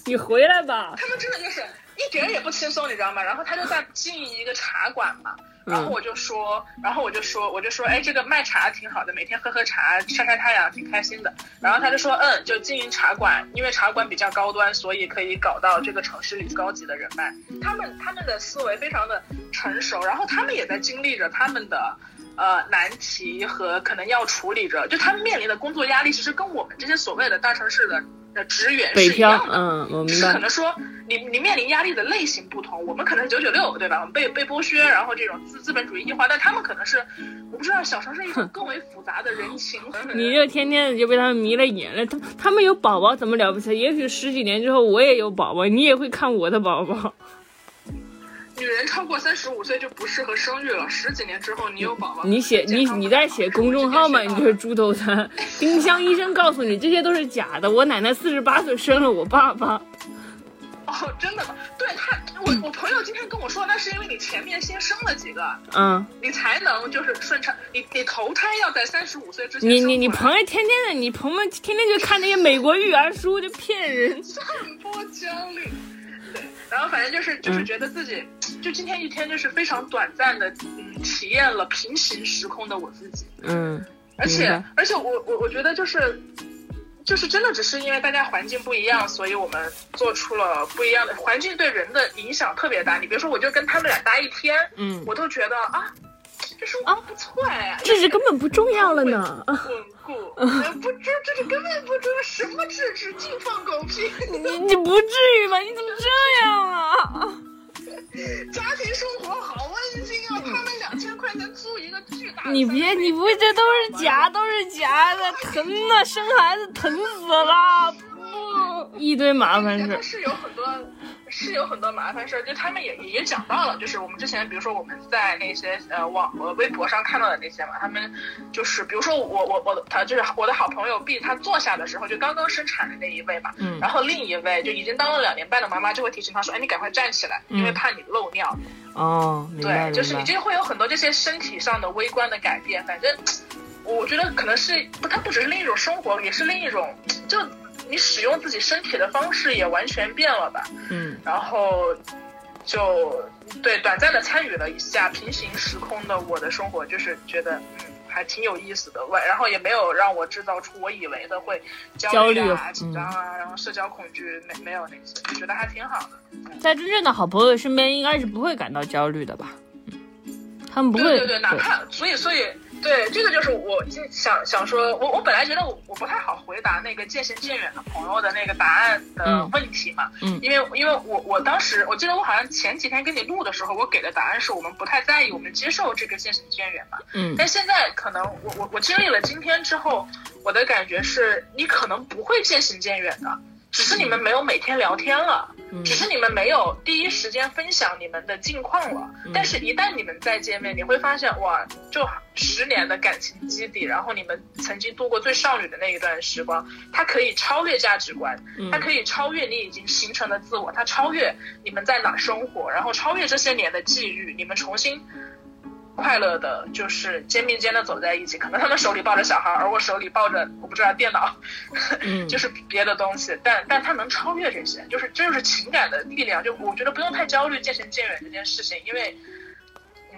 你回来吧。他们真的就是一点也不轻松，你知道吗？然后他就在经营一个茶馆嘛。然后我就说，然后我就说，我就说，哎，这个卖茶挺好的，每天喝喝茶，晒晒太阳，挺开心的。然后他就说，嗯，就经营茶馆，因为茶馆比较高端，所以可以搞到这个城市里高级的人脉。他们他们的思维非常的成熟，然后他们也在经历着他们的呃难题和可能要处理着，就他们面临的工作压力，其实跟我们这些所谓的大城市的。的职员是一样的，嗯，我明白。可能说你你面临压力的类型不同，我们可能是九九六，对吧？我们被被剥削，然后这种资资本主义异化，但他们可能是我不知道小城市一种更为复杂的人情。你这天天的就被他们迷了眼了，他他们有宝宝怎么了不起？也许十几年之后我也有宝宝，你也会看我的宝宝。女人超过三十五岁就不适合生育了。十几年之后，你有宝宝，你写你你在写公众号吗？你就是猪头三。丁香医生告诉你，这些都是假的。我奶奶四十八岁生了我爸爸。哦，真的吗？对他，我我朋友今天跟我说，那是因为你前面先生了几个，嗯，你才能就是顺产。你你投胎要在三十五岁之前。你你你朋友天天的，你朋友天天就看那些美国育儿书，就骗人，散播焦虑。然后反正就是就是觉得自己，就今天一天就是非常短暂的，嗯，体验了平行时空的我自己。嗯，而且而且我我我觉得就是，就是真的只是因为大家环境不一样，所以我们做出了不一样的环境对人的影响特别大。你比如说，我就跟他们俩待一天，嗯，我都觉得啊。这是啊，不错呀，这是根本不重要了呢。稳固，不这这是根本不重要，什么智智净放狗屁？你你不至于吧？你怎么这样啊？家庭生活好温馨啊！他们两千块钱租一个巨大。你别，你不这都是假，都是假的，疼啊！生孩子疼死了，不，一堆麻烦事。是有很多。是有很多麻烦事儿，就他们也也讲到了，就是我们之前，比如说我们在那些呃网呃微博上看到的那些嘛，他们就是比如说我我我他就是我的好朋友 B，他坐下的时候就刚刚生产的那一位嘛，嗯，然后另一位就已经当了两年半的妈妈就会提醒他说，哎，你赶快站起来，因为怕你漏尿。哦，对，就是你就会有很多这些身体上的微观的改变，反正我觉得可能是不，它不只是另一种生活，也是另一种就。你使用自己身体的方式也完全变了吧？嗯，然后就对短暂的参与了一下平行时空的我的生活，就是觉得嗯还挺有意思的，外然后也没有让我制造出我以为的会焦虑啊、紧张啊，然后社交恐惧没没有那些，觉得还挺好的。在真正的好朋友身边，应该是不会感到焦虑的吧？嗯他们不会，对对对，哪怕所以所以。对，这个就是我想想说，我我本来觉得我我不太好回答那个渐行渐远的朋友的那个答案的问题嘛，嗯，因为因为我我当时我记得我好像前几天跟你录的时候，我给的答案是我们不太在意，我们接受这个渐行渐远嘛，嗯，但现在可能我我我经历了今天之后，我的感觉是你可能不会渐行渐远的。只是你们没有每天聊天了，只是你们没有第一时间分享你们的近况了。但是，一旦你们再见面，你会发现，哇，就十年的感情基底，然后你们曾经度过最少女的那一段时光，它可以超越价值观，它可以超越你已经形成的自我，它超越你们在哪生活，然后超越这些年的际遇，你们重新。快乐的，就是肩并肩的走在一起。可能他们手里抱着小孩，而我手里抱着我不知道电脑，就是别的东西。但但他能超越这些，就是这就是情感的力量。就我觉得不用太焦虑渐行渐远这件事情，因为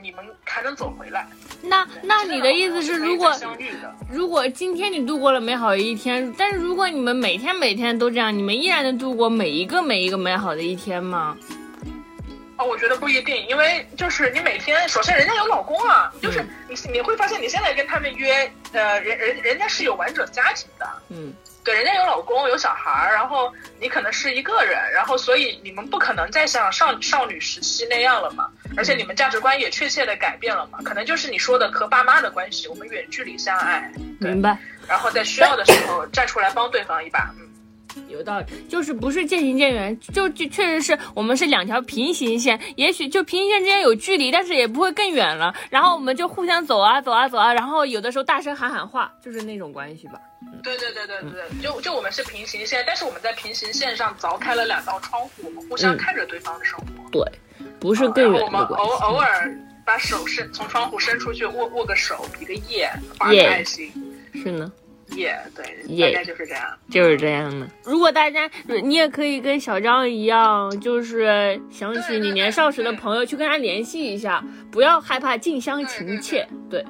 你们还能走回来。那那你的意思是，如果如果今天你度过了美好的一天，但是如果你们每天每天都这样，你们依然能度过每一个每一个美好的一天吗？哦，我觉得不一定，因为就是你每天，首先人家有老公啊，就是你你会发现你现在跟他们约，呃，人人人家是有完整家庭的，嗯，对，人家有老公有小孩儿，然后你可能是一个人，然后所以你们不可能再像少少女时期那样了嘛，而且你们价值观也确切的改变了嘛，可能就是你说的和爸妈的关系，我们远距离相爱，明白，然后在需要的时候站出来帮对方一把，嗯。有道理，就是不是渐行渐远，就就确实是我们是两条平行线，也许就平行线之间有距离，但是也不会更远了。然后我们就互相走啊走啊走啊，然后有的时候大声喊喊话，就是那种关系吧。对对对对对，就就我们是平行线，但是我们在平行线上凿开了两道窗户，我们互相看着对方的生活。对，不是更远的关系。我们偶偶尔把手伸从窗户伸出去握握个手，比个耶，发个爱心。是呢。也对，大概就是这样，就是这样的。如果大家，你也可以跟小张一样，就是想起你年少时的朋友，去跟他联系一下，不要害怕近乡情怯。对，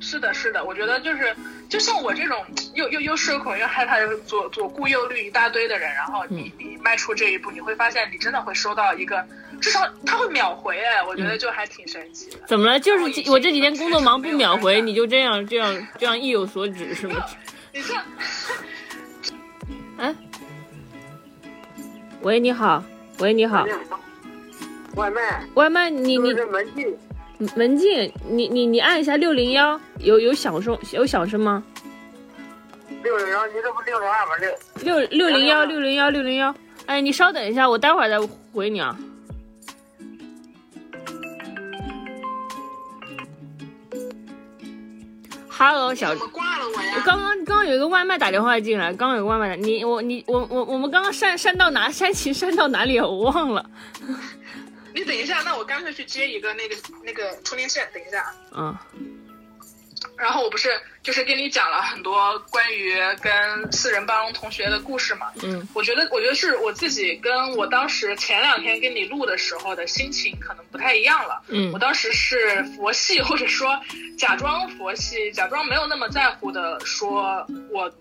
是的，是的，我觉得就是，就像我这种又又又社恐又害怕又左左顾右虑一大堆的人，然后你你迈出这一步，你会发现你真的会收到一个，至少他会秒回，哎，我觉得就还挺神奇的。怎么了？就是我这几天工作忙不秒回，你就这样这样这样意有所指是吗？你这，哎，喂，你好，喂，你好，外卖，外卖，你你门禁，门禁，你你你按一下六零幺，有有响声，有响声吗？六零幺，你这不六零二吗？六六六零幺六零幺六零幺，哎，你稍等一下，我待会儿再回你啊。Hello，小，我挂了我呀？我刚刚刚刚有一个外卖打电话进来，刚刚有个外卖，你我你我我我们刚刚删删到哪？删情删到哪里？我忘了。你等一下，那我干脆去接一个那个那个充电线，等一下。嗯。然后我不是就是跟你讲了很多关于跟四人帮同学的故事嘛，嗯，我觉得我觉得是我自己跟我当时前两天跟你录的时候的心情可能不太一样了，嗯，我当时是佛系或者说假装佛系，假装没有那么在乎的说我。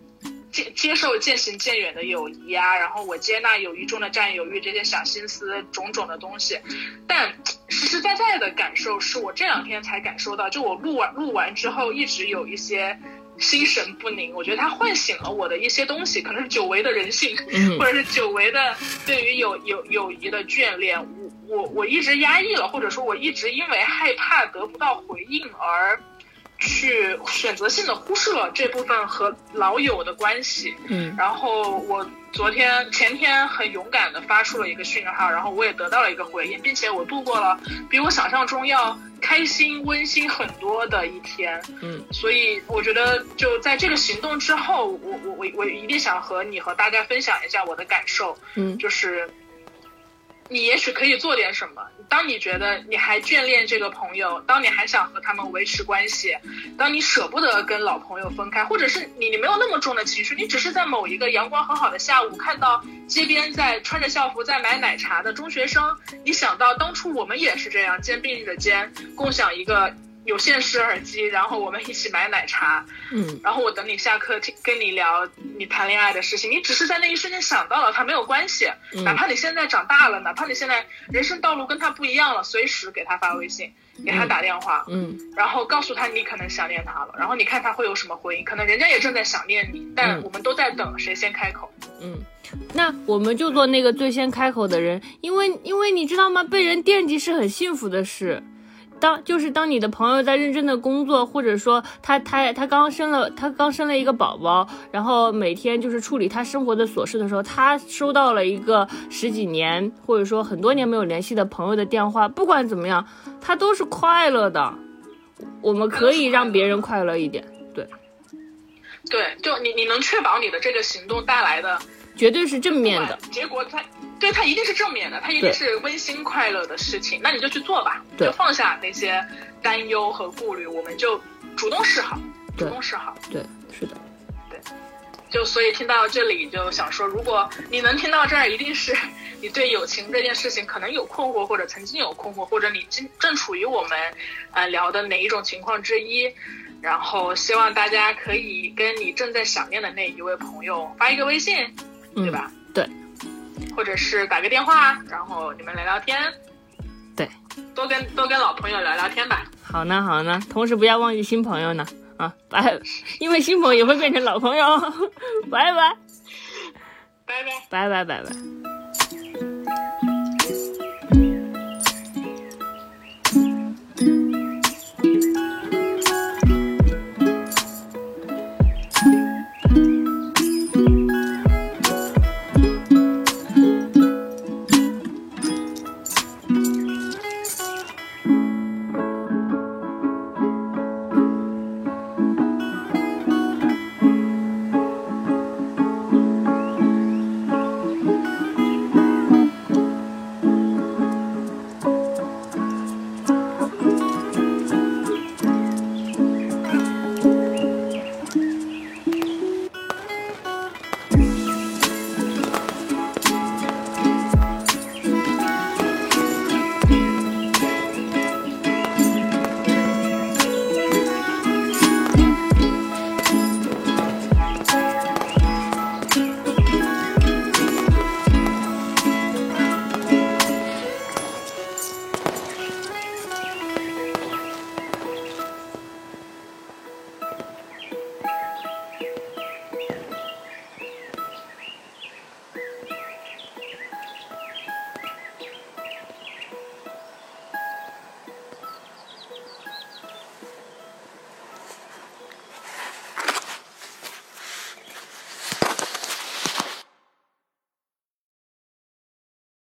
接接受渐行渐远的友谊啊，然后我接纳友谊中的占有欲这些小心思种种的东西，但实实在在的感受是我这两天才感受到，就我录完录完之后一直有一些心神不宁，我觉得它唤醒了我的一些东西，可能是久违的人性，或者是久违的对于友友友谊的眷恋，我我我一直压抑了，或者说我一直因为害怕得不到回应而。去选择性的忽视了这部分和老友的关系，嗯，然后我昨天前天很勇敢的发出了一个讯号，然后我也得到了一个回应，并且我度过了比我想象中要开心温馨很多的一天，嗯，所以我觉得就在这个行动之后，我我我我一定想和你和大家分享一下我的感受，嗯，就是。你也许可以做点什么。当你觉得你还眷恋这个朋友，当你还想和他们维持关系，当你舍不得跟老朋友分开，或者是你你没有那么重的情绪，你只是在某一个阳光很好的下午，看到街边在穿着校服在买奶茶的中学生，你想到当初我们也是这样肩并着肩共享一个有线式耳机，然后我们一起买奶茶，嗯，然后我等你下课听跟你聊你谈恋爱的事情，你只是在那一瞬间想到了他没有关系，嗯。哪怕你现在长大了，哪怕你现在人生道路跟他不一样了，随时给他发微信，给他打电话，嗯。然后告诉他你可能想念他了，然后你看他会有什么回应，可能人家也正在想念你，但嗯。我们都在等谁先开口。嗯，那我们就做那个最先开口的人，因为因为你知道吗？被人惦记是很幸福的事。当就是当你的朋友在认真的工作，或者说他他他刚生了他刚生了一个宝宝，然后每天就是处理他生活的琐事的时候，他收到了一个十几年或者说很多年没有联系的朋友的电话，不管怎么样，他都是快乐的。我们可以让别人快乐一点，对，对，就你你能确保你的这个行动带来的绝对是正面的。结果它，对他一定是正面的，他一定是温馨快乐的事情，那你就去做吧，就放下那些担忧和顾虑，我们就主动示好，主动示好。对，是的，对就所以听到这里就想说，如果你能听到这儿，一定是你对友情这件事情可能有困惑，或者曾经有困惑，或者你正正处于我们呃聊的哪一种情况之一。然后希望大家可以跟你正在想念的那一位朋友发一个微信，嗯，对吧？对，或者是打个电话，然后你们聊聊天，对，多跟多跟老朋友聊聊天吧。好呢，好呢，同时不要忘记新朋友呢，啊，拜，因为新朋友也会变成老朋友，拜拜，拜拜。拜拜，拜拜。